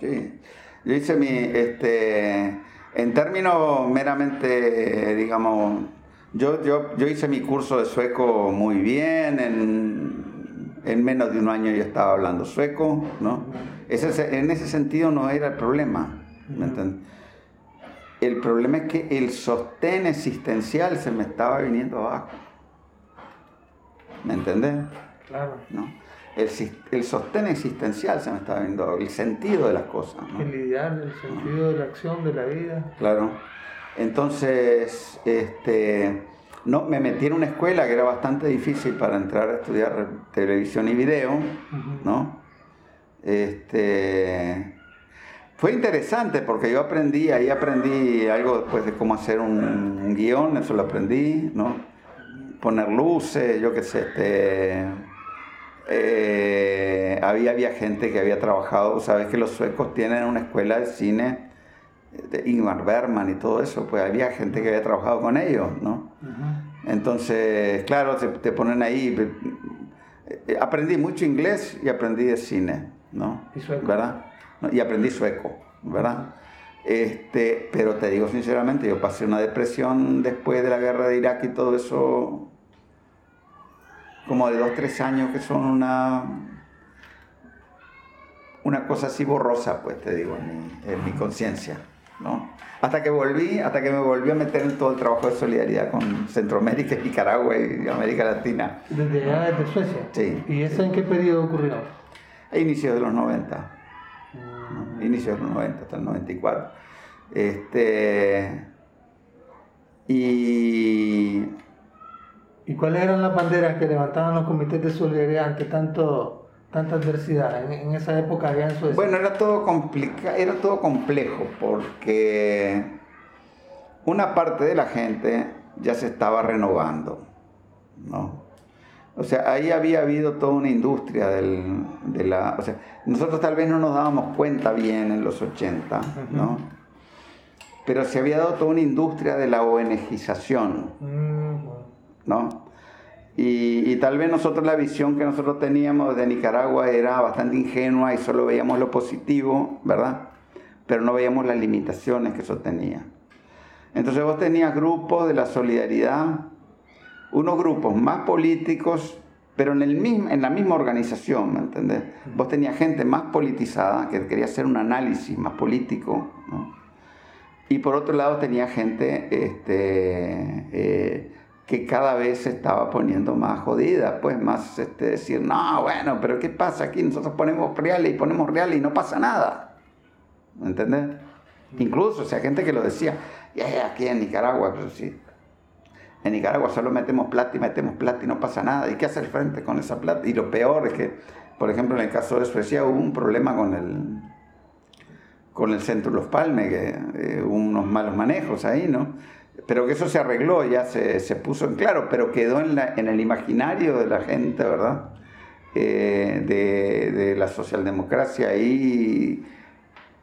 Sí, yo hice mi, este, en términos meramente, digamos, yo, yo, yo hice mi curso de sueco muy bien, en, en menos de un año yo estaba hablando sueco, ¿no? Ese, en ese sentido no era el problema, ¿me entiendes? El problema es que el sostén existencial se me estaba viniendo abajo. ¿Me entendés? Claro. ¿No? El, el, sostén existencial se me estaba viniendo abajo, el sentido de las cosas. ¿no? El ideal, el sentido ¿no? de la acción, de la vida. Claro. Entonces, este, no, me metí en una escuela que era bastante difícil para entrar a estudiar televisión y video, uh -huh. ¿no? Este, fue interesante porque yo aprendí, ahí aprendí algo después de cómo hacer un, un guion, eso lo aprendí, ¿no? Poner luces, yo qué sé, este, eh, había, había gente que había trabajado, sabes que los suecos tienen una escuela de cine de Ingmar Bergman y todo eso, pues había gente que había trabajado con ellos, ¿no? Uh -huh. Entonces, claro, te, te, ponen ahí, eh, aprendí mucho inglés y aprendí de cine, ¿no? ¿Y sueco? ¿Verdad? y aprendí sueco, ¿verdad? Este, pero te digo sinceramente, yo pasé una depresión después de la guerra de Irak y todo eso, como de dos, tres años, que son una... una cosa así borrosa, pues te digo, en mi, conciencia, ¿no? Hasta que volví, hasta que me volví a meter en todo el trabajo de solidaridad con Centroamérica, Nicaragua y América Latina. ¿Desde allá, desde Suecia? Sí. ¿Y eso en qué periodo ocurrió? A inicios de los 90. Inicios de los 90, hasta el 94. Este... Y... ¿Y cuáles eran las banderas que levantaban los comités de solidaridad ante tanto tanta adversidad en, esa época había en Suecia? Bueno, era todo, complica era todo complejo porque una parte de la gente ya se estaba renovando, ¿no? O sea, ahí había habido toda una industria del, de la... O sea, nosotros tal vez no nos dábamos cuenta bien en los 80, ¿no? Pero se había dado toda una industria de la ONGización, Y, tal vez nosotros la visión que nosotros teníamos de Nicaragua era bastante ingenua y solo veíamos lo positivo, ¿verdad? Pero no veíamos las limitaciones que eso tenía. Entonces vos tenías grupos de la solidaridad, unos grupos más políticos, pero en, el mismo, en la misma organización, ¿me entendés? Vos tenías gente más politizada que quería hacer un análisis más político. Y por otro lado tenía gente este, eh, que cada vez se estaba poniendo más jodida, pues más este, decir, no, bueno, pero ¿qué pasa aquí? Nosotros ponemos reales y ponemos reales y no pasa nada. ¿Me entendés? Incluso, o sea, gente que lo decía, ya, aquí en Nicaragua, pero sí, en Nicaragua solo metemos plata y metemos plata y no pasa nada. ¿Y qué hacer frente con esa plata? Y lo peor es que, por ejemplo, en el caso de Suecia hubo un problema con el, con el centro de Los Palmes, que eh, hubo unos malos manejos ahí, ¿no? Pero que eso se arregló, ya se, se puso en claro, pero quedó en, la, en, el imaginario de la gente, ¿verdad? Eh, de, de, la socialdemocracia y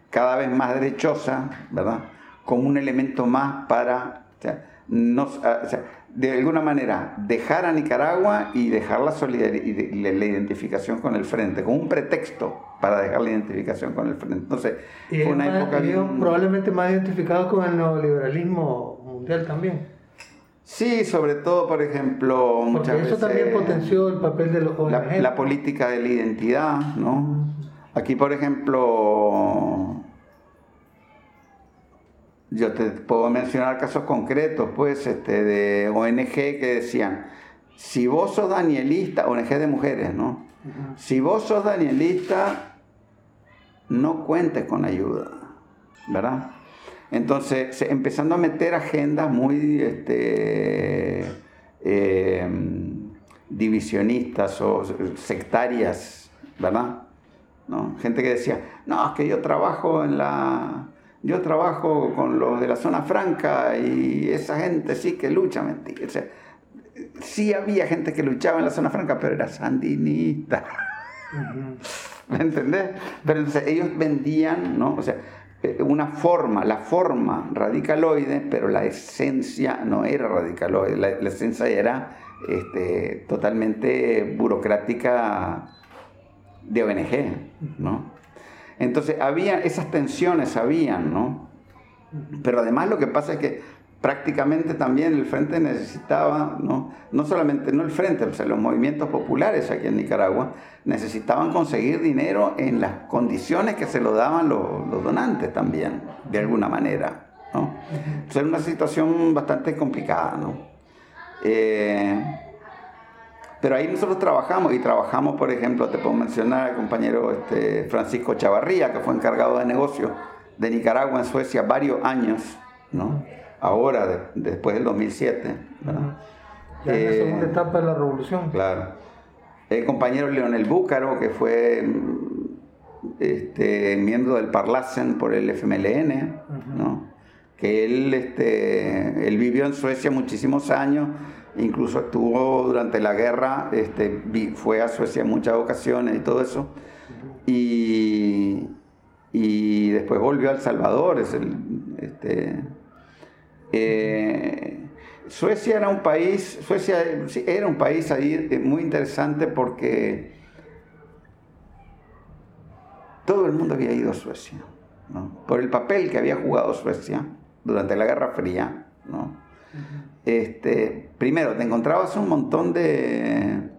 cada vez más derechosa, ¿verdad? Como un elemento más para, o sea, no, o sea, de alguna manera, dejar a Nicaragua y dejar la, solidaridad, la identificación con el frente, como un pretexto para dejar la identificación con el frente. Entonces, fue una época probablemente más identificado con el neoliberalismo también. Sí, sobre todo, por ejemplo, muchas Porque eso también potenció el papel de los La, la, política de la identidad, ¿no? Aquí, por ejemplo, yo te puedo mencionar casos concretos, pues, este, de ONG que decían, si vos sos danielista, ONG de mujeres, ¿no? Si vos sos danielista, no cuentes con ayuda, ¿verdad? Entonces, empezando a meter agendas muy este, em, divisionistas o sectarias, ¿verdad? ¿No? Gente que decía, no, es que yo trabajo en la... Yo trabajo con los de la zona franca y esa gente sí que lucha, mentira. O sea, sí había gente que luchaba en la zona franca, pero era sandinista. ¿Me entendés? Pero entonces ellos vendían, ¿no? O sea, una forma, la forma radicaloide, pero la esencia no era radicaloide, la, esencia era este, totalmente burocrática de ONG, ¿no? Entonces, había esas tensiones, habían, ¿no? Pero además lo que pasa es que prácticamente también el frente necesitaba, no, no solamente no el frente, o los movimientos populares aquí en Nicaragua necesitaban conseguir dinero en las condiciones que se lo daban los, donantes también, de alguna manera. ¿no? Entonces era una situación bastante complicada. ¿no? Eh, pero ahí nosotros trabajamos y trabajamos, por ejemplo, te puedo mencionar al compañero este, Francisco Chavarría, que fue encargado de negocio de Nicaragua en Suecia varios años, ¿no? Ahora, después del 2007. Ya en la segunda eh, etapa de la revolución. Claro. El compañero Leonel Búcaro, que fue este, miembro del Parlacen por el FMLN, ¿no? que él, este, él vivió en Suecia muchísimos años, incluso estuvo durante la guerra, este, fue a Suecia en muchas ocasiones y todo eso, y, y después volvió a El Salvador, es el, este, eh, Suecia era un país, Suecia era un país ahí eh, muy interesante porque todo el mundo había ido a Suecia, por el papel que había jugado Suecia durante la Guerra Fría. este, primero, te encontrabas un montón de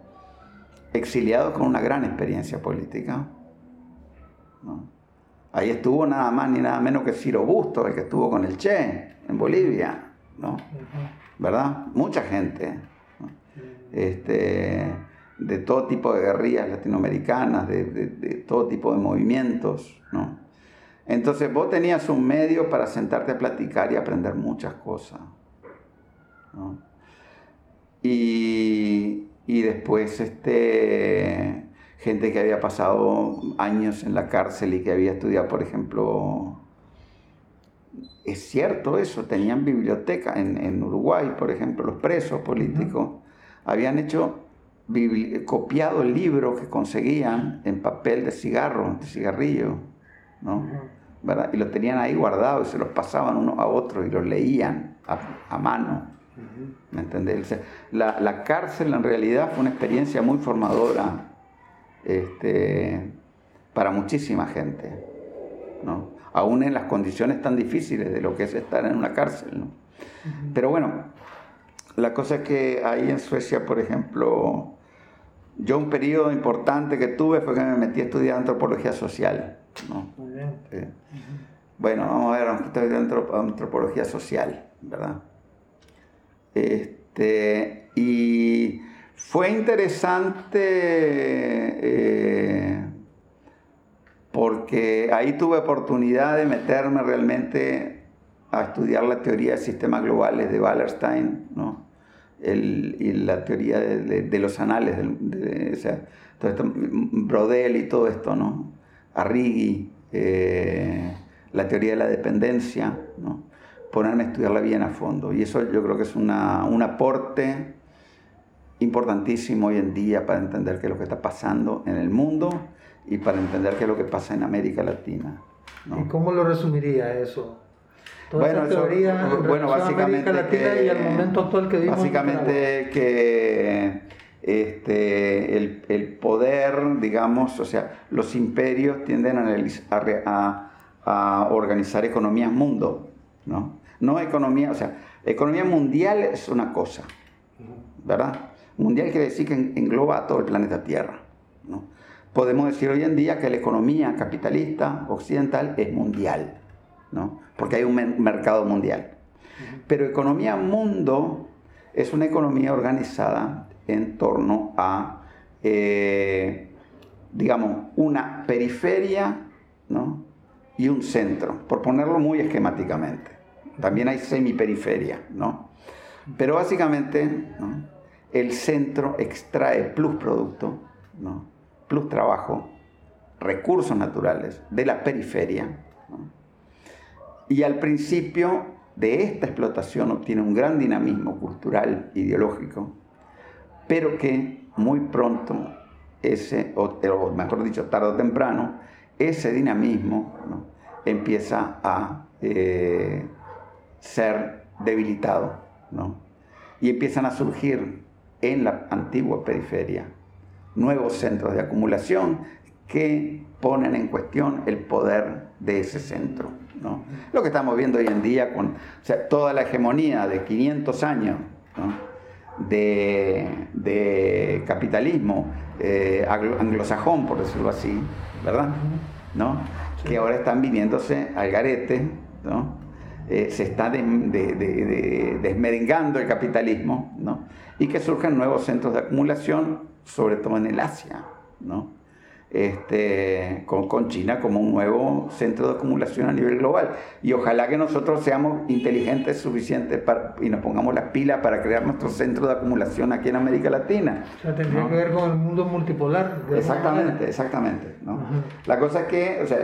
exiliados con una gran experiencia política. Ahí estuvo nada más ni nada menos que Ciro Bustos, el que estuvo con el Che en Bolivia, ¿no? ¿Verdad? Mucha gente. Este, de todo tipo de guerrillas latinoamericanas, de, todo tipo de movimientos, ¿no? Entonces vos tenías un medio para sentarte a platicar y aprender muchas cosas. Y, y, después este, gente que había pasado años en la cárcel y que había estudiado, por ejemplo, es cierto eso, tenían biblioteca en, Uruguay, por ejemplo, los presos políticos habían hecho, copiado el libro que conseguían en papel de cigarro, de cigarrillo, ¿no? ¿verdad? Y lo tenían ahí guardado y se los pasaban uno a otro y los leían a, mano. ¿Me entendés? la, la, cárcel en realidad fue una experiencia muy formadora este, para muchísima gente, ¿no? aún en las condiciones tan difíciles de lo que es estar en una cárcel. ¿no? Pero bueno, la cosa es que ahí en Suecia, por ejemplo, yo un periodo importante que tuve fue que me metí a estudiar antropología social. ¿no? Muy bien. Bueno, vamos a ver, vamos a estudiar antropología social, ¿verdad? Este, y fue interesante eh, porque ahí tuve oportunidad de meterme realmente a estudiar la teoría de sistemas globales de Wallerstein, ¿no? y la teoría de, los anales, de, o sea, todo esto, Brodel y todo esto, ¿no? Arrighi, eh, la teoría de la dependencia, ¿no? ponerme a estudiarla bien a fondo. Y eso yo creo que es una, un aporte importantísimo hoy en día para entender qué es lo que está pasando en el mundo y para entender qué es lo que pasa en América Latina. ¿Y cómo lo resumiría eso? bueno, teoría bueno, básicamente que, y momento actual que Básicamente que este, el, el, poder, digamos, o sea, los imperios tienden a, a, organizar economías mundo, ¿no? No economía, o sea, economía mundial es una cosa, ¿verdad? Mundial quiere decir que engloba a todo el planeta Tierra, ¿no? Podemos decir hoy en día que la economía capitalista occidental es mundial, ¿no? porque hay un mercado mundial. Pero economía mundo es una economía organizada en torno a, eh, digamos, una periferia ¿no? y un centro, por ponerlo muy esquemáticamente. También hay semiperiferia, ¿no? Pero básicamente el centro extrae plus producto, ¿no? plus trabajo, recursos naturales de la periferia. Y al principio de esta explotación obtiene un gran dinamismo cultural, ideológico, pero que muy pronto, ese, o, mejor dicho, tarde o temprano, ese dinamismo empieza a eh, ser debilitado, y empiezan a surgir en la antigua periferia nuevos centros de acumulación que ponen en cuestión el poder de ese centro. ¿no? Lo que estamos viendo hoy en día con toda la hegemonía de 500 años de, capitalismo eh, anglosajón, por decirlo así, ¿verdad? ¿No? Que ahora están viniéndose al garete, ¿no? Eh, se está desmerengando el capitalismo, ¿no? Y que surgen nuevos centros de acumulación sobre todo en el Asia, ¿no? Este, con, con, China como un nuevo centro de acumulación a nivel global. Y ojalá que nosotros seamos inteligentes suficientes para, y nos pongamos las pilas para crear nuestro centro de acumulación aquí en América Latina. O sea, tendría que ver con el mundo multipolar. Exactamente, exactamente. ¿no? La cosa es que o sea,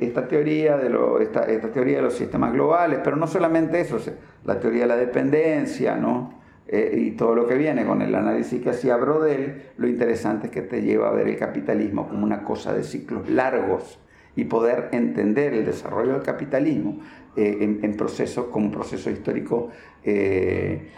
esta, teoría de lo, esta, esta, teoría de los sistemas globales, pero no solamente eso, la teoría de la dependencia, ¿no? Eh, y todo lo que viene con el análisis que hacía Brodel, lo interesante es que te lleva a ver el capitalismo como una cosa de ciclos largos y poder entender el desarrollo del capitalismo eh, en, procesos como un proceso histórico eh,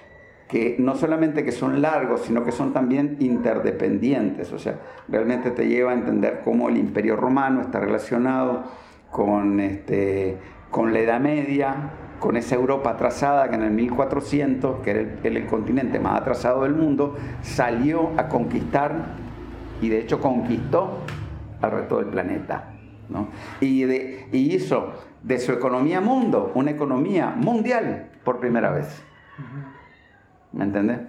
que no solamente que son largos, sino que son también interdependientes. O sea, realmente te lleva a entender cómo el imperio romano está relacionado con, este, con la Edad Media, con esa Europa atrasada que en el 1400, que era el, continente más atrasado del mundo, salió a conquistar y de hecho conquistó al resto del planeta. ¿no? Y, de, y hizo de su economía mundo una economía mundial por primera vez. ¿Me entendés?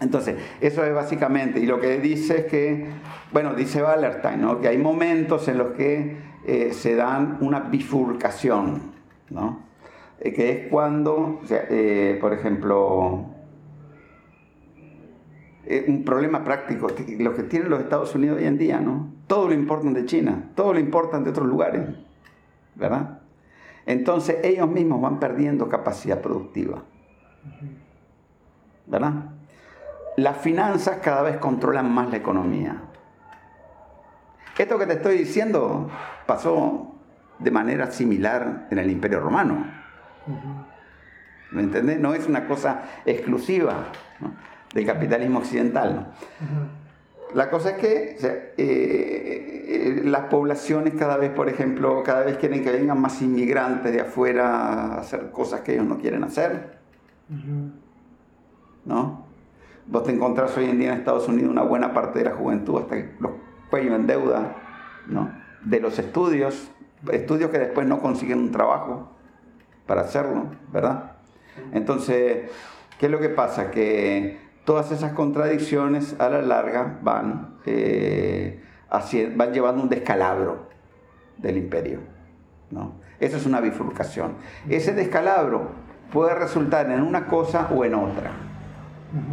Entonces, eso es básicamente, y lo que dice es que, bueno, dice Wallerstein, ¿no? que hay momentos en los que eh, se dan una bifurcación, ¿no? Eh, que es cuando, eh, por ejemplo, un problema práctico, lo que tienen los Estados Unidos hoy en día, ¿no? Todo lo importan de China, todo lo importan de otros lugares, ¿verdad? Entonces ellos mismos van perdiendo capacidad productiva, ¿verdad? Las finanzas cada vez controlan más la economía. Esto que te estoy diciendo pasó de manera similar en el Imperio Romano. ¿Me entendés? No es una cosa exclusiva del capitalismo occidental. La cosa es que eh, eh, las poblaciones cada vez, por ejemplo, cada vez quieren que vengan más inmigrantes de afuera a hacer cosas que ellos no quieren hacer. ¿No? Vos te encontrás hoy en día en Estados Unidos una buena parte de la juventud hasta los cuellos en deuda, ¿no? De los estudios, estudios que después no consiguen un trabajo para hacerlo, ¿verdad? Entonces, ¿qué es lo que pasa? Que todas esas contradicciones a la larga van, eh, van llevando un descalabro del imperio. ¿no? Esa es una bifurcación. Ese descalabro puede resultar en una cosa o en otra.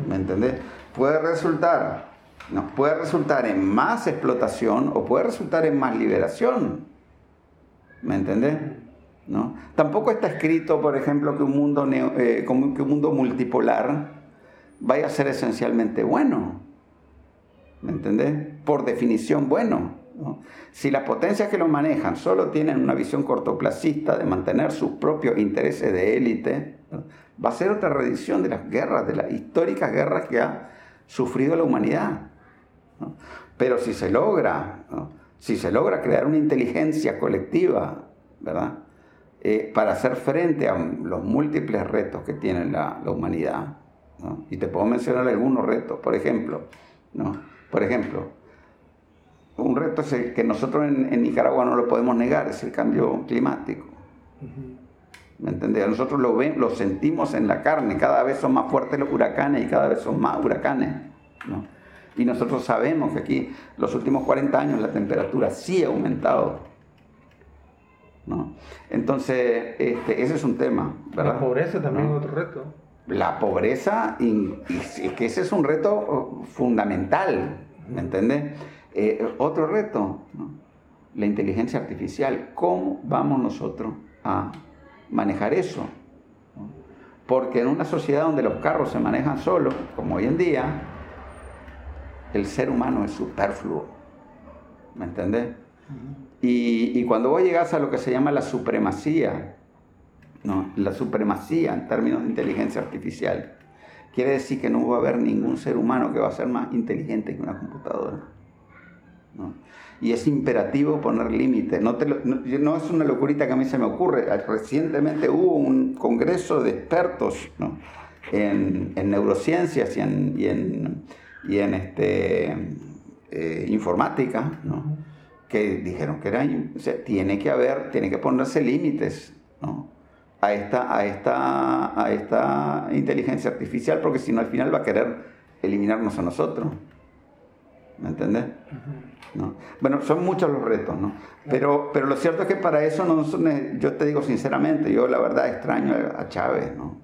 ¿Me entendés? Puede resultar, no, puede resultar en más explotación o puede resultar en más liberación. ¿Me entendés? ¿No? Tampoco está escrito, por ejemplo, que un mundo, eh, que un mundo multipolar vaya a ser esencialmente bueno. ¿Me entendés? Por definición bueno. Si las potencias que lo manejan solo tienen una visión cortoplacista de mantener sus propios intereses de élite, va a ser otra reedición de las guerras, de las históricas guerras que ha sufrido la humanidad. Pero si se logra, si se logra crear una inteligencia colectiva, ¿verdad? Eh, para hacer frente a los múltiples retos que tiene la, la humanidad, y te puedo mencionar algunos retos, por ejemplo, ¿no? Por ejemplo, un reto es el que nosotros en, Nicaragua no lo podemos negar, es el cambio climático. ¿Me entendés? Nosotros lo, ven, lo sentimos en la carne, cada vez son más fuertes los huracanes y cada vez son más huracanes. ¿no? Y nosotros sabemos que aquí, los últimos 40 años, la temperatura sí ha aumentado. ¿No? Entonces, este, ese es un tema. ¿verdad? La pobreza también es otro reto la pobreza, y, que ese es un reto uh, fundamental, ¿me entiendes? Eh, otro reto, la inteligencia artificial. ¿Cómo vamos nosotros a manejar eso? Porque en una sociedad donde los carros se manejan solos, como hoy en día, el ser humano es superfluo, ¿me entendés? Y, y cuando vos llegás a lo que se llama la supremacía, ¿no? la supremacía en términos de inteligencia artificial. Quiere decir que no va a haber ningún ser humano que va a ser más inteligente que una computadora. Y es imperativo poner límites. No, no, es una locurita que a mí se me ocurre. Recientemente hubo un congreso de expertos en, neurociencias y en, y en, y en este, eh, informática, que dijeron que era, tiene que haber, tiene que ponerse límites. ¿no? a esta, a esta, a esta inteligencia artificial, porque si no al final va a querer eliminarnos a nosotros. ¿Me entiendes? ¿No? Bueno, son muchos los retos, ¿no? Pero, pero lo cierto es que para eso no, yo te digo sinceramente, yo la verdad extraño a Chávez, ¿no?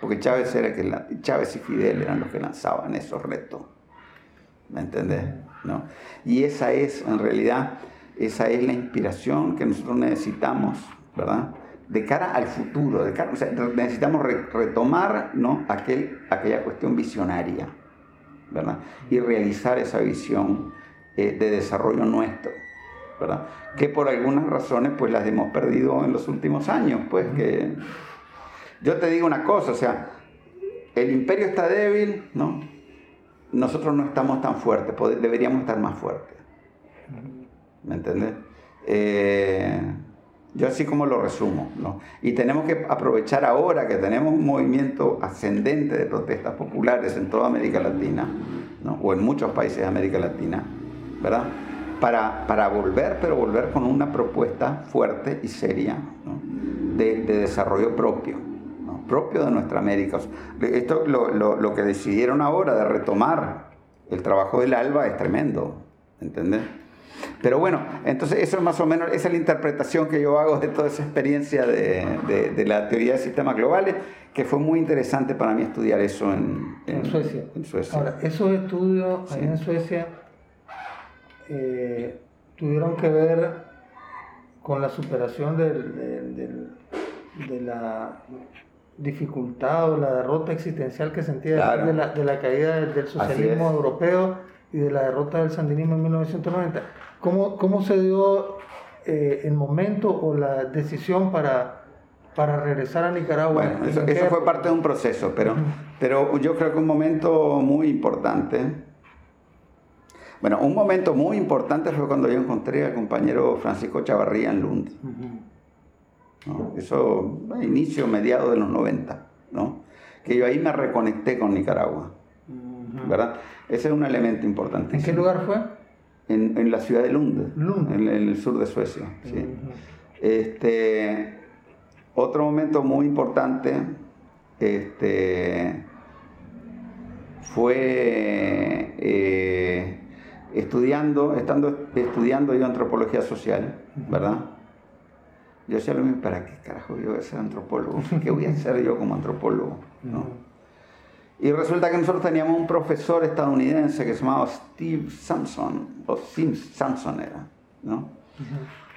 Porque Chávez, era que Chávez y Fidel eran los que lanzaban esos retos. ¿Me entendés? ¿No? Y esa es, en realidad, esa es la inspiración que nosotros necesitamos, ¿verdad? de cara al futuro, de cara, necesitamos retomar ¿no? Aquel, aquella cuestión visionaria, ¿verdad? Y realizar esa visión eh, de desarrollo nuestro, ¿verdad? Que por algunas razones pues las hemos perdido en los últimos años, pues que... Yo te digo una cosa, o sea, el imperio está débil, ¿no? Nosotros no estamos tan fuertes, deberíamos estar más fuertes. ¿Me entiendes? Eh, yo así como lo resumo, ¿no? Y tenemos que aprovechar ahora que tenemos un movimiento ascendente de protestas populares en toda América Latina, ¿no? o en muchos países de América Latina, ¿verdad? para, para volver, pero volver con una propuesta fuerte y seria de, desarrollo propio, propio de nuestra América. Esto, lo, lo, lo que decidieron ahora de retomar el trabajo del ALBA es tremendo, ¿entendés? Pero bueno, entonces eso es más o menos, esa es la interpretación que yo hago de toda esa experiencia de, de, la teoría de sistemas globales, que fue muy interesante para mí estudiar eso en, en, Suecia. en Suecia. Ahora, esos estudios ahí en Suecia eh, tuvieron que ver con la superación del, de la dificultad o la derrota existencial que sentía de, la, de la caída del socialismo europeo y de la derrota del sandinismo en 1990. ¿Cómo, cómo se dio eh, el momento o la decisión para, para regresar a Nicaragua? Bueno, eso, fue parte de un proceso, pero, pero yo creo que un momento muy importante. Bueno, un momento muy importante fue cuando yo encontré al compañero Francisco Chavarría en Lund. Eso a inicio, mediado de los 90, ¿no? que yo ahí me reconecté con Nicaragua. ¿verdad? Ese es un elemento importante. ¿En qué lugar fue? En, la ciudad de Lund, En, el sur de Suecia. este, otro momento muy importante este, fue eh, estudiando, estando estudiando yo antropología social, ¿verdad? Yo decía lo mismo, ¿para qué carajo yo voy a ser antropólogo? ¿Qué voy a hacer yo como antropólogo? ¿no? Y resulta que nosotros teníamos un profesor estadounidense que se llamaba Steve Sampson, o Sim Sampson era, ¿no?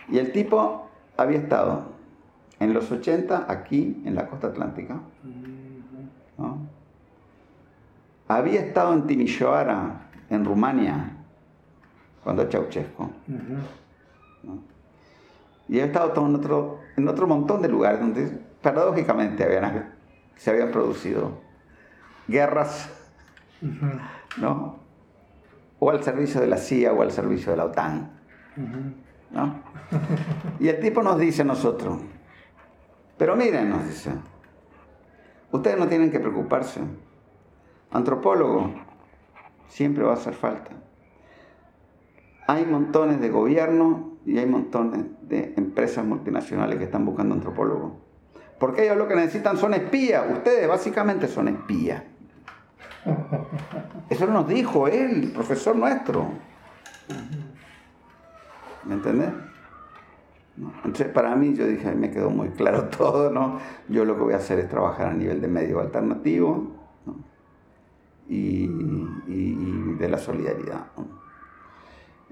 Y el tipo había estado en los 80 aquí en la costa atlántica, ¿no? Había estado en Timișoara, en Rumania, cuando Ceausescu, ¿no? Y había estado todo en otro, en otro montón de lugares donde paradójicamente habían, se habían producido guerras, ¿no? O al servicio de la CIA o al servicio de la OTAN, ¿no? Y el tipo nos dice a nosotros, pero miren, nos dice, ustedes no tienen que preocuparse, antropólogo siempre va a hacer falta. Hay montones de gobiernos y hay montones de empresas multinacionales que están buscando antropólogos. Porque ellos lo que necesitan son espías. Ustedes básicamente son espías. Eso nos dijo él, el profesor nuestro. ¿Me entendés? Entonces, para mí, yo dije, me quedó muy claro todo, ¿no? Yo lo que voy a hacer es trabajar a nivel de medio alternativo y, de la solidaridad.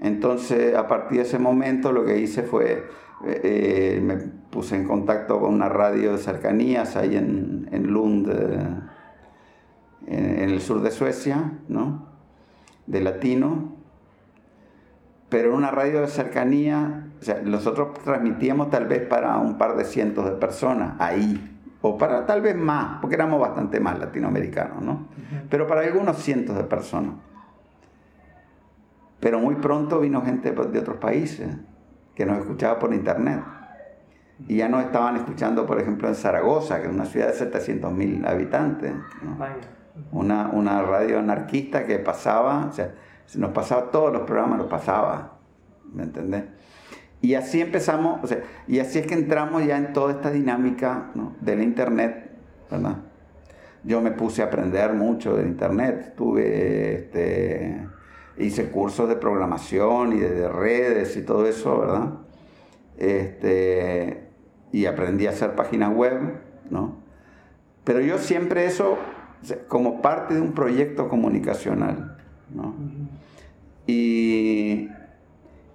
Entonces, a partir de ese momento, lo que hice fue, eh, eh, me puse en contacto con una radio de cercanías ahí en, en Lund. Eh, en el sur de Suecia, ¿no? De latino, pero en una radio de cercanía, o sea, nosotros transmitíamos tal vez para un par de cientos de personas ahí, o para tal vez más, porque éramos bastante más latinoamericanos, ¿no? Pero para algunos cientos de personas. Pero muy pronto vino gente de otros países que nos escuchaba por internet. Y ya nos estaban escuchando, por ejemplo, en Zaragoza, que es una ciudad de 700.000 habitantes. ¿no? una, una radio anarquista que pasaba, o sea, nos pasaba todos los programas, los pasaba, ¿me entendés? Y así empezamos, o sea, y así es que entramos ya en toda esta dinámica ¿no? del Internet, ¿verdad? Yo me puse a aprender mucho del Internet, tuve, este, hice cursos de programación y de, redes y todo eso, ¿verdad? Este, y aprendí a hacer páginas web, ¿no? Pero yo siempre eso como parte de un proyecto comunicacional. ¿no? y,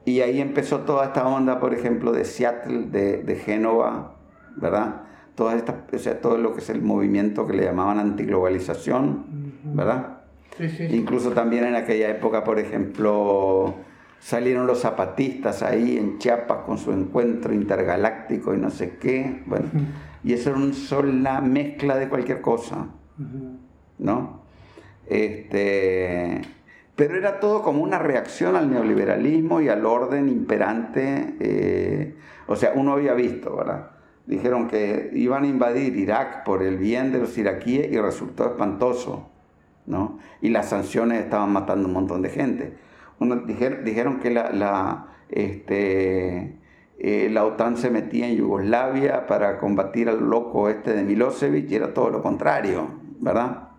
y, ahí empezó toda esta onda, por ejemplo, de Seattle, de, de Génova, ¿verdad? Toda esta, o sea, todo lo que es el movimiento que le llamaban antiglobalización, ¿verdad? Sí, sí, Incluso también en aquella época, por ejemplo, salieron los zapatistas ahí en Chiapas con su encuentro intergaláctico y no sé qué. Bueno, y eso era una mezcla de cualquier cosa. ¿no? Este, pero era todo como una reacción al neoliberalismo y al orden imperante. Eh, o sea, uno había visto, ¿verdad? Dijeron que iban a invadir Irak por el bien de los iraquíes y resultó espantoso, ¿no? Y las sanciones estaban matando un montón de gente. dijeron, que la, la, este, eh, la OTAN se metía en Yugoslavia para combatir al loco este de Milosevic y era todo lo contrario, ¿verdad?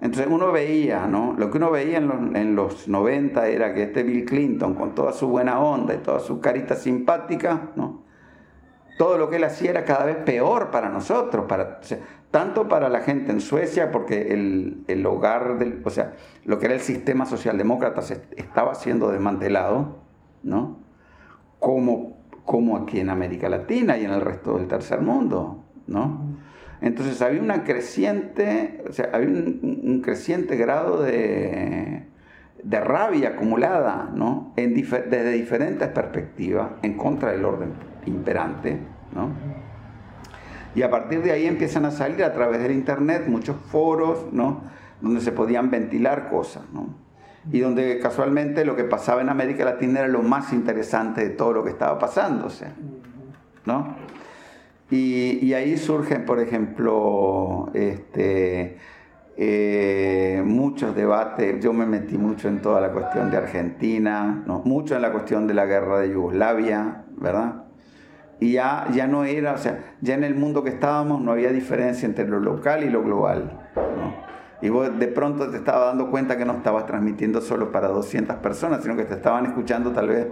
Entonces uno veía, ¿no? Lo que uno veía en los, en los 90 era que este Bill Clinton, con toda su buena onda y toda su carita simpática, ¿no? Todo lo que él hacía era cada vez peor para nosotros, para, tanto para la gente en Suecia, porque el, el, hogar, del, o sea, lo que era el sistema socialdemócrata se estaba siendo desmantelado, ¿no? Como, como aquí en América Latina y en el resto del tercer mundo, ¿no? Entonces había una creciente, o sea, había un, creciente grado de, de, rabia acumulada, ¿no? Desde diferentes perspectivas en contra del orden imperante, ¿no? Y a partir de ahí empiezan a salir a través del internet muchos foros, ¿no? Donde se podían ventilar cosas, ¿no? Y donde casualmente lo que pasaba en América Latina era lo más interesante de todo lo que estaba pasándose, ¿no? Y, ahí surgen, por ejemplo, este, eh, muchos debates. Yo me metí mucho en toda la cuestión de Argentina, mucho en la cuestión de la guerra de Yugoslavia, ¿verdad? Y ya, ya no era, o sea, ya en el mundo que estábamos no había diferencia entre lo local y lo global. Y vos de pronto te estabas dando cuenta que no estabas transmitiendo solo para 200 personas, sino que te estaban escuchando tal vez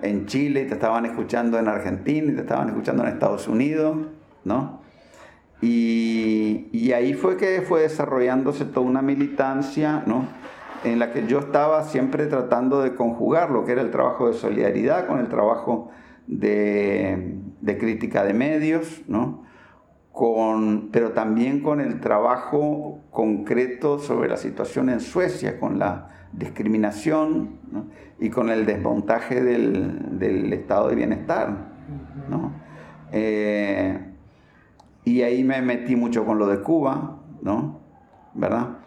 en Chile y te estaban escuchando en Argentina y te estaban escuchando en Estados Unidos, ¿no? Y, y, ahí fue que fue desarrollándose toda una militancia, ¿no? En la que yo estaba siempre tratando de conjugar lo que era el trabajo de solidaridad con el trabajo de, de crítica de medios, ¿no? Con, pero también con el trabajo concreto sobre la situación en Suecia, con la discriminación y con el desmontaje del, estado de bienestar. ¿no? Eh, y ahí me metí mucho con lo de Cuba, ¿no? ¿Verdad?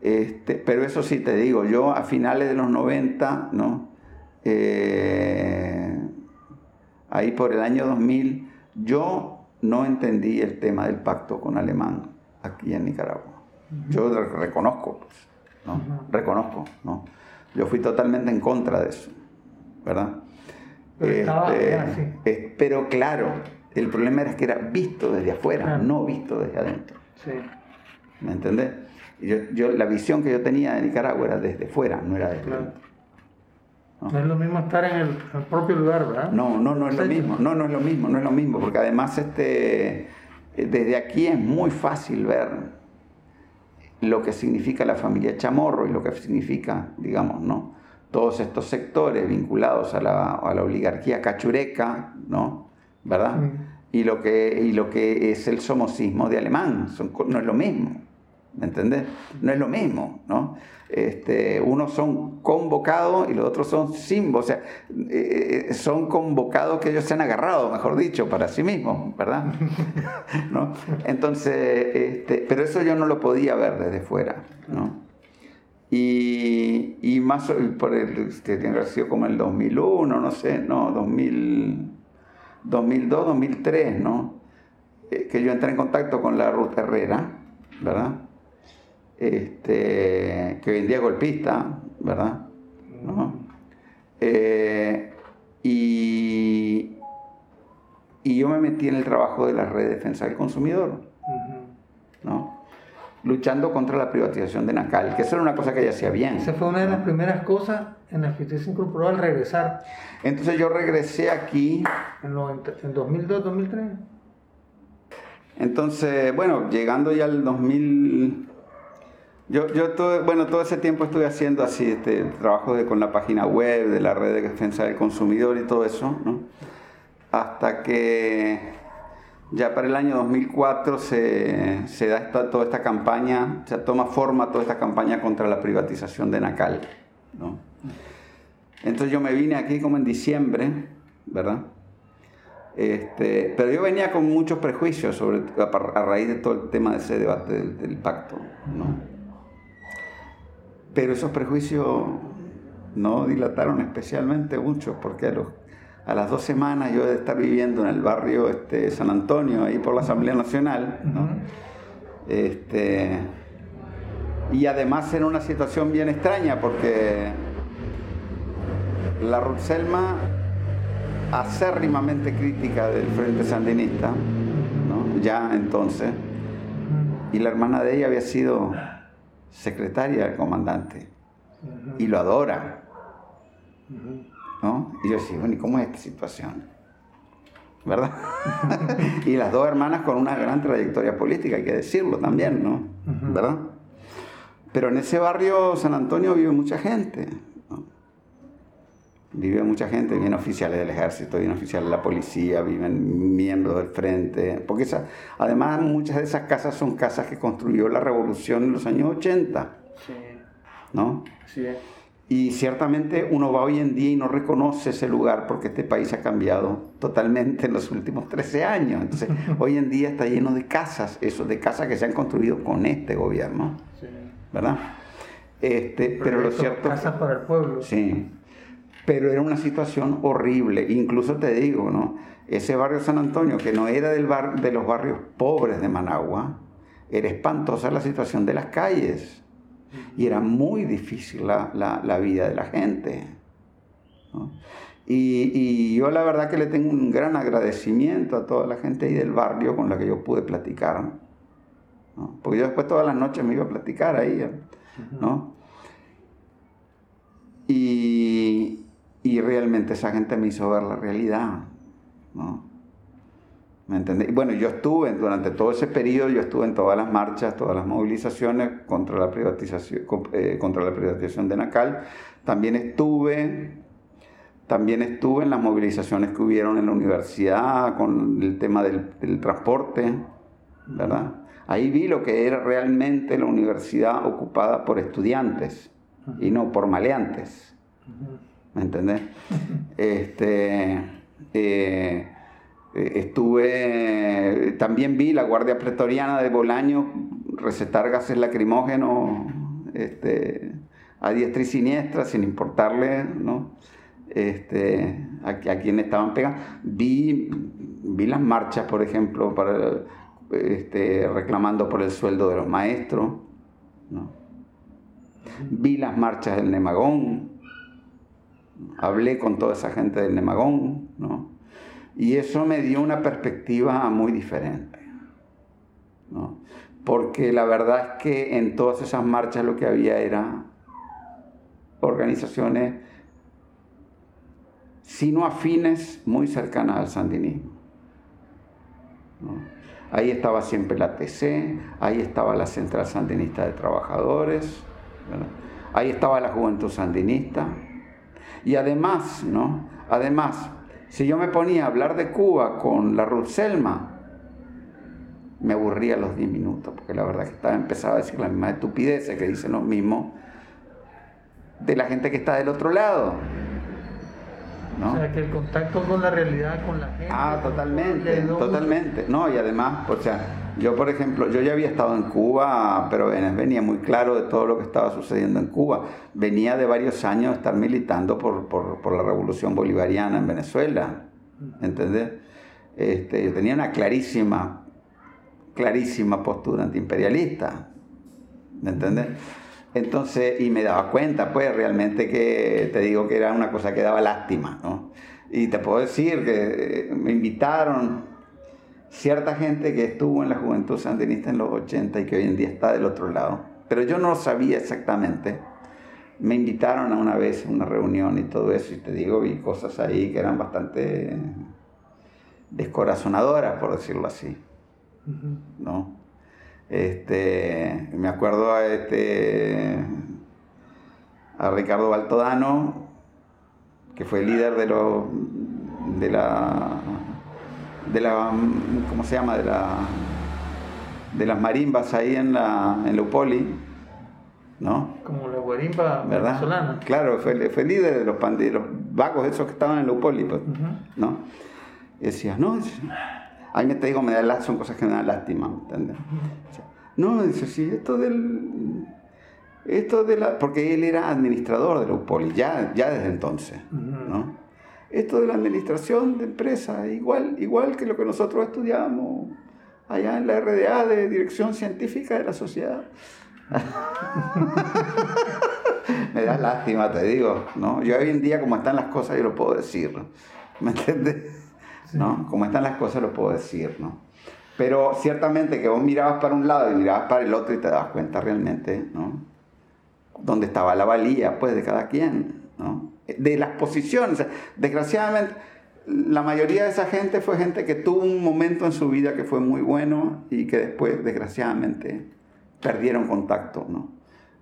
Este, pero eso sí te digo, yo a finales de los 90, ¿no? Eh, ahí por el año 2000, yo no entendí el tema del pacto con Alemán aquí en Nicaragua. Yo reconozco, pues, ¿no? Reconozco, ¿no? Yo fui totalmente en contra de eso, ¿verdad? Pero, este, pero claro, el problema era que era visto desde afuera, no visto desde adentro. Sí. ¿Me entendés? Yo, yo, la visión que yo tenía de Nicaragua era desde fuera, no era desde adentro. ¿No? es lo mismo estar en el, propio lugar, ¿verdad? No, no, no es lo mismo, no, no es lo mismo, no es lo mismo, porque además este, desde aquí es muy fácil ver lo que significa la familia Chamorro y lo que significa, digamos, ¿no? todos estos sectores vinculados a la, a la oligarquía cachureca, ¿no? ¿verdad? Y, lo que, y lo que es el somocismo de alemán, son, no es lo mismo, ¿me entendés? No es lo mismo, ¿no? Este, unos son convocados y los otros son símbolos, o sea, eh, son convocados que ellos se han agarrado, mejor dicho, para sí mismos, ¿verdad? ¿No? Entonces, este, pero eso yo no lo podía ver desde fuera, ¿no? Y, y más por el, este, tiene sido como el 2001, no sé, no, 2000, 2002, 2003, ¿no? Eh, que yo entré en contacto con la Ruth Herrera, ¿verdad? Este, que hoy en día es golpista, ¿verdad? Eh, y, y, yo me metí en el trabajo de la red de defensa del consumidor, ¿no? luchando contra la privatización de Nacal, que eso era una cosa que ella hacía bien. Esa fue una de las primeras cosas en las que usted se incorporó al regresar. Entonces yo regresé aquí. En, en 2002, 2003. Entonces, bueno, llegando ya al 2000, yo, yo todo, bueno, todo ese tiempo estuve haciendo así, este, trabajo de, con la página web, de la red de defensa del consumidor y todo eso, ¿no? Hasta que ya para el año 2004 se, se da toda esta campaña, se toma forma toda esta campaña contra la privatización de Nacal, ¿no? Entonces yo me vine aquí como en diciembre, ¿verdad? Este, pero yo venía con muchos prejuicios sobre, a, raíz de todo el tema de ese debate del, del pacto, ¿no? Pero esos prejuicios no dilataron especialmente mucho, porque a, las dos semanas yo de estar viviendo en el barrio este, San Antonio, ahí por la Asamblea Nacional, este, y además en una situación bien extraña, porque la Ruth Selma, acérrimamente crítica del Frente Sandinista, ¿no? ya entonces, y la hermana de ella había sido secretaria del comandante, y lo adora. ¿no? Y yo decía, bueno, ¿y cómo es esta situación? ¿Verdad? y las dos hermanas con una gran trayectoria política, hay que decirlo también, ¿no? ¿Verdad? Pero en ese barrio San Antonio vive mucha gente. Vive mucha gente, vienen oficiales del ejército, vienen oficiales de la policía, viven miembros del frente. Porque esa, además muchas de esas casas son casas que construyó la revolución en los años 80. Sí. ¿No? Sí. Y ciertamente uno va hoy en día y no reconoce ese lugar porque este país ha cambiado totalmente en los últimos 13 años. Entonces, hoy en día está lleno de casas, eso, de casas que se han construido con este gobierno. Sí. ¿Verdad? Este, pero lo cierto. Casas para el pueblo. Sí pero era una situación horrible. Incluso te digo, ¿no? Ese barrio San Antonio, que no era del bar, de los barrios pobres de Managua, era espantosa la situación de las calles. Y era muy difícil la, vida de la gente. Y, yo la verdad que le tengo un gran agradecimiento a toda la gente del barrio con la que yo pude platicar. Porque yo después todas las noches me iba a platicar ahí. ¿no? Y, y realmente esa gente me hizo ver la realidad, ¿no? ¿Me entendés? Bueno, yo estuve durante todo ese periodo, yo estuve en todas las marchas, todas las movilizaciones contra la privatización, eh, contra la privatización de Nacal. También estuve, también estuve en las movilizaciones que hubieron en la universidad con el tema del, transporte, ¿verdad? Ahí vi lo que era realmente la universidad ocupada por estudiantes y no por maleantes. ¿Me entendés? Este, eh, estuve, también vi la Guardia Pretoriana de Bolaño recetar gases lacrimógenos este, a diestra y siniestra, sin importarle ¿no? este, a, a quienes estaban pegando. Vi, vi las marchas, por ejemplo, para, este, reclamando por el sueldo de los maestros. ¿no? Vi las marchas del Nemagón, hablé con toda esa gente del Nemagón, ¿no? Y eso me dio una perspectiva muy diferente, ¿no? Porque la verdad es que en todas esas marchas lo que había era organizaciones, si no afines, muy cercanas al sandinismo. Ahí estaba siempre la TC, ahí estaba la Central Sandinista de Trabajadores, ahí estaba la Juventud Sandinista, y además, ¿no? Además, si yo me ponía a hablar de Cuba con la Ruth Selma, me aburría los 10 minutos, porque la verdad que estaba empezaba a decir la misma estupidez que dicen los mismos de la gente que está del otro lado. ¿no? O sea, que el contacto con la realidad, con la gente. Ah, totalmente, totalmente. No, y además, o sea, yo, por ejemplo, yo ya había estado en Cuba, pero venía muy claro de todo lo que estaba sucediendo en Cuba. Venía de varios años de estar militando por, la revolución bolivariana en Venezuela, ¿entendés? Este, yo tenía una clarísima, clarísima postura antiimperialista, ¿me entendés? Entonces, y me daba cuenta, pues, realmente que te digo que era una cosa que daba lástima, ¿no? Y te puedo decir que me invitaron cierta gente que estuvo en la juventud sandinista en los 80 y que hoy en día está del otro lado. Pero yo no sabía exactamente. Me invitaron a una vez a una reunión y todo eso, y te digo, vi cosas ahí que eran bastante descorazonadoras, por decirlo así. ¿No? Este, me acuerdo a este a Ricardo Baltodano, que fue líder de, lo, de la de la, ¿cómo se llama? De, la, de las marimbas ahí en la, en Upoli, ¿no? Como la guarimba venezolana. Claro, fue, fue líder de los, los vagos esos que estaban en la Upoli, pues, ¿no? Y decía, no, a mí te digo, me da, son cosas que me dan lástima, ¿entiendes? No, dice, sí, esto del... Esto de la... Porque él era administrador de la UPOLI, ya, ya desde entonces, ¿no? Esto de la administración de empresas, igual, igual que lo que nosotros estudiamos allá en la RDA de Dirección Científica de la Sociedad. me da lástima, te digo, ¿no? Yo hoy en día, como están las cosas, yo lo puedo decir, ¿me entiendes? ¿No? Como están las cosas, lo puedo decir, ¿no? Pero ciertamente que vos mirabas para un lado y mirabas para el otro y te dabas cuenta realmente, ¿no? Dónde estaba la valía, pues, de cada quien, De las posiciones. Desgraciadamente, la mayoría de esa gente fue gente que tuvo un momento en su vida que fue muy bueno y que después, desgraciadamente, perdieron contacto, ¿no?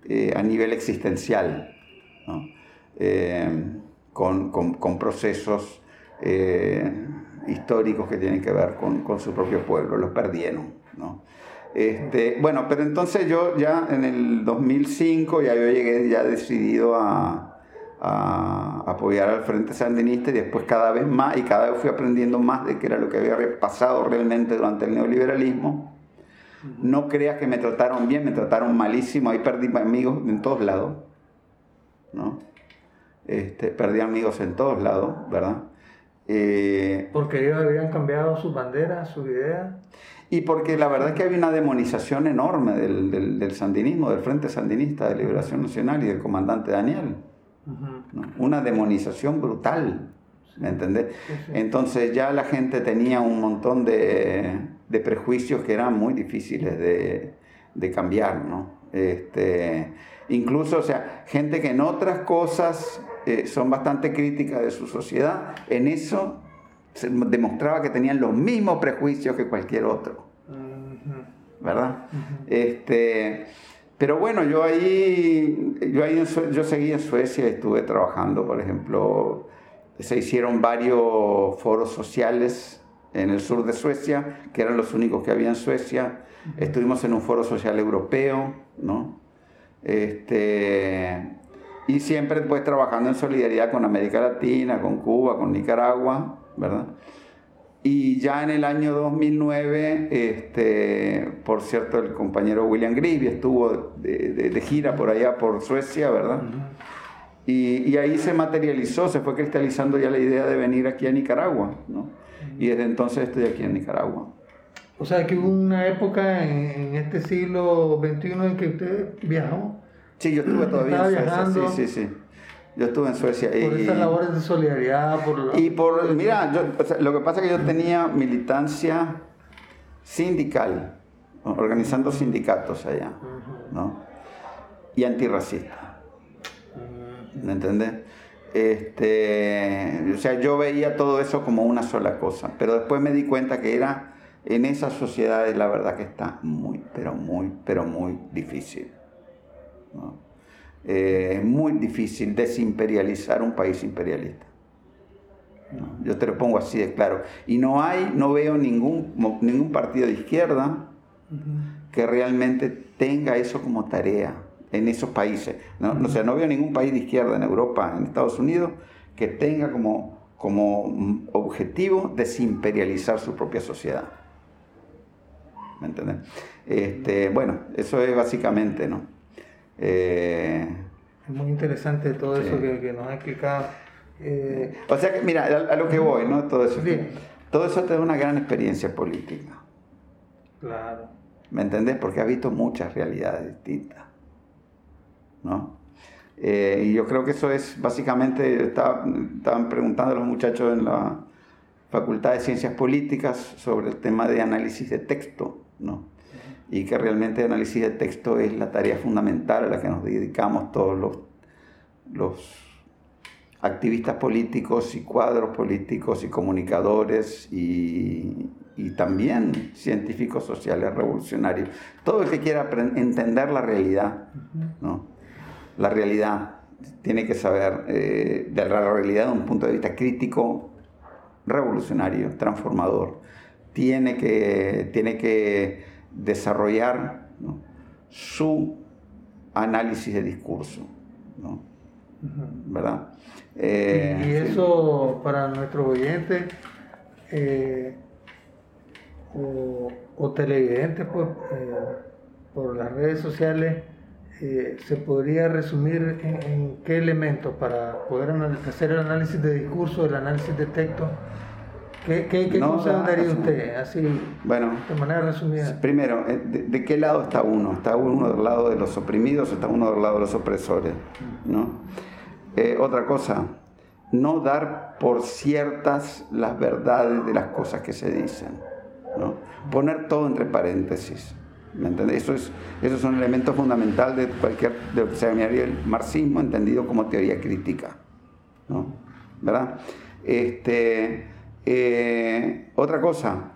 Eh, a nivel existencial. Eh, con, con, con, procesos eh, históricos que tienen que ver con, con, su propio pueblo, los perdieron. ¿no? Este, bueno, pero entonces yo ya en el 2005 ya yo llegué ya decidido a, a, apoyar al Frente Sandinista y después cada vez más y cada vez fui aprendiendo más de qué era lo que había pasado realmente durante el neoliberalismo. No creas que me trataron bien, me trataron malísimo, ahí perdí amigos en todos lados. ¿no? Este, perdí amigos en todos lados, ¿verdad? Eh, porque ellos habían cambiado sus banderas, sus ideas. Y porque la verdad es que había una demonización enorme del, del, del, sandinismo, del Frente Sandinista de Liberación Nacional y del comandante Daniel. ¿No? Una demonización brutal, ¿me entendés? Sí, sí. Entonces ya la gente tenía un montón de, de prejuicios que eran muy difíciles de, de cambiar, ¿no? Este, incluso, o sea, gente que en otras cosas eh, son bastante críticas de su sociedad, en eso se demostraba que tenían los mismos prejuicios que cualquier otro. ¿Verdad? este, pero bueno, yo ahí, yo ahí yo seguí en Suecia y estuve trabajando, por ejemplo, se hicieron varios foros sociales en el sur de Suecia, que eran los únicos que había en Suecia. Estuvimos en un foro social europeo, ¿no? Este, y siempre pues trabajando en solidaridad con América Latina, con Cuba, con Nicaragua, ¿verdad? Y ya en el año 2009, este, por cierto, el compañero William Grisby estuvo de, de, de, gira por allá, por Suecia, ¿verdad? Uh -huh. y, y, ahí se materializó, se fue cristalizando ya la idea de venir aquí a Nicaragua, ¿no? Y desde entonces estoy aquí en Nicaragua. O sea, que hubo una época en, en este siglo XXI en que usted viajó. Sí, yo estuve todavía en Suecia, sí, sí, sí. Yo estuve en Suecia. Por y, esas labores de solidaridad. Por. Y por, mira, yo, o sea, lo que pasa es que yo tenía militancia sindical, organizando sindicatos allá, ¿no? Y antirracista. ¿Me entiendes? Este, o sea, yo veía todo eso como una sola cosa, pero después me di cuenta que era en esas sociedades la verdad que está muy, pero muy, pero muy difícil. ¿no? Eh, es muy difícil desimperializar un país imperialista. ¿no? Yo te lo pongo así de claro. Y no hay, no veo ningún, ningún partido de izquierda uh -huh. que realmente tenga eso como tarea en esos países. ¿no? Uh -huh. O sea, no veo ningún país de izquierda en Europa, en Estados Unidos, que tenga como, como objetivo desimperializar su propia sociedad. ¿Me entiendes? Este, bueno, eso es básicamente, ¿no? Eh, es muy interesante todo sí. eso que, que, nos ha explicado. Eh, o sea que, mira, a, a, lo que voy, ¿no? Todo eso, todo eso te da una gran experiencia política. Claro. ¿Me entendés? Porque has visto muchas realidades distintas. ¿No? Eh, y yo creo que eso es básicamente, estaba, estaban preguntando a los muchachos en la Facultad de Ciencias Políticas sobre el tema de análisis de texto, ¿no? Y que realmente el análisis de texto es la tarea fundamental a la que nos dedicamos todos los, los activistas políticos y cuadros políticos y comunicadores y, y también científicos sociales revolucionarios. Todo el que quiera entender la realidad, ¿no? la realidad, tiene que saber eh, de la realidad de un punto de vista crítico, revolucionario, transformador. Tiene que, tiene que desarrollar ¿no? su análisis de discurso. ¿no? ¿Verdad? Eh, y, eso sí. para nuestros oyentes eh, o, o, televidentes pues, eh, por las redes sociales, eh, se podría resumir en, en, qué elementos para poder hacer el análisis de discurso, el análisis de texto. ¿Qué, qué, qué No consejo da- daría usted? Así, Bueno, de manera resumida. primero, eh, ¿de, de qué lado está uno? ¿Está uno del lado de los oprimidos o está uno del lado de los opresores? ¿No? Eh, otra cosa, no dar por ciertas las verdades de las cosas que se dicen. ¿no? Poner todo entre paréntesis. ¿Me entiendes? Eso es, eso es un elemento fundamental de cualquier, de lo que se llamaría el marxismo entendido como teoría crítica. ¿no? ¿Verdad? Este, eh, otra cosa,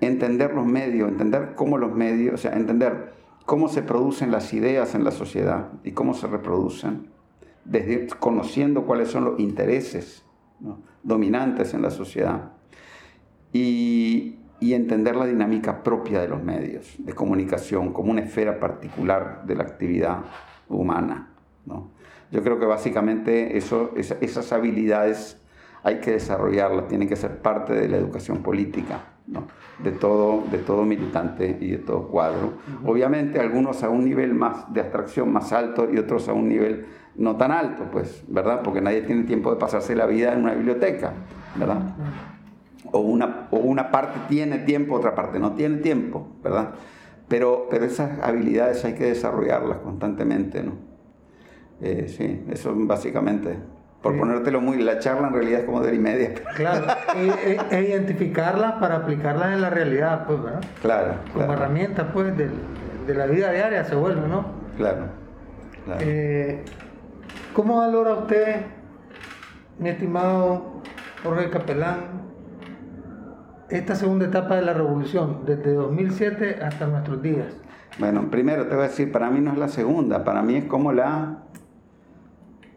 entender los medios, entender cómo los medios, o sea, entender cómo se producen las ideas en la sociedad y cómo se reproducen, desde conociendo cuáles son los intereses dominantes en la sociedad y, y entender la dinámica propia de los medios de comunicación como una esfera particular de la actividad humana. ¿no? Yo creo que básicamente eso, esa- esas habilidades hay que desarrollarlas, tienen que ser parte de la educación política, ¿no? de, todo, de todo militante y de todo cuadro. Obviamente algunos a un nivel más de abstracción más alto y otros a un nivel no tan alto, pues, ¿verdad? Porque nadie tiene tiempo de pasarse la vida en una biblioteca, ¿verdad? O una, o una parte tiene tiempo, otra parte no tiene tiempo, ¿verdad? Pero, pero esas habilidades hay que desarrollarlas constantemente, ¿no? Eh, sí, eso básicamente. Por ponértelo muy, la charla en realidad es como de hora y media. Claro, e, e- e identificarlas para aplicarlas en la realidad, pues, ¿verdad? Claro, Como claro, herramientas, pues, del- de la vida diaria se vuelve, ¿no? claro, claro. Eh, ¿Cómo valora usted, mi estimado Jorge Capelán, esta segunda etapa de la revolución, desde 2007 hasta nuestros días? Bueno, primero te voy a decir, para mí no es la segunda, para mí es como la...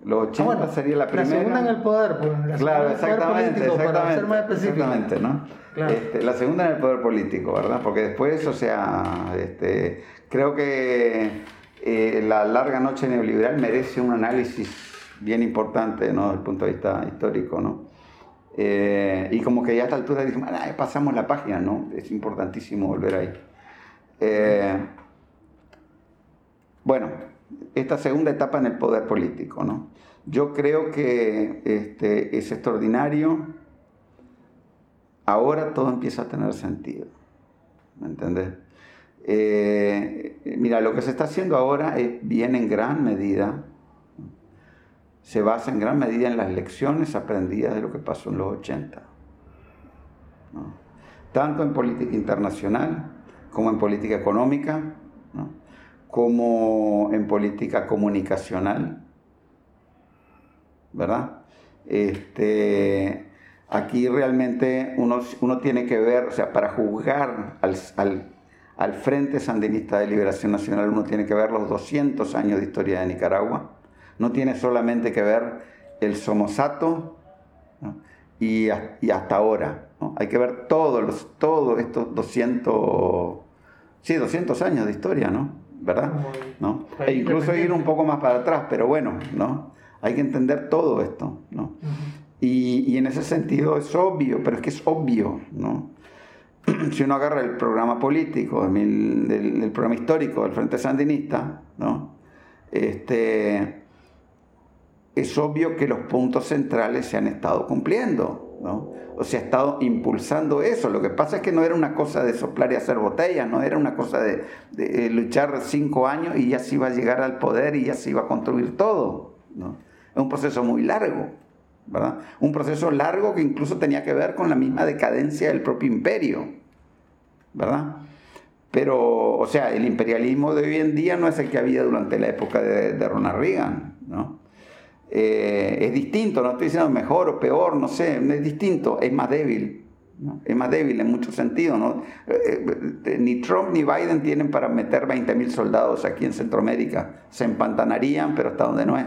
Los 80 Ah, bueno, sería la primera. segunda en el poder, pues, la Claro, exactamente, político, para exactamente, ser más específico. exactamente, ¿no? Claro. Este, la segunda en el poder político, ¿verdad? Porque después, o sea, este, creo que eh, la larga noche neoliberal merece un análisis bien importante, ¿no? Desde el punto de vista histórico, ¿no? Eh, y como que ya a esta altura dijimos, "Ah, ya pasamos la página, ¿no? Es importantísimo volver ahí. Eh, bueno, esta segunda etapa en el poder político, ¿no? Yo creo que este, es extraordinario. Ahora todo empieza a tener sentido. ¿Me? Eh, mira, lo que se está haciendo ahora es, viene en gran medida, se basa en gran medida en las lecciones aprendidas de lo que pasó en los 80. ¿no? Tanto en política internacional como en política económica, como en política comunicacional, ¿verdad? Este, aquí realmente uno, uno tiene que ver, o sea, para juzgar al, al, al Frente Sandinista de Liberación Nacional, uno tiene que ver los 200 años de historia de Nicaragua, no tiene solamente que ver el Somosato ¿no? y, y hasta ahora, ¿no? hay que ver todos, los, todos estos 200, sí, 200 años de historia, ¿no? ¿Verdad? ¿No? E incluso ir un poco más para atrás, pero bueno, ¿no? Hay que entender todo esto, ¿no? Y, y en ese sentido es obvio, pero es que es obvio, ¿no? si uno agarra el programa político, del, del- del programa histórico del Frente Sandinista, ¿no? Este, es obvio que los puntos centrales se han estado cumpliendo, ¿no? O se ha estado impulsando eso. Lo que pasa es que no era una cosa de soplar y hacer botellas, no era una cosa de, de luchar cinco años y ya se iba a llegar al poder y ya se iba a construir todo, ¿no? Es un proceso muy largo, ¿verdad? Un proceso largo que incluso tenía que ver con la misma decadencia del propio imperio, ¿verdad? Pero, o sea, el imperialismo de hoy en día no es el que había durante la época de, Ronald Reagan, ¿no? Eh, es distinto, no estoy diciendo mejor o peor, no sé, es distinto, es más débil, ¿no? es más débil en muchos sentidos. ¿no? Eh, eh, ni Trump ni Biden tienen para meter 20.000 soldados aquí en Centroamérica, se empantanarían, pero hasta donde no es,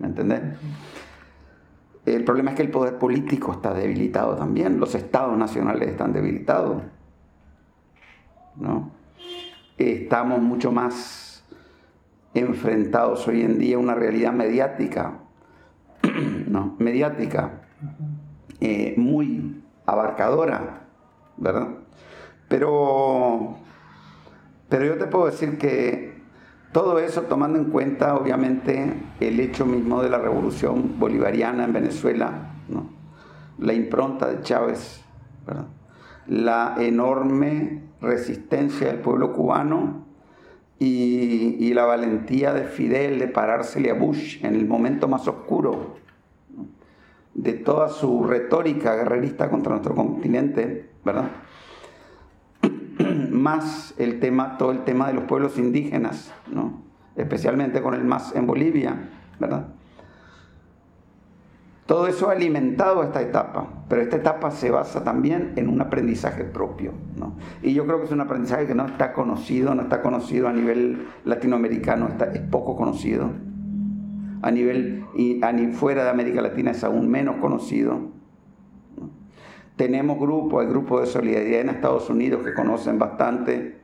¿me entendés? El problema es que el poder político está debilitado también, los estados nacionales están debilitados, ¿no? Estamos mucho más enfrentados hoy en día a una realidad mediática, ¿no? Mediática, eh, muy abarcadora, ¿verdad? Pero, pero yo te puedo decir que todo eso tomando en cuenta, obviamente, el hecho mismo de la revolución bolivariana en Venezuela, la impronta de Chávez la enorme resistencia del pueblo cubano y, la valentía de Fidel de parársele a Bush en el momento más oscuro de toda su retórica guerrerista contra nuestro continente, ¿verdad? más el tema, todo el tema de los pueblos indígenas, ¿no? especialmente con el MAS en Bolivia, ¿verdad? Todo eso ha alimentado esta etapa, pero esta etapa se basa también en un aprendizaje propio. ¿no? Y yo creo que es un aprendizaje que no está conocido, no está conocido a nivel latinoamericano, está, es poco conocido. A nivel y a fuera de América Latina es aún menos conocido. Tenemos grupos, hay grupos de solidaridad en Estados Unidos que conocen bastante.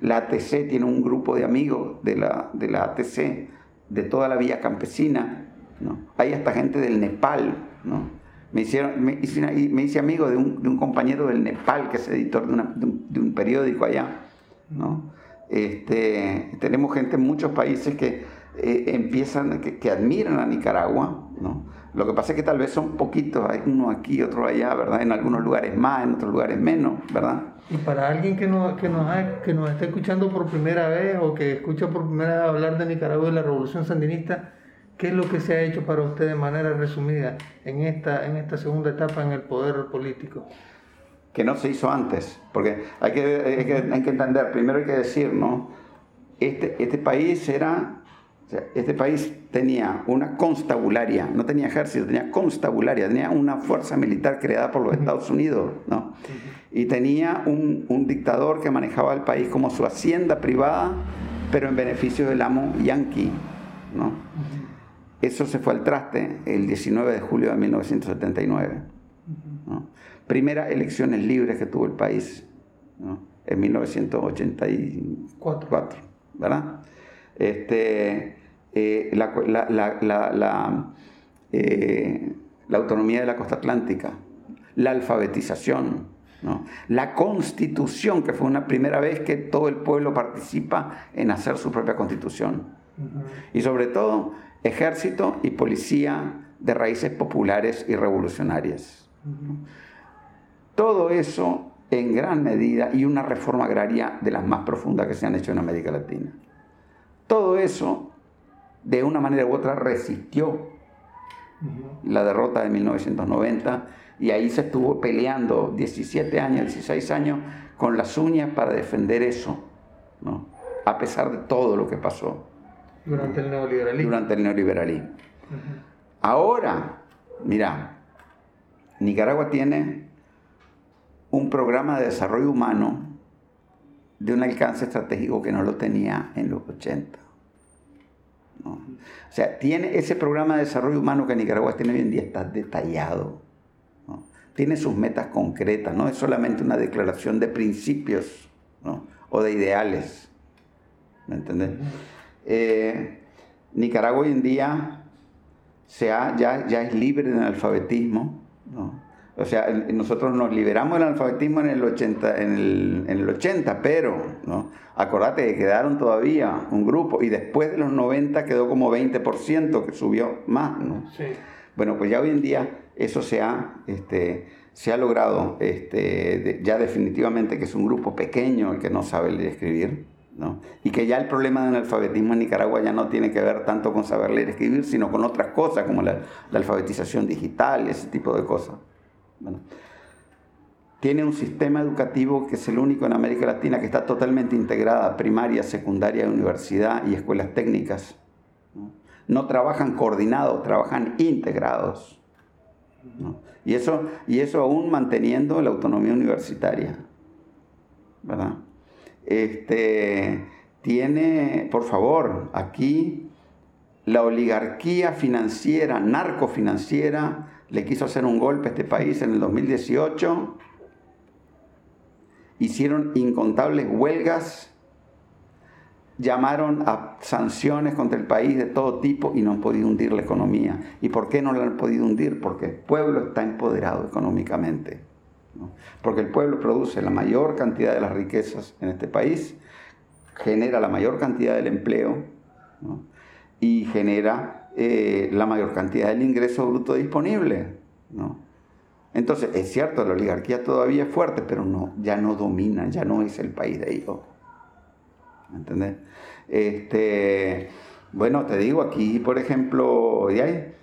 La ATC tiene un grupo de amigos de la, de la ATC, de toda la vía campesina. ¿no? Hay hasta gente del Nepal. ¿no? Me, hicieron, me, hice, amigo de un, de un, compañero del Nepal que es editor de, una, de, un, periódico allá. ¿no? Este, tenemos gente en muchos países que eh, empiezan, que, que, admiran a Nicaragua. ¿no? Lo que pasa es que tal vez son poquitos, hay uno aquí, otro allá, ¿verdad? En algunos lugares más, en otros lugares menos, ¿verdad? Y para alguien que nos, que nos, que nos está escuchando por primera vez o que escucha por primera vez hablar de Nicaragua y la revolución sandinista, ¿qué es lo que se ha hecho para usted de manera resumida en esta, en esta segunda etapa en el poder político? Que no se hizo antes, porque hay que, hay que, hay que entender, primero hay que decir, ¿no? Este, este país era este país tenía una constabularia, no tenía ejército, tenía constabularia, tenía una fuerza militar creada por los Estados Unidos, ¿no? Y tenía un, dictador que manejaba el país como su hacienda privada, pero en beneficio del amo yanqui, ¿no? Eso se fue al traste el 19 de julio de 1979. Primera elecciones libres que tuvo el país, en 1984, ¿verdad? Este, eh, la, eh, la, autonomía de la costa atlántica, la alfabetización, la constitución, que fue una primera vez que todo el pueblo participa en hacer su propia constitución. Y sobre todo, ejército y policía de raíces populares y revolucionarias. Todo eso en gran medida y una reforma agraria de las más profundas que se han hecho en América Latina. Todo eso de una manera u otra resistió la derrota de 1990 y ahí se estuvo peleando 17 años, 16 años con las uñas para defender eso, ¿no? a pesar de todo lo que pasó. Durante el neoliberalismo. Durante el neoliberalismo. Ahora, mira, Nicaragua tiene un programa de desarrollo humano de un alcance estratégico que no lo tenía en los 80. O sea, tiene ese programa de desarrollo humano que Nicaragua tiene hoy en día, está detallado. Tiene sus metas concretas, no es solamente una declaración de principios o de ideales. ¿Me entendés? Eh, Nicaragua hoy en día ya, ya es libre del alfabetismo. ¿no? O sea, nosotros nos liberamos del alfabetismo en el 80, en el, en el 80 pero, ¿no? Acordate que quedaron todavía un grupo y después de los 90 quedó como 20% que subió más, ¿no? Sí. Bueno, pues ya hoy en día eso se ha, este, se ha logrado este, ya definitivamente que es un grupo pequeño el que no sabe leer y escribir, ¿no? Y que ya el problema del alfabetismo en Nicaragua ya no tiene que ver tanto con saber leer y escribir, sino con otras cosas como la, la alfabetización digital ese tipo de cosas tiene un sistema educativo que es el único en América Latina que está totalmente integrada, primaria, secundaria, universidad y escuelas técnicas. No, trabajan coordinados, trabajan integrados. Y, eso, y eso aún manteniendo la autonomía universitaria. ¿verdad? Este, tiene, por favor, aquí la oligarquía financiera, narcofinanciera, le quiso hacer un golpe a este país en el 2018. Hicieron incontables huelgas, llamaron a sanciones contra el país de todo tipo y no han podido hundir la economía. ¿Y por qué no la han podido hundir? Porque el pueblo está empoderado económicamente. Porque el pueblo produce la mayor cantidad de las riquezas en este país, genera la mayor cantidad del empleo y genera eh, la mayor cantidad del ingreso bruto disponible. ¿no? Entonces, es cierto, la oligarquía todavía es fuerte, pero no, ya no domina, ya no es el país de ellos. Este, bueno, te digo, aquí, por ejemplo, hay,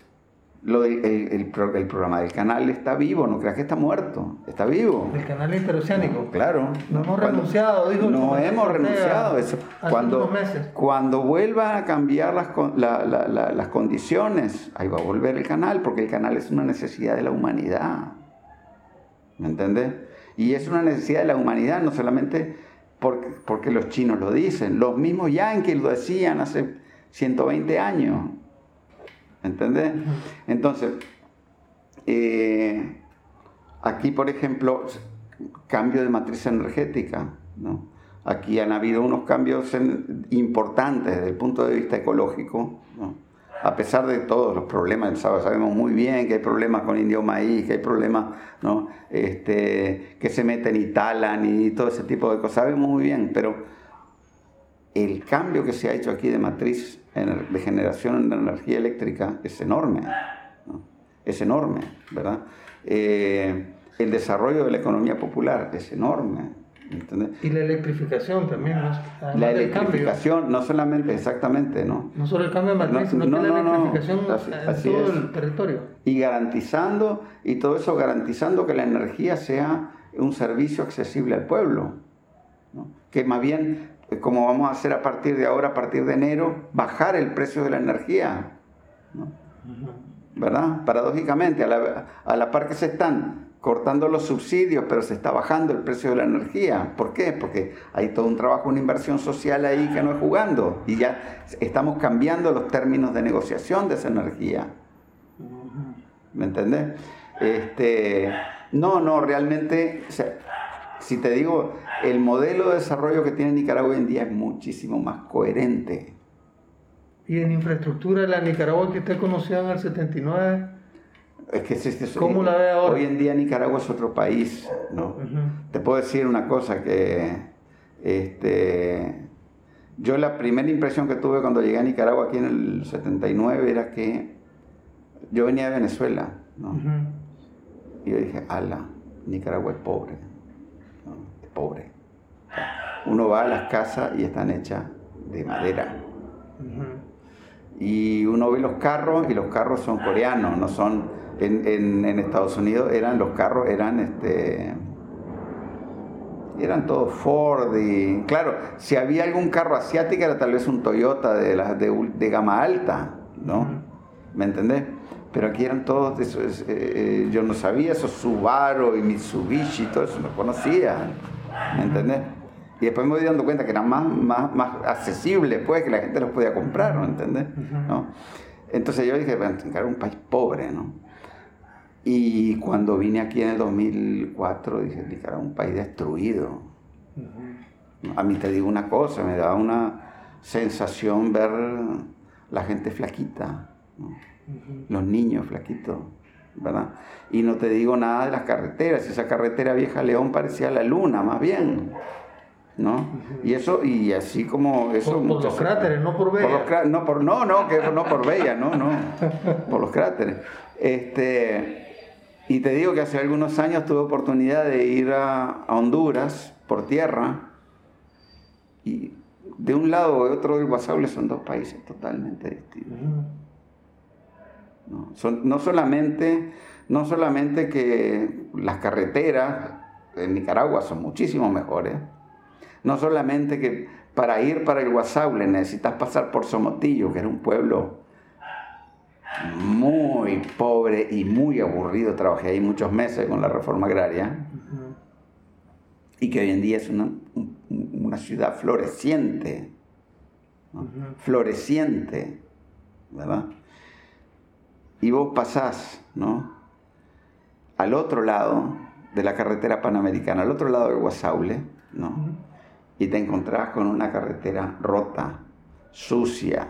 lo el, programa del canal está vivo, no creas que está muerto, está vivo. El canal interoceánico. claro. No hemos renunciado, dijo. No hemos renunciado. Eso. Cuando, cuando vuelvan a cambiar las, las condiciones, ahí va a volver el canal, porque el canal es una necesidad de la humanidad. ¿Me entendés? Y es una necesidad de la humanidad, no solamente porque, porque los chinos lo dicen, los mismos yanquis lo decían hace 120 años. ¿Entendés? Entonces, eh, aquí, por ejemplo, cambio de matriz energética. ¿no? Aquí han habido unos cambios importantes desde el punto de vista ecológico. ¿no? a pesar de todos los problemas, sabemos muy bien que hay problemas con indio maíz, que hay problemas ¿no? este, que se meten y talan y todo ese tipo de cosas, sabemos muy bien, pero el cambio que se ha hecho aquí de matriz de generación de energía eléctrica es enorme, es enorme, ¿verdad? Eh, el desarrollo de la economía popular es enorme. Y la electrificación también, ¿no? la electrificación, no solamente, exactamente, ¿no? No solo el cambio de matriz, sino la electrificación en todo el territorio. Y garantizando, y todo eso garantizando que la energía sea un servicio accesible al pueblo. Que más bien, como vamos a hacer a partir de ahora, a partir de enero, bajar el precio de la energía. ¿Verdad? Paradójicamente, a la, a la par que se están cortando los subsidios, pero se está bajando el precio de la energía. ¿Por qué? Porque hay todo un trabajo, una inversión social ahí que no es jugando y ya estamos cambiando los términos de negociación de esa energía. ¿Me entendés? Este, no, no, realmente, si te digo, el modelo de desarrollo que tiene Nicaragua hoy en día es muchísimo más coherente. ¿Y en infraestructura la Nicaragua que usted conoció en el 79? Es que es, ¿Cómo la ve ahora? Hoy en día Nicaragua es otro país, ¿no? Te puedo decir una cosa que este, yo la primera impresión que tuve cuando llegué a Nicaragua aquí en el 79 era que yo venía de Venezuela, ¿no? Y yo dije, ala, Nicaragua es pobre, pobre. Uno va a las casas y están hechas de madera. Y uno ve los carros y los carros son coreanos, no son en, en, Estados Unidos eran los carros, eran este eran todos Ford y claro, si había algún carro asiático era tal vez un Toyota de, las de, gama alta, ¿no? ¿Me entendés? Pero aquí eran todos, eh, eh, yo no sabía, esos Subaru y Mitsubishi, todo eso no conocía, ¿me entendés? Y después me voy dando cuenta que eran más, más, más accesibles, pues, que la gente los podía comprar, ¿me entendés? ¿No? Entonces yo dije, bueno, era un país pobre, ¿no? Y cuando vine aquí en el 2004, dije, era un país destruido. A mí te digo una cosa, me da una sensación ver la gente flaquita, los niños flaquitos, ¿verdad? Y no te digo nada de las carreteras, esa carretera vieja León parecía la luna, más bien. ¿no? Y eso, y así como eso... Por, los cráteres, no por Bella. no, por, no, no, que no por Bella, no, no, por los cráteres. Este, y te digo que hace algunos años tuve oportunidad de ir a, Honduras por tierra y de un lado o de otro del Guasable son dos países totalmente distintos. No, son, no, solamente, no solamente que las carreteras en Nicaragua son muchísimo mejores, no solamente que para ir para el Guasable necesitas pasar por Somotillo, que era un pueblo muy pobre y muy aburrido. Trabajé ahí muchos meses con la reforma agraria. Y que hoy en día es una, una ciudad floreciente. Floreciente. ¿Verdad? Y vos pasás, ¿no? Al otro lado de la carretera panamericana, al otro lado del Guasaule, ¿no? Y te encontrás con una carretera rota, sucia,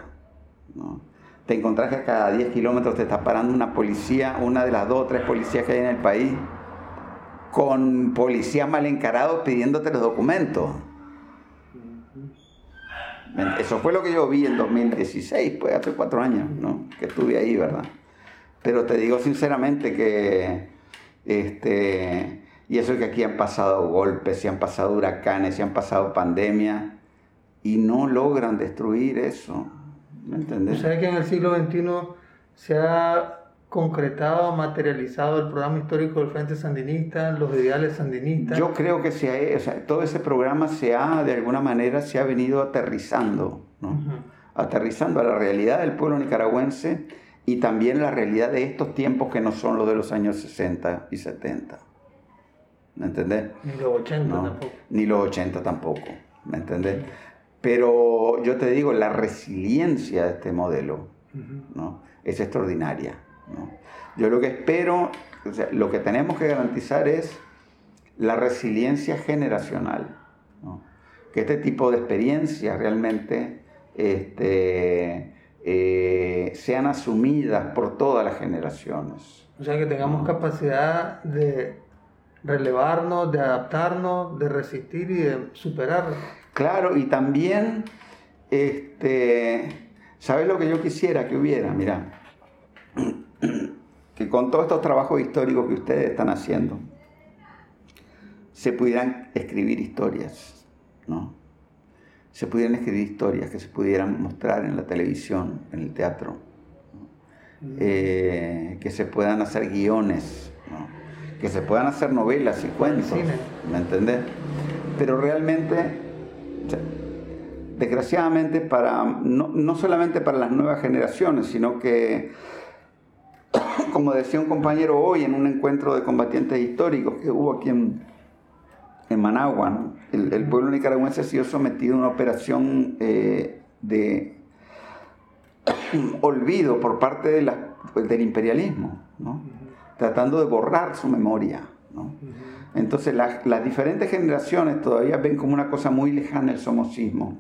¿no? te encontrás que a cada 10 kilómetros te está parando una policía, una de las dos o tres policías que hay en el país, con policías mal encarados pidiéndote los documentos. Eso fue lo que yo vi en 2016, pues hace cuatro años, ¿no? Que estuve ahí, ¿verdad? Pero te digo sinceramente que, Este, y eso es que aquí han pasado golpes, se han pasado huracanes, se han pasado pandemias y no logran destruir eso. ¿Me entendés? O sea que en el siglo XXI se ha concretado, materializado el programa histórico del Frente Sandinista, los ideales sandinistas. Yo creo que se ha, o sea, todo ese programa se ha, de alguna manera, se ha venido aterrizando, ¿no? Aterrizando a la realidad del pueblo nicaragüense y también la realidad de estos tiempos que no son los de los años 60 y 70. ¿Me entendés? Ni los 80 tampoco. Ni los 80 tampoco, ¿me entendés? Pero yo te digo, la resiliencia de este modelo ¿no? es extraordinaria. ¿no? Yo lo que espero, o sea, lo que tenemos que garantizar es la resiliencia generacional. ¿no? Que este tipo de experiencias realmente este, eh, sean asumidas por todas las generaciones. O sea, que tengamos capacidad de relevarnos, de adaptarnos, de resistir y de superar. Claro, y también, este, ¿sabes lo que yo quisiera que hubiera? Mira, que con todos estos trabajos históricos que ustedes están haciendo, se pudieran escribir historias, ¿no? Se pudieran escribir historias que se pudieran mostrar en la televisión, en el teatro, eh, que se puedan hacer guiones, ¿no? que se puedan hacer novelas y cuentos, ¿me entendés? Pero realmente, desgraciadamente, para, no, no solamente para las nuevas generaciones, sino que como decía un compañero hoy en un encuentro de combatientes históricos que hubo aquí en, en Managua, el, pueblo nicaragüense ha sido sometido a una operación eh, de olvido por parte de la, del imperialismo, ¿no? tratando de borrar su memoria. ¿no? Entonces las diferentes generaciones todavía ven como una cosa muy lejana el somocismo,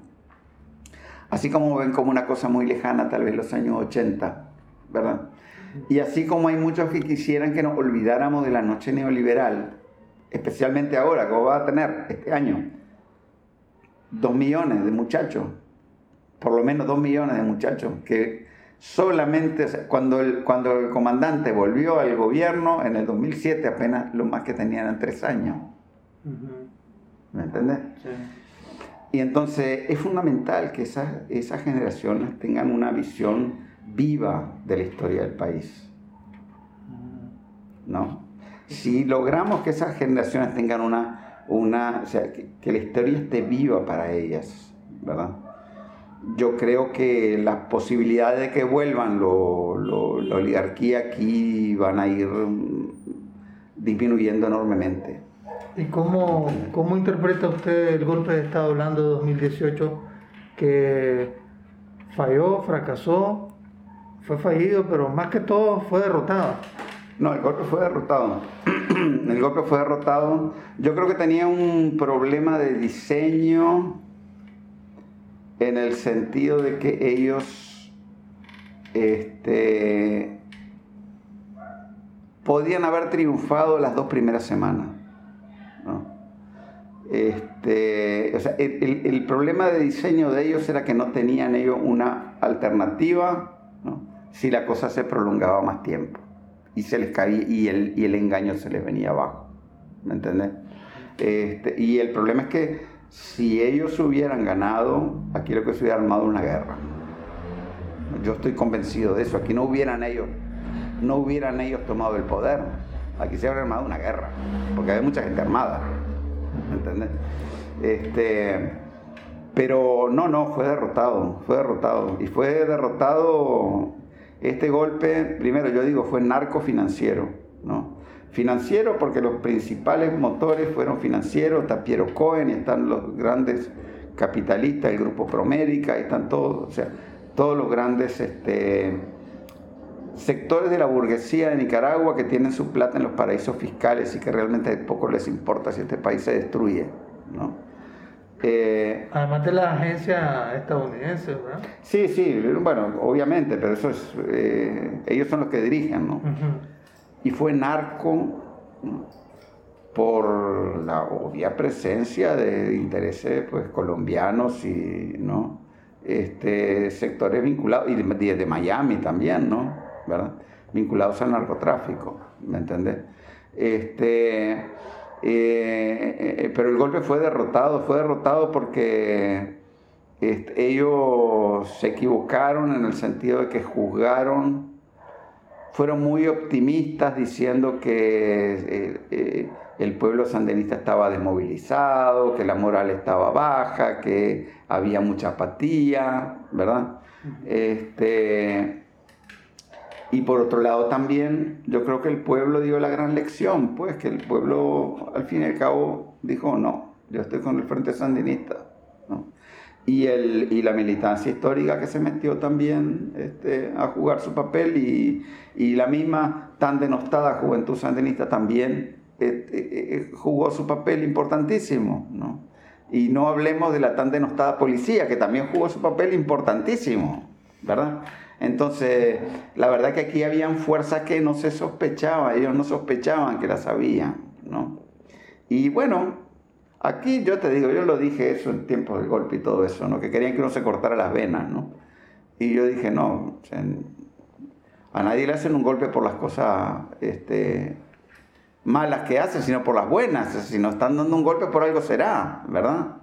así como ven como una cosa muy lejana tal vez los años 80, ¿verdad? Y así como hay muchos que quisieran que nos olvidáramos de la noche neoliberal, especialmente ahora, que va a tener este año dos millones de muchachos, por lo menos dos millones de muchachos, que solamente cuando el, cuando el comandante volvió al gobierno en el 2007 apenas lo más que tenían eran tres años. ¿Me entiendes? Sí. Y entonces es fundamental que esas, esas generaciones tengan una visión viva de la historia del país. ¿No? Si logramos que esas generaciones tengan una, una o sea, que, la historia esté viva para ellas, ¿verdad? Yo creo que las posibilidades de que vuelvan lo, la oligarquía aquí van a ir mm, disminuyendo enormemente. ¿Y cómo, cómo interpreta usted el golpe de Estado hablando de 2018 que falló, fracasó fue fallido, pero más que todo fue derrotado. No, el golpe fue derrotado. el golpe fue derrotado. Yo creo que tenía un problema de diseño en el sentido de que ellos este, podían haber triunfado las dos primeras semanas. Este, o sea, el, problema de diseño de ellos era que no tenían ellos una alternativa si la cosa se prolongaba más tiempo y se les caía y el, y el engaño se les venía abajo. ¿Me entendés? Este, y el problema es que si ellos hubieran ganado, aquí lo que se hubiera armado una guerra. Yo estoy convencido de eso. Aquí no hubieran ellos, no hubieran ellos tomado el poder. Aquí se habría armado una guerra, porque hay mucha gente armada. ¿Me entendés? Este, pero no, no, fue derrotado, fue derrotado. Y fue derrotado este golpe, primero yo digo, fue narco financiero, ¿no? Financiero porque los principales motores fueron financieros, está Piero Cohen y están los grandes capitalistas, el grupo Promérica, están todos, o sea, todos los grandes este, sectores de la burguesía de Nicaragua que tienen su plata en los paraísos fiscales y que realmente poco les importa si este país se destruye, ¿no? Eh, Además de la agencia estadounidense, ¿verdad? Sí, sí, bueno, obviamente, pero eso es, eh, ellos son los que dirigen, ¿no? Y fue narco por la obvia presencia de intereses pues, colombianos y ¿no? este, sectores vinculados, y de, de Miami también, ¿no? ¿verdad? Vinculados al narcotráfico, ¿me entendés? Este, eh, eh, pero el golpe fue derrotado, fue derrotado porque este, ellos se equivocaron en el sentido de que juzgaron, fueron muy optimistas diciendo que eh, el pueblo sandinista estaba desmovilizado, que la moral estaba baja, que había mucha apatía, ¿verdad? Este, y por otro lado también yo creo que el pueblo dio la gran lección, pues que el pueblo al fin y al cabo dijo, no, yo estoy con el Frente Sandinista. Y, el, y la militancia histórica que se metió también este, a jugar su papel y, y, la misma tan denostada juventud sandinista también este, jugó su papel importantísimo. ¿no? Y no hablemos de la tan denostada policía, que también jugó su papel importantísimo, ¿verdad? Entonces, la verdad que aquí habían fuerzas que no se sospechaban, ellos no sospechaban que las habían, ¿no? Y bueno, aquí yo te digo, yo lo dije eso en tiempo del golpe y todo eso, ¿no? Que querían que uno se cortara las venas, ¿no? Y yo dije, no, a nadie le hacen un golpe por las cosas este, malas que hacen, sino por las buenas. Si nos están dando un golpe por algo será, ¿verdad?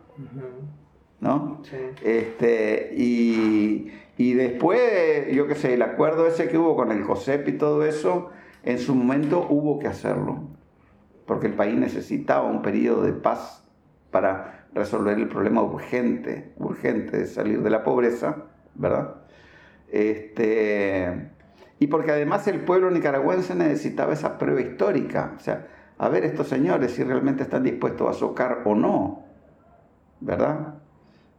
¿No? Sí. Este, y, y, después, yo qué sé, el acuerdo ese que hubo con el COSEP y todo eso, en su momento hubo que hacerlo, porque el país necesitaba un periodo de paz para resolver el problema urgente, urgente de salir de la pobreza, ¿verdad? Este, y porque además el pueblo nicaragüense necesitaba esa prueba histórica, o sea, a ver estos señores si realmente están dispuestos a socar o no, ¿verdad?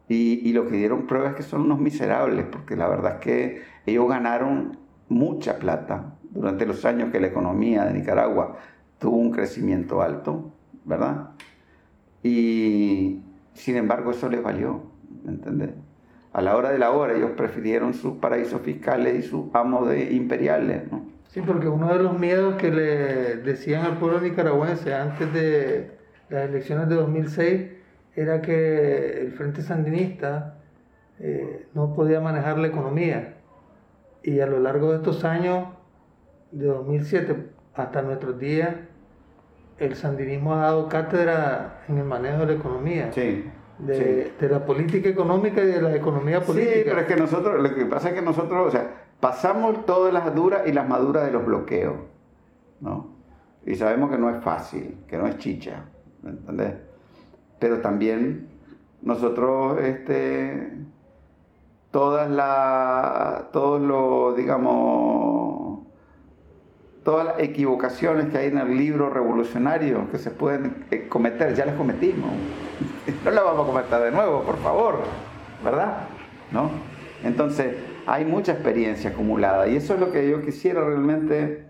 Y, lo que dieron prueba es que son unos miserables, porque la verdad es que ellos ganaron mucha plata durante los años que la economía de Nicaragua tuvo un crecimiento alto, ¿verdad? Y sin embargo eso les valió, ¿me entiendes? a la hora de la hora ellos prefirieron sus paraísos fiscales y sus amos de imperiales. ¿no? Sí, porque uno de los miedos que le decían al pueblo nicaragüense antes de las elecciones de 2006 era que el Frente Sandinista eh, no podía manejar la economía. Y a lo largo de estos años, de 2007 hasta nuestros días, el sandinismo ha dado cátedra en el manejo de la economía. Sí de, la política económica y de la economía política. Sí, pero es que nosotros, lo que pasa es que nosotros, o sea, pasamos todas las duras y las maduras de los bloqueos, ¿no? Y sabemos que no es fácil, que no es chicha, ¿me entendés? Pero también nosotros, este, todas las, todos los, digamos, todas las equivocaciones que hay en el libro revolucionario que se pueden eh, cometer, ya las cometimos. No las vamos a cometer de nuevo, por favor, ¿verdad? ¿No? Entonces, hay mucha experiencia acumulada y eso es lo que yo quisiera realmente.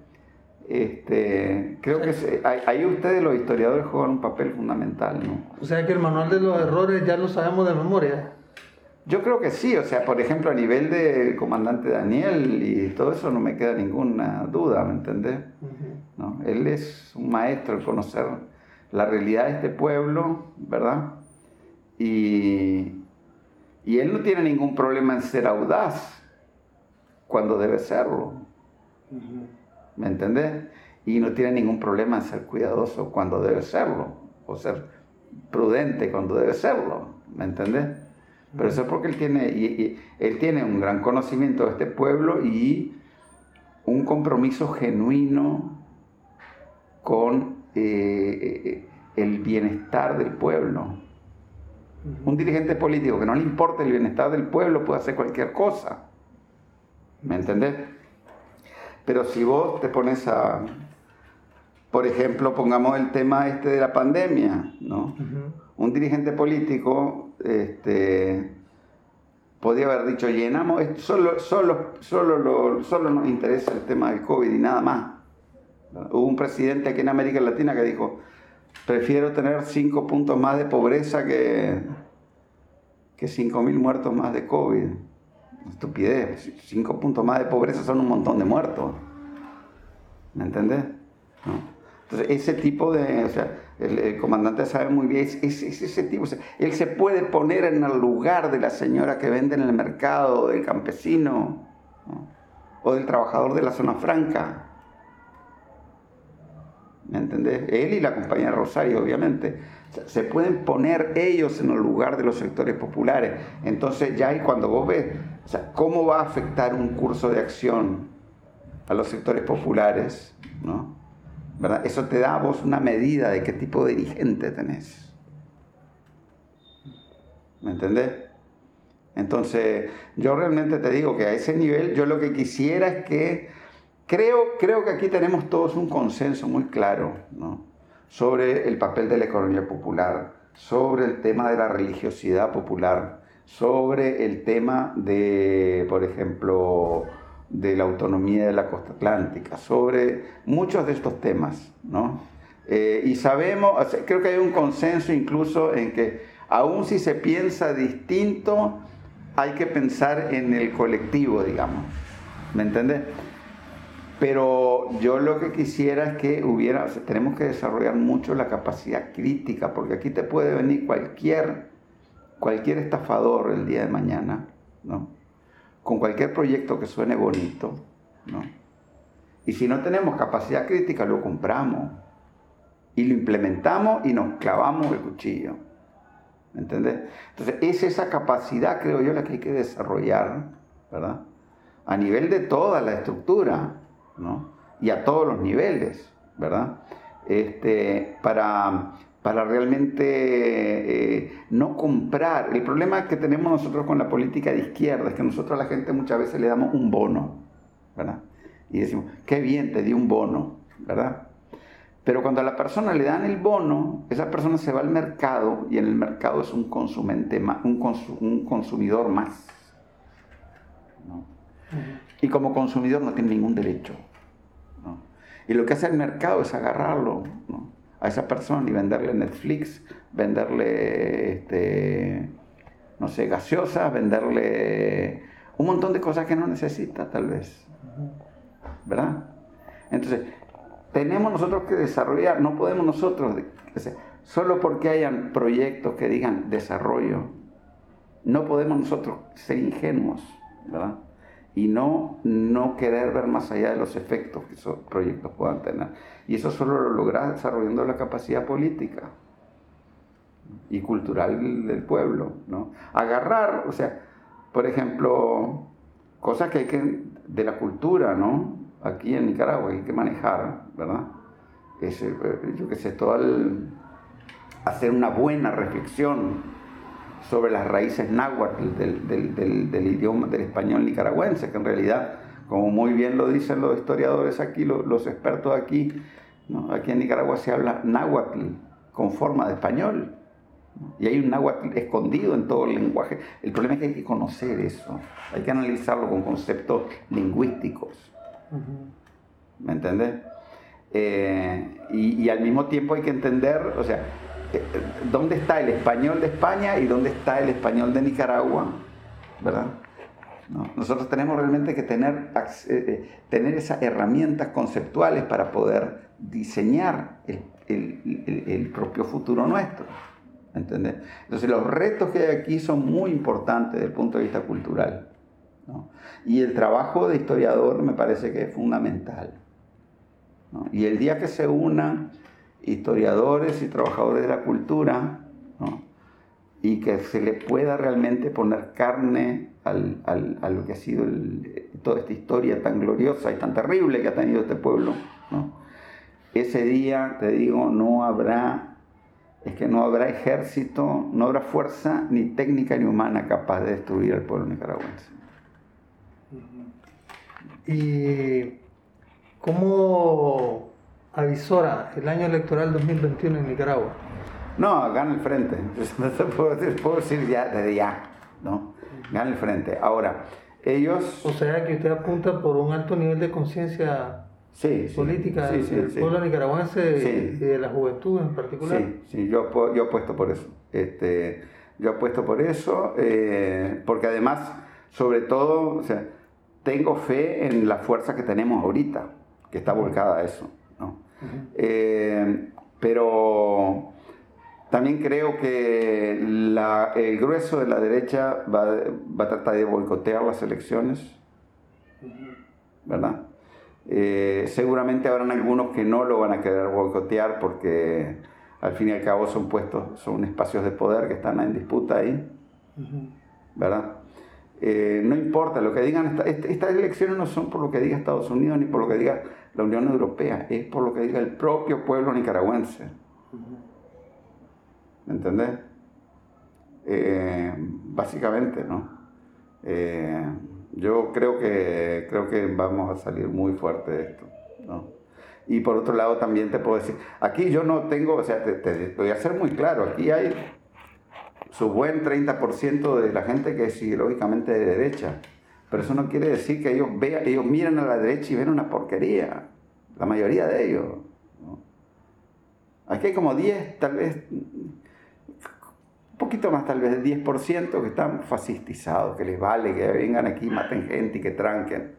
Este, creo que ahí ustedes, los historiadores, juegan un papel fundamental. ¿no? O sea que el manual de los errores ya lo sabemos de memoria. Yo creo que sí, o sea, por ejemplo, a nivel del comandante Daniel y todo eso no me queda ninguna duda, ¿me entendés? ¿No? Él es un maestro en conocer la realidad de este pueblo, ¿verdad? Y, y él no tiene ningún problema en ser audaz cuando debe serlo, ¿me entendés? Y no tiene ningún problema en ser cuidadoso cuando debe serlo, o ser prudente cuando debe serlo, ¿me entendés? Pero eso es porque él tiene, y, él tiene un gran conocimiento de este pueblo y un compromiso genuino con eh, eh, el bienestar del pueblo. Un dirigente político que no le importa el bienestar del pueblo puede hacer cualquier cosa. ¿Me entendés? Pero si vos te pones a, por ejemplo, pongamos el tema este de la pandemia, ¿no? Un dirigente político este, podía haber dicho, llenamos, solo, solo, solo, solo nos interesa el tema del COVID y nada más. Hubo un presidente aquí en América Latina que dijo, prefiero tener cinco puntos más de pobreza que, que cinco mil muertos más de COVID. Estupidez, cinco puntos más de pobreza son un montón de muertos. ¿Me entendés? Entonces, ese tipo de, o sea, el, comandante sabe muy bien, es, ese tipo, él se puede poner en el lugar de la señora que vende en el mercado, del campesino, o del trabajador de la zona franca. ¿me entendés? Él y la compañía Rosario, obviamente. se pueden poner ellos en el lugar de los sectores populares. Entonces ya ahí cuando vos ves, o sea, ¿cómo va a afectar un curso de acción a los sectores populares? ¿no? ¿Verdad? Eso te da a vos una medida de qué tipo de dirigente tenés. ¿Me entendés? Entonces, yo realmente te digo que a ese nivel yo lo que quisiera es que Creo, creo que aquí tenemos todos un consenso muy claro sobre el papel de la economía popular, sobre el tema de la religiosidad popular, sobre el tema de, por ejemplo, de la autonomía de la costa atlántica, sobre muchos de estos temas. ¿no? Eh, y sabemos, creo que hay un consenso incluso en que aun si se piensa distinto, hay que pensar en el colectivo, digamos. ¿Me entiendes? Pero yo lo que quisiera es que hubiera, tenemos que desarrollar mucho la capacidad crítica, porque aquí te puede venir cualquier, cualquier estafador el día de mañana, ¿no? Con cualquier proyecto que suene bonito, ¿no? Y si no tenemos capacidad crítica, lo compramos y lo implementamos y nos clavamos el cuchillo. ¿Me entiendes? Entonces, es esa capacidad, creo yo, la que hay que desarrollar, ¿verdad? A nivel de toda la estructura y a todos los niveles, ¿verdad? Este, para, para realmente eh, no comprar. El problema que tenemos nosotros con la política de izquierda es que nosotros a la gente muchas veces le damos un bono, ¿verdad? Y decimos, qué bien, te di un bono, ¿verdad? Pero cuando a la persona le dan el bono, esa persona se va al mercado y en el mercado es un, consumente un, consumidor más. Y como consumidor no tiene ningún derecho. Y lo que hace el mercado es agarrarlo a esa persona y venderle Netflix, venderle, este, no sé, gaseosa, venderle un montón de cosas que no necesita tal vez. ¿Verdad? Entonces, tenemos nosotros que desarrollar, no podemos nosotros, solo porque hayan proyectos que digan desarrollo, no podemos nosotros ser ingenuos, ¿verdad? Y no, no querer ver más allá de los efectos que esos proyectos puedan tener. Y eso solo lo logra desarrollando la capacidad política y cultural del pueblo. ¿no? Agarrar, o sea, por ejemplo, cosas que hay que, de la cultura, ¿no? Aquí en Nicaragua hay que manejar, ¿verdad? Ese, eh, yo qué sé, todo el, hacer una buena reflexión sobre las raíces náhuatl del, idioma del español nicaragüense, que en realidad, como muy bien lo dicen los historiadores aquí, los, expertos aquí, aquí en Nicaragua se habla náhuatl con forma de español. Y hay un náhuatl escondido en todo el lenguaje. El problema es que hay que conocer eso, hay que analizarlo con conceptos lingüísticos. ¿Me entendés? Eh, y, y, al mismo tiempo hay que entender, o sea, dónde está el español de España y dónde está el español de Nicaragua, ¿verdad? Nosotros tenemos realmente que tener, eh, eh, tener esas herramientas conceptuales para poder diseñar el, propio futuro nuestro. ¿entendés? Entonces los retos que hay aquí son muy importantes desde el punto de vista cultural. Y el trabajo de historiador me parece que es fundamental. Y el día que se unan historiadores y trabajadores de la cultura, y que se le pueda realmente poner carne al, a lo que ha sido toda esta historia tan gloriosa y tan terrible que ha tenido este pueblo. Ese día, te digo, no habrá, es que no habrá ejército, no habrá fuerza ni técnica ni humana capaz de destruir al pueblo nicaragüense. ¿Y cómo avisora el año electoral 2021 en Nicaragua? No, gana el frente. puedo, decir, puedo decir ya desde ya, ¿no? Gana el frente. Ahora, ellos... O sea que usted apunta por un alto nivel de conciencia política del pueblo nicaragüense y de la juventud en particular. Sí, sí, yo, yo apuesto por eso. Este, yo apuesto por eso, eh, porque además, sobre todo, o sea, tengo fe en la fuerza que tenemos ahorita, que está volcada a eso. Eh, pero también creo que el grueso de la derecha va, a tratar de boicotear las elecciones, ¿verdad? Eh, seguramente habrán algunos que no lo van a querer boicotear porque al fin y al cabo son puestos, son espacios de poder que están en disputa ahí, ¿verdad? Eh, no importa lo que digan, estas elecciones no son por lo que diga Estados Unidos ni por lo que diga la Unión Europea, es por lo que diga el propio pueblo nicaragüense. ¿Me entendés? Eh, básicamente, ¿no? Eh, yo creo que, creo que vamos a salir muy fuerte de esto, ¿no? Y por otro lado también te puedo decir, aquí yo no tengo, o sea, te, voy a ser muy claro, aquí hay su buen 30% de la gente que es ideológicamente de derecha, pero eso no quiere decir que ellos vean, ellos miran a la derecha y ven una porquería, la mayoría de ellos. Aquí hay como 10, tal vez, un poquito más tal vez, 10% que están fascistizados, que les vale que vengan aquí, maten gente y que tranquen.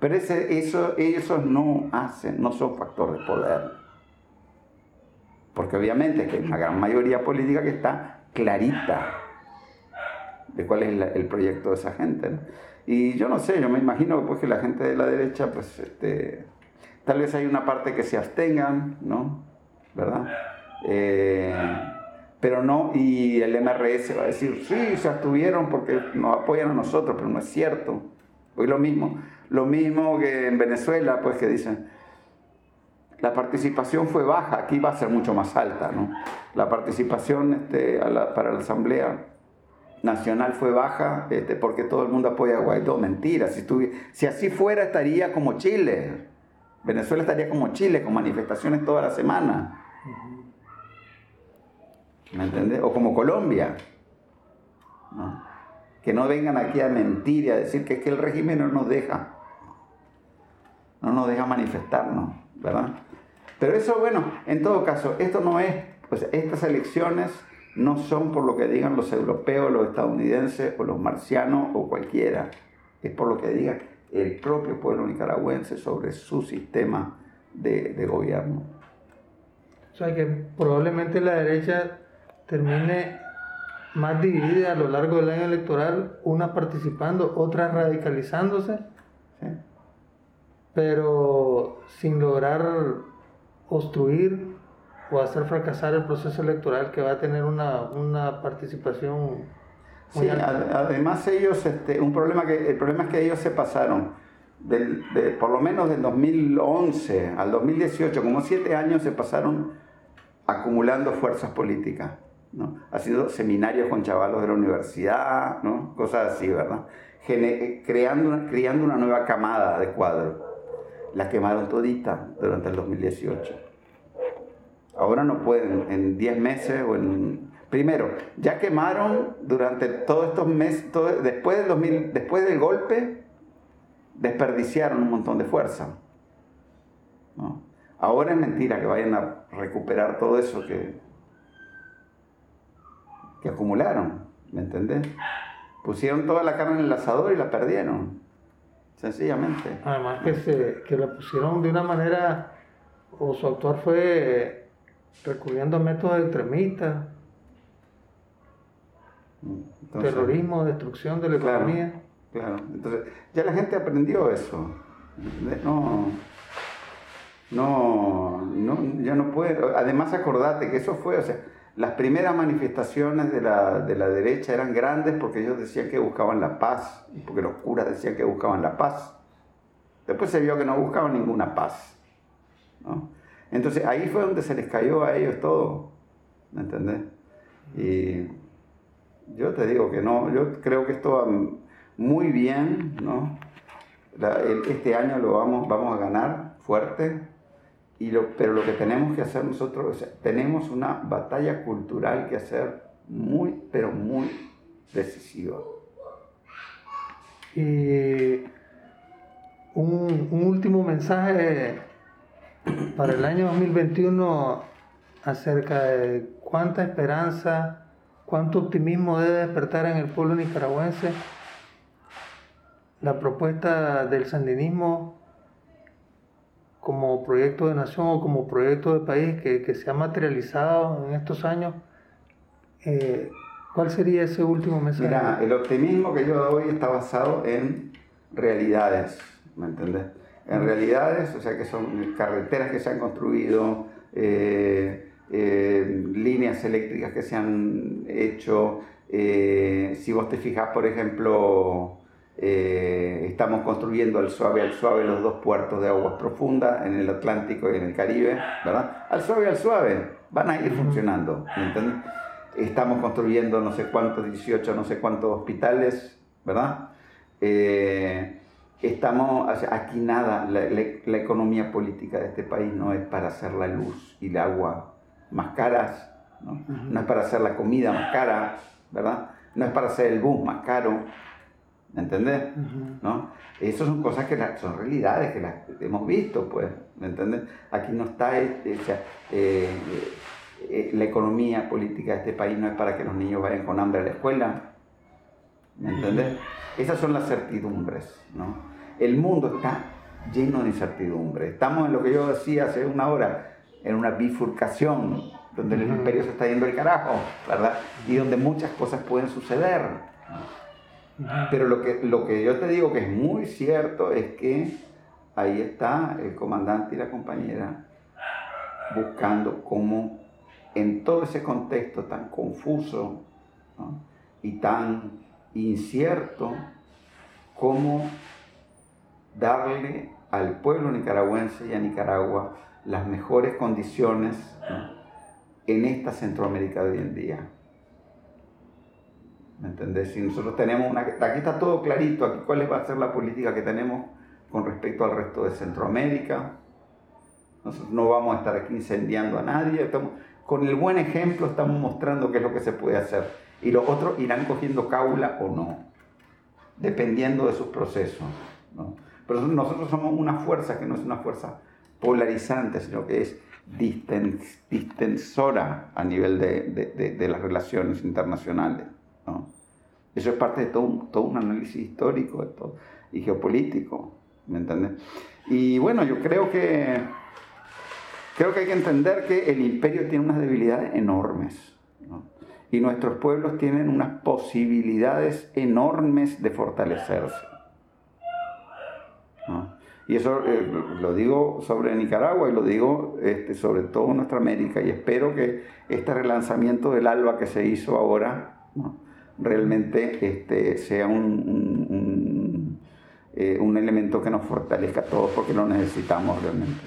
Pero ese, eso, ellos no hacen, no son factor de poder. Porque obviamente hay una gran mayoría política que está clarita de cuál es el proyecto de esa gente. Y yo no sé, yo me imagino pues, que la gente de la derecha, pues, este, tal vez hay una parte que se abstengan, ¿no? ¿Verdad? Eh, pero no, y el MRS va a decir, sí, se abstuvieron porque nos apoyan a nosotros, pero no es cierto. Hoy lo mismo, lo mismo que en Venezuela, pues que dicen, la participación fue baja, aquí va a ser mucho más alta, ¿no? La participación este, para la Asamblea Nacional fue baja este, porque todo el mundo apoya a Guaidó. Mentira, si, si así fuera estaría como Chile. Venezuela estaría como Chile, con manifestaciones toda la semana. ¿Me entiendes? O como Colombia. Que no vengan aquí a mentir y a decir que es que el régimen no nos deja no nos deja manifestarnos, ¿verdad? Pero eso, bueno, en todo caso, esto no es, pues estas elecciones no son por lo que digan los europeos, los estadounidenses o los marcianos o cualquiera, es por lo que diga el propio pueblo nicaragüense sobre su sistema de, gobierno. O sea que probablemente la derecha termine más dividida a lo largo del año electoral, unas participando, otras radicalizándose. ¿Sí? pero sin lograr obstruir o hacer fracasar el proceso electoral que va a tener una, participación muy sí, además ellos, este, un problema que, el problema es que ellos se pasaron, del, de, por lo menos del 2011 al 2018, como siete años se pasaron acumulando fuerzas políticas. ¿no? sido seminarios con chavalos de la universidad, ¿no? cosas así, ¿verdad? creando, creando una nueva camada de cuadros la quemaron todita durante el 2018. Ahora no pueden, en 10 meses o en... Primero, ya quemaron durante todos estos meses, después, del 2000, después del golpe, desperdiciaron un montón de fuerza. Ahora es mentira que vayan a recuperar todo eso que, que acumularon, ¿me entendés? Pusieron toda la carne en el asador y la perdieron sencillamente. Además que, se, que la pusieron de una manera, o su actuar fue recurriendo a métodos extremistas, terrorismo, destrucción de la economía. Claro, entonces ya la gente aprendió eso. No, no, no, ya no puede. Además, acordate que eso fue, o sea, las primeras manifestaciones de la, derecha eran grandes porque ellos decían que buscaban la paz, porque los curas decían que buscaban la paz. Después se vio que no buscaban ninguna paz. Entonces ahí fue donde se les cayó a ellos todo, ¿me entendés? Y yo te digo que no, yo creo que esto va muy bien, ¿no? este año lo vamos, vamos a ganar fuerte, pero lo que tenemos que hacer nosotros, tenemos una batalla cultural que hacer muy, pero muy decisiva. Y un, un último mensaje para el año 2021 acerca de cuánta esperanza, cuánto optimismo debe despertar en el pueblo nicaragüense la propuesta del sandinismo como proyecto de nación o como proyecto de país que, se ha materializado en estos años, eh, ¿cuál sería ese último mensaje? Mira, el optimismo que yo doy está basado en realidades, ¿me entendés? En realidades, o sea que son carreteras que se han construido, eh, eh, líneas eléctricas que se han hecho. Eh, si vos te fijas, por ejemplo, estamos construyendo al suave al suave los dos puertos de aguas profundas en el Atlántico y en el Caribe, ¿verdad? Al suave al suave, van a ir funcionando, ¿me Estamos construyendo no sé cuántos, 18, no sé cuántos hospitales, ¿verdad? Estamos, aquí nada, la, economía política de este país no es para hacer la luz y el agua más caras, ¿no? no es para hacer la comida más cara, ¿verdad? No es para hacer el bus más caro, ¿me entendés? ¿No? Esas son cosas que son realidades que las hemos visto, pues, ¿me entendés? Aquí no está, este, eh, eh, la economía política de este país no es para que los niños vayan con hambre a la escuela, ¿me entendés? Esas son las certidumbres, ¿no? el mundo está lleno de incertidumbre. Estamos en lo que yo decía hace una hora, en una bifurcación, donde el imperio se está yendo al carajo, ¿verdad? Y donde muchas cosas pueden suceder. Pero lo que, lo que yo te digo que es muy cierto es que ahí está el comandante y la compañera buscando cómo en todo ese contexto tan confuso y tan incierto, cómo darle al pueblo nicaragüense y a Nicaragua las mejores condiciones en esta Centroamérica de hoy en día. ¿Me entendés? Si nosotros tenemos una... Aquí está todo clarito, aquí cuál va a ser la política que tenemos con respecto al resto de Centroamérica. Nosotros no vamos a estar aquí incendiando a nadie. Estamos, con el buen ejemplo estamos mostrando qué es lo que se puede hacer. Y los otros irán cogiendo caula o no, dependiendo de sus procesos. ¿no? Pero nosotros somos una fuerza que no es una fuerza polarizante, sino que es distensora a nivel de, las relaciones internacionales. Eso es parte de todo un, todo un análisis histórico todo, y geopolítico, ¿me entiendes? Y bueno, yo creo que, creo que hay que entender que el imperio tiene unas debilidades enormes. Y nuestros pueblos tienen unas posibilidades enormes de fortalecerse. Y eso eh, lo digo sobre Nicaragua y lo digo este, sobre todo nuestra América y espero que este relanzamiento del ALBA que se hizo ahora realmente este, sea un, eh, un, elemento que nos fortalezca a todos porque lo necesitamos realmente.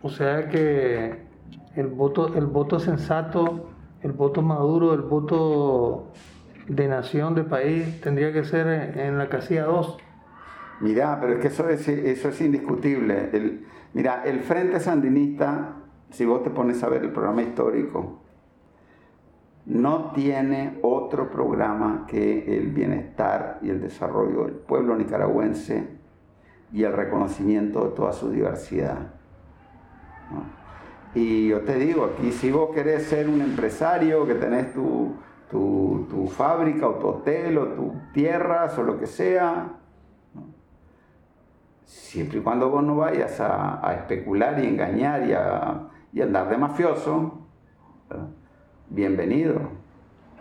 O sea que el voto, el voto sensato, el voto maduro, el voto de nación, de país, tendría que ser en la casilla 2 Mira, pero es que eso es, eso es indiscutible. El, mira, el Frente Sandinista, si vos te pones a ver el programa histórico, no tiene otro programa que el bienestar y el desarrollo del pueblo nicaragüense y el reconocimiento de toda su diversidad. Y yo te digo, aquí si vos querés ser un empresario, que tenés tu, tu, tu fábrica o tu hotel o tus tierras o lo que sea, siempre y cuando vos no vayas a, especular y engañar y a, y andar de mafioso, bienvenido.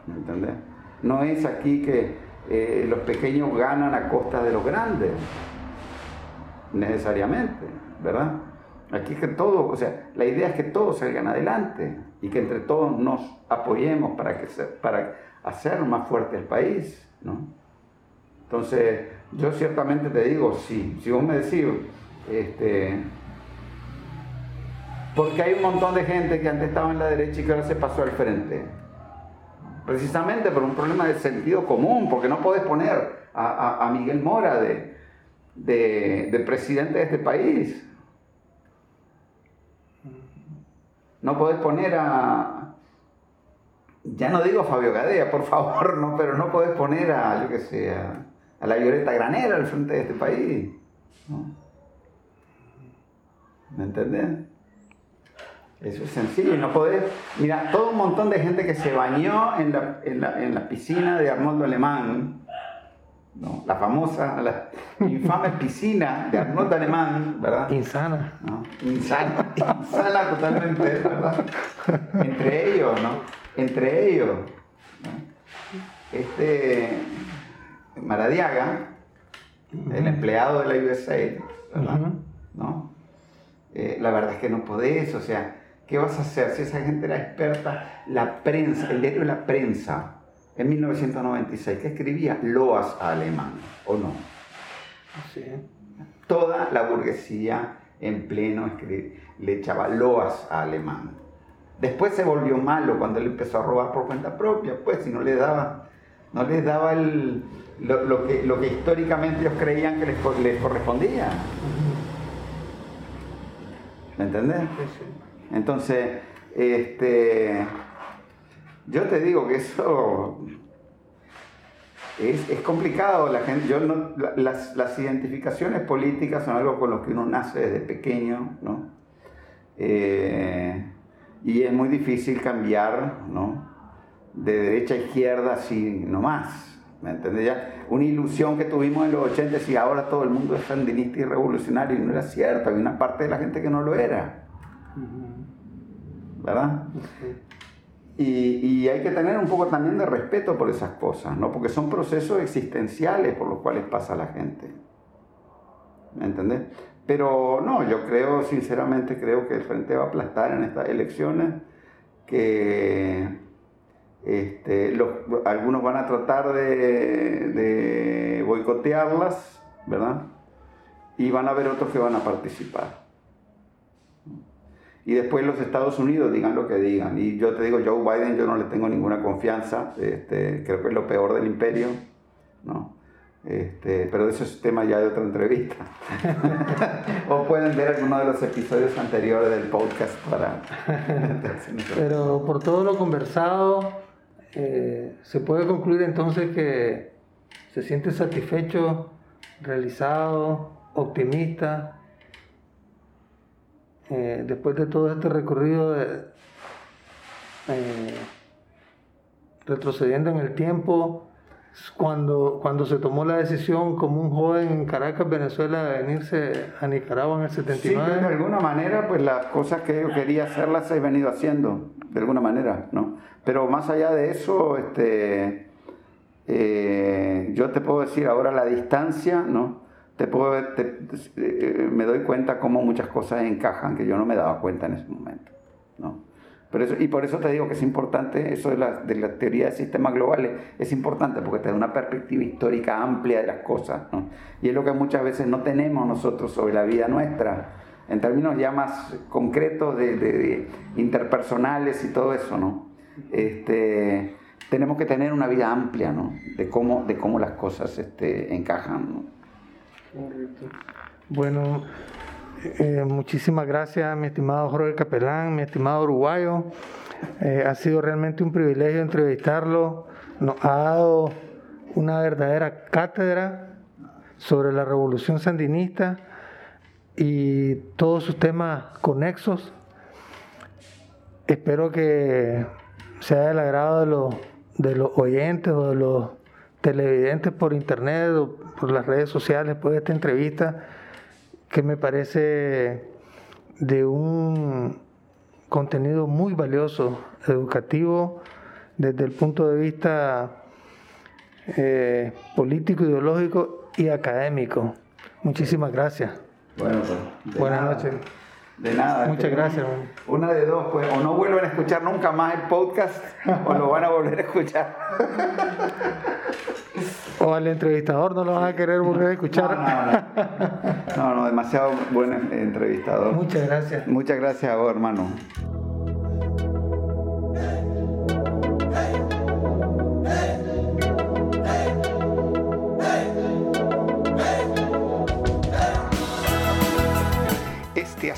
¿Me entendés? No es aquí que eh, los pequeños ganan a costa de los grandes, necesariamente, ¿verdad? Aquí es que todos, o sea, la idea es que todos salgan adelante y que entre todos nos apoyemos para, que para hacer más fuerte el país, ¿no? Entonces, yo ciertamente te digo, sí, si vos me decís, este, porque hay un montón de gente que antes estaba en la derecha y que ahora se pasó al frente. Precisamente por un problema de sentido común, porque no podés poner a, Miguel Mora de, de, presidente de este país. No podés poner a, ya no digo Fabio Gadea, por favor, no, pero no podés poner a, yo qué sé, a la violeta granera al frente de este país. ¿Me entendés? Eso es sencillo no podés. Mira, todo un montón de gente que se bañó en la, en la, piscina de Arnoldo Alemán, ¿no? la famosa, la infame piscina de Arnoldo Alemán, ¿verdad? Insana. Insana, insana totalmente, ¿verdad? Entre ellos, ¿no? Entre ellos. Este, Maradiaga, el empleado de la USAID, ¿verdad? ¿No? Eh, la verdad es que no podés, o sea, ¿qué vas a hacer si esa gente era experta? La prensa, el diario La Prensa, en 1996, que escribía loas a alemán, ¿o no? Sí. Toda la burguesía en pleno le echaba loas a alemán. Después se volvió malo cuando él empezó a robar por cuenta propia, pues, si no le daba, no les daba el, lo, lo que, lo que históricamente ellos creían que les, les correspondía. ¿Me entendés? Entonces, este, yo te digo que eso es, es complicado. La gente, yo no- la- las, las identificaciones políticas son algo con lo que uno nace desde pequeño, ¿no? Eh, y es muy difícil cambiar, ¿no? De derecha a izquierda así nomás. ¿Me? Ya, una ilusión que tuvimos en los 80 y ahora todo el mundo es sandinista y revolucionario y no era cierto. Había una parte de la gente que no lo era. ¿verdad? Y, y hay que tener un poco también de respeto por esas cosas, ¿no? Porque son procesos existenciales por los cuales pasa la gente. ¿Me entendés? Pero no, yo creo, sinceramente, creo que el Frente va a aplastar en estas elecciones, que este, los- algunos van a tratar de, de boicotearlas, ¿verdad? Y van a haber otros que van a participar. Y después los Estados Unidos digan lo que digan. Y yo te digo, Joe Biden, yo no le tengo ninguna confianza. Este, creo que es lo peor del imperio. ¿no? Este, pero eso es tema ya de otra entrevista. o pueden ver alguno de los episodios anteriores del podcast para... Pero por todo lo conversado, eh, se puede concluir entonces que se siente satisfecho, realizado, optimista, eh, después de todo este recorrido de, eh, retrocediendo en el tiempo, cuando, cuando se tomó la decisión como un joven en Caracas, Venezuela, de venirse a Nicaragua en el Sí, 79. de alguna manera, pues las cosas que yo quería hacer las he venido haciendo, de alguna manera, ¿no? Pero más allá de eso, este, eh, yo te puedo decir ahora la distancia, ¿no? Te puedo, te- eh, me doy cuenta cómo muchas cosas encajan que yo no me daba cuenta en ese momento, ¿no? Pero eso, y por eso te digo que es importante, eso de la, de la teoría de sistemas globales, es importante porque te da una perspectiva histórica amplia de las cosas, ¿no? Y es lo que muchas veces no tenemos nosotros sobre la vida nuestra, en términos ya más concretos de, de- de interpersonales y todo eso, ¿no? Este, tenemos que tener una vida amplia, ¿no? De cómo, de cómo las cosas este, encajan, ¿no? Bueno, eh, muchísimas gracias, mi estimado Jorge Capelán, mi estimado uruguayo. Eh, ha sido realmente un privilegio entrevistarlo. Nos ha dado una verdadera cátedra sobre la revolución sandinista y todos sus temas conexos. Espero que sea del agrado de los, de los oyentes o de los televidentes por internet o por las redes sociales después de esta entrevista que me parece de un contenido muy valioso, educativo, desde el punto de vista eh, político, ideológico y académico. Muchísimas gracias. Bueno, pues, Buenas nada. noches. De nada. Muchas este, gracias, hermano. Una de dos, pues, o no vuelven a escuchar nunca más el podcast o lo van a volver a escuchar. O al entrevistador no lo van a querer volver a escuchar. No, no, no, demasiado buen entrevistador. Muchas gracias. Muchas gracias a vos, hermano.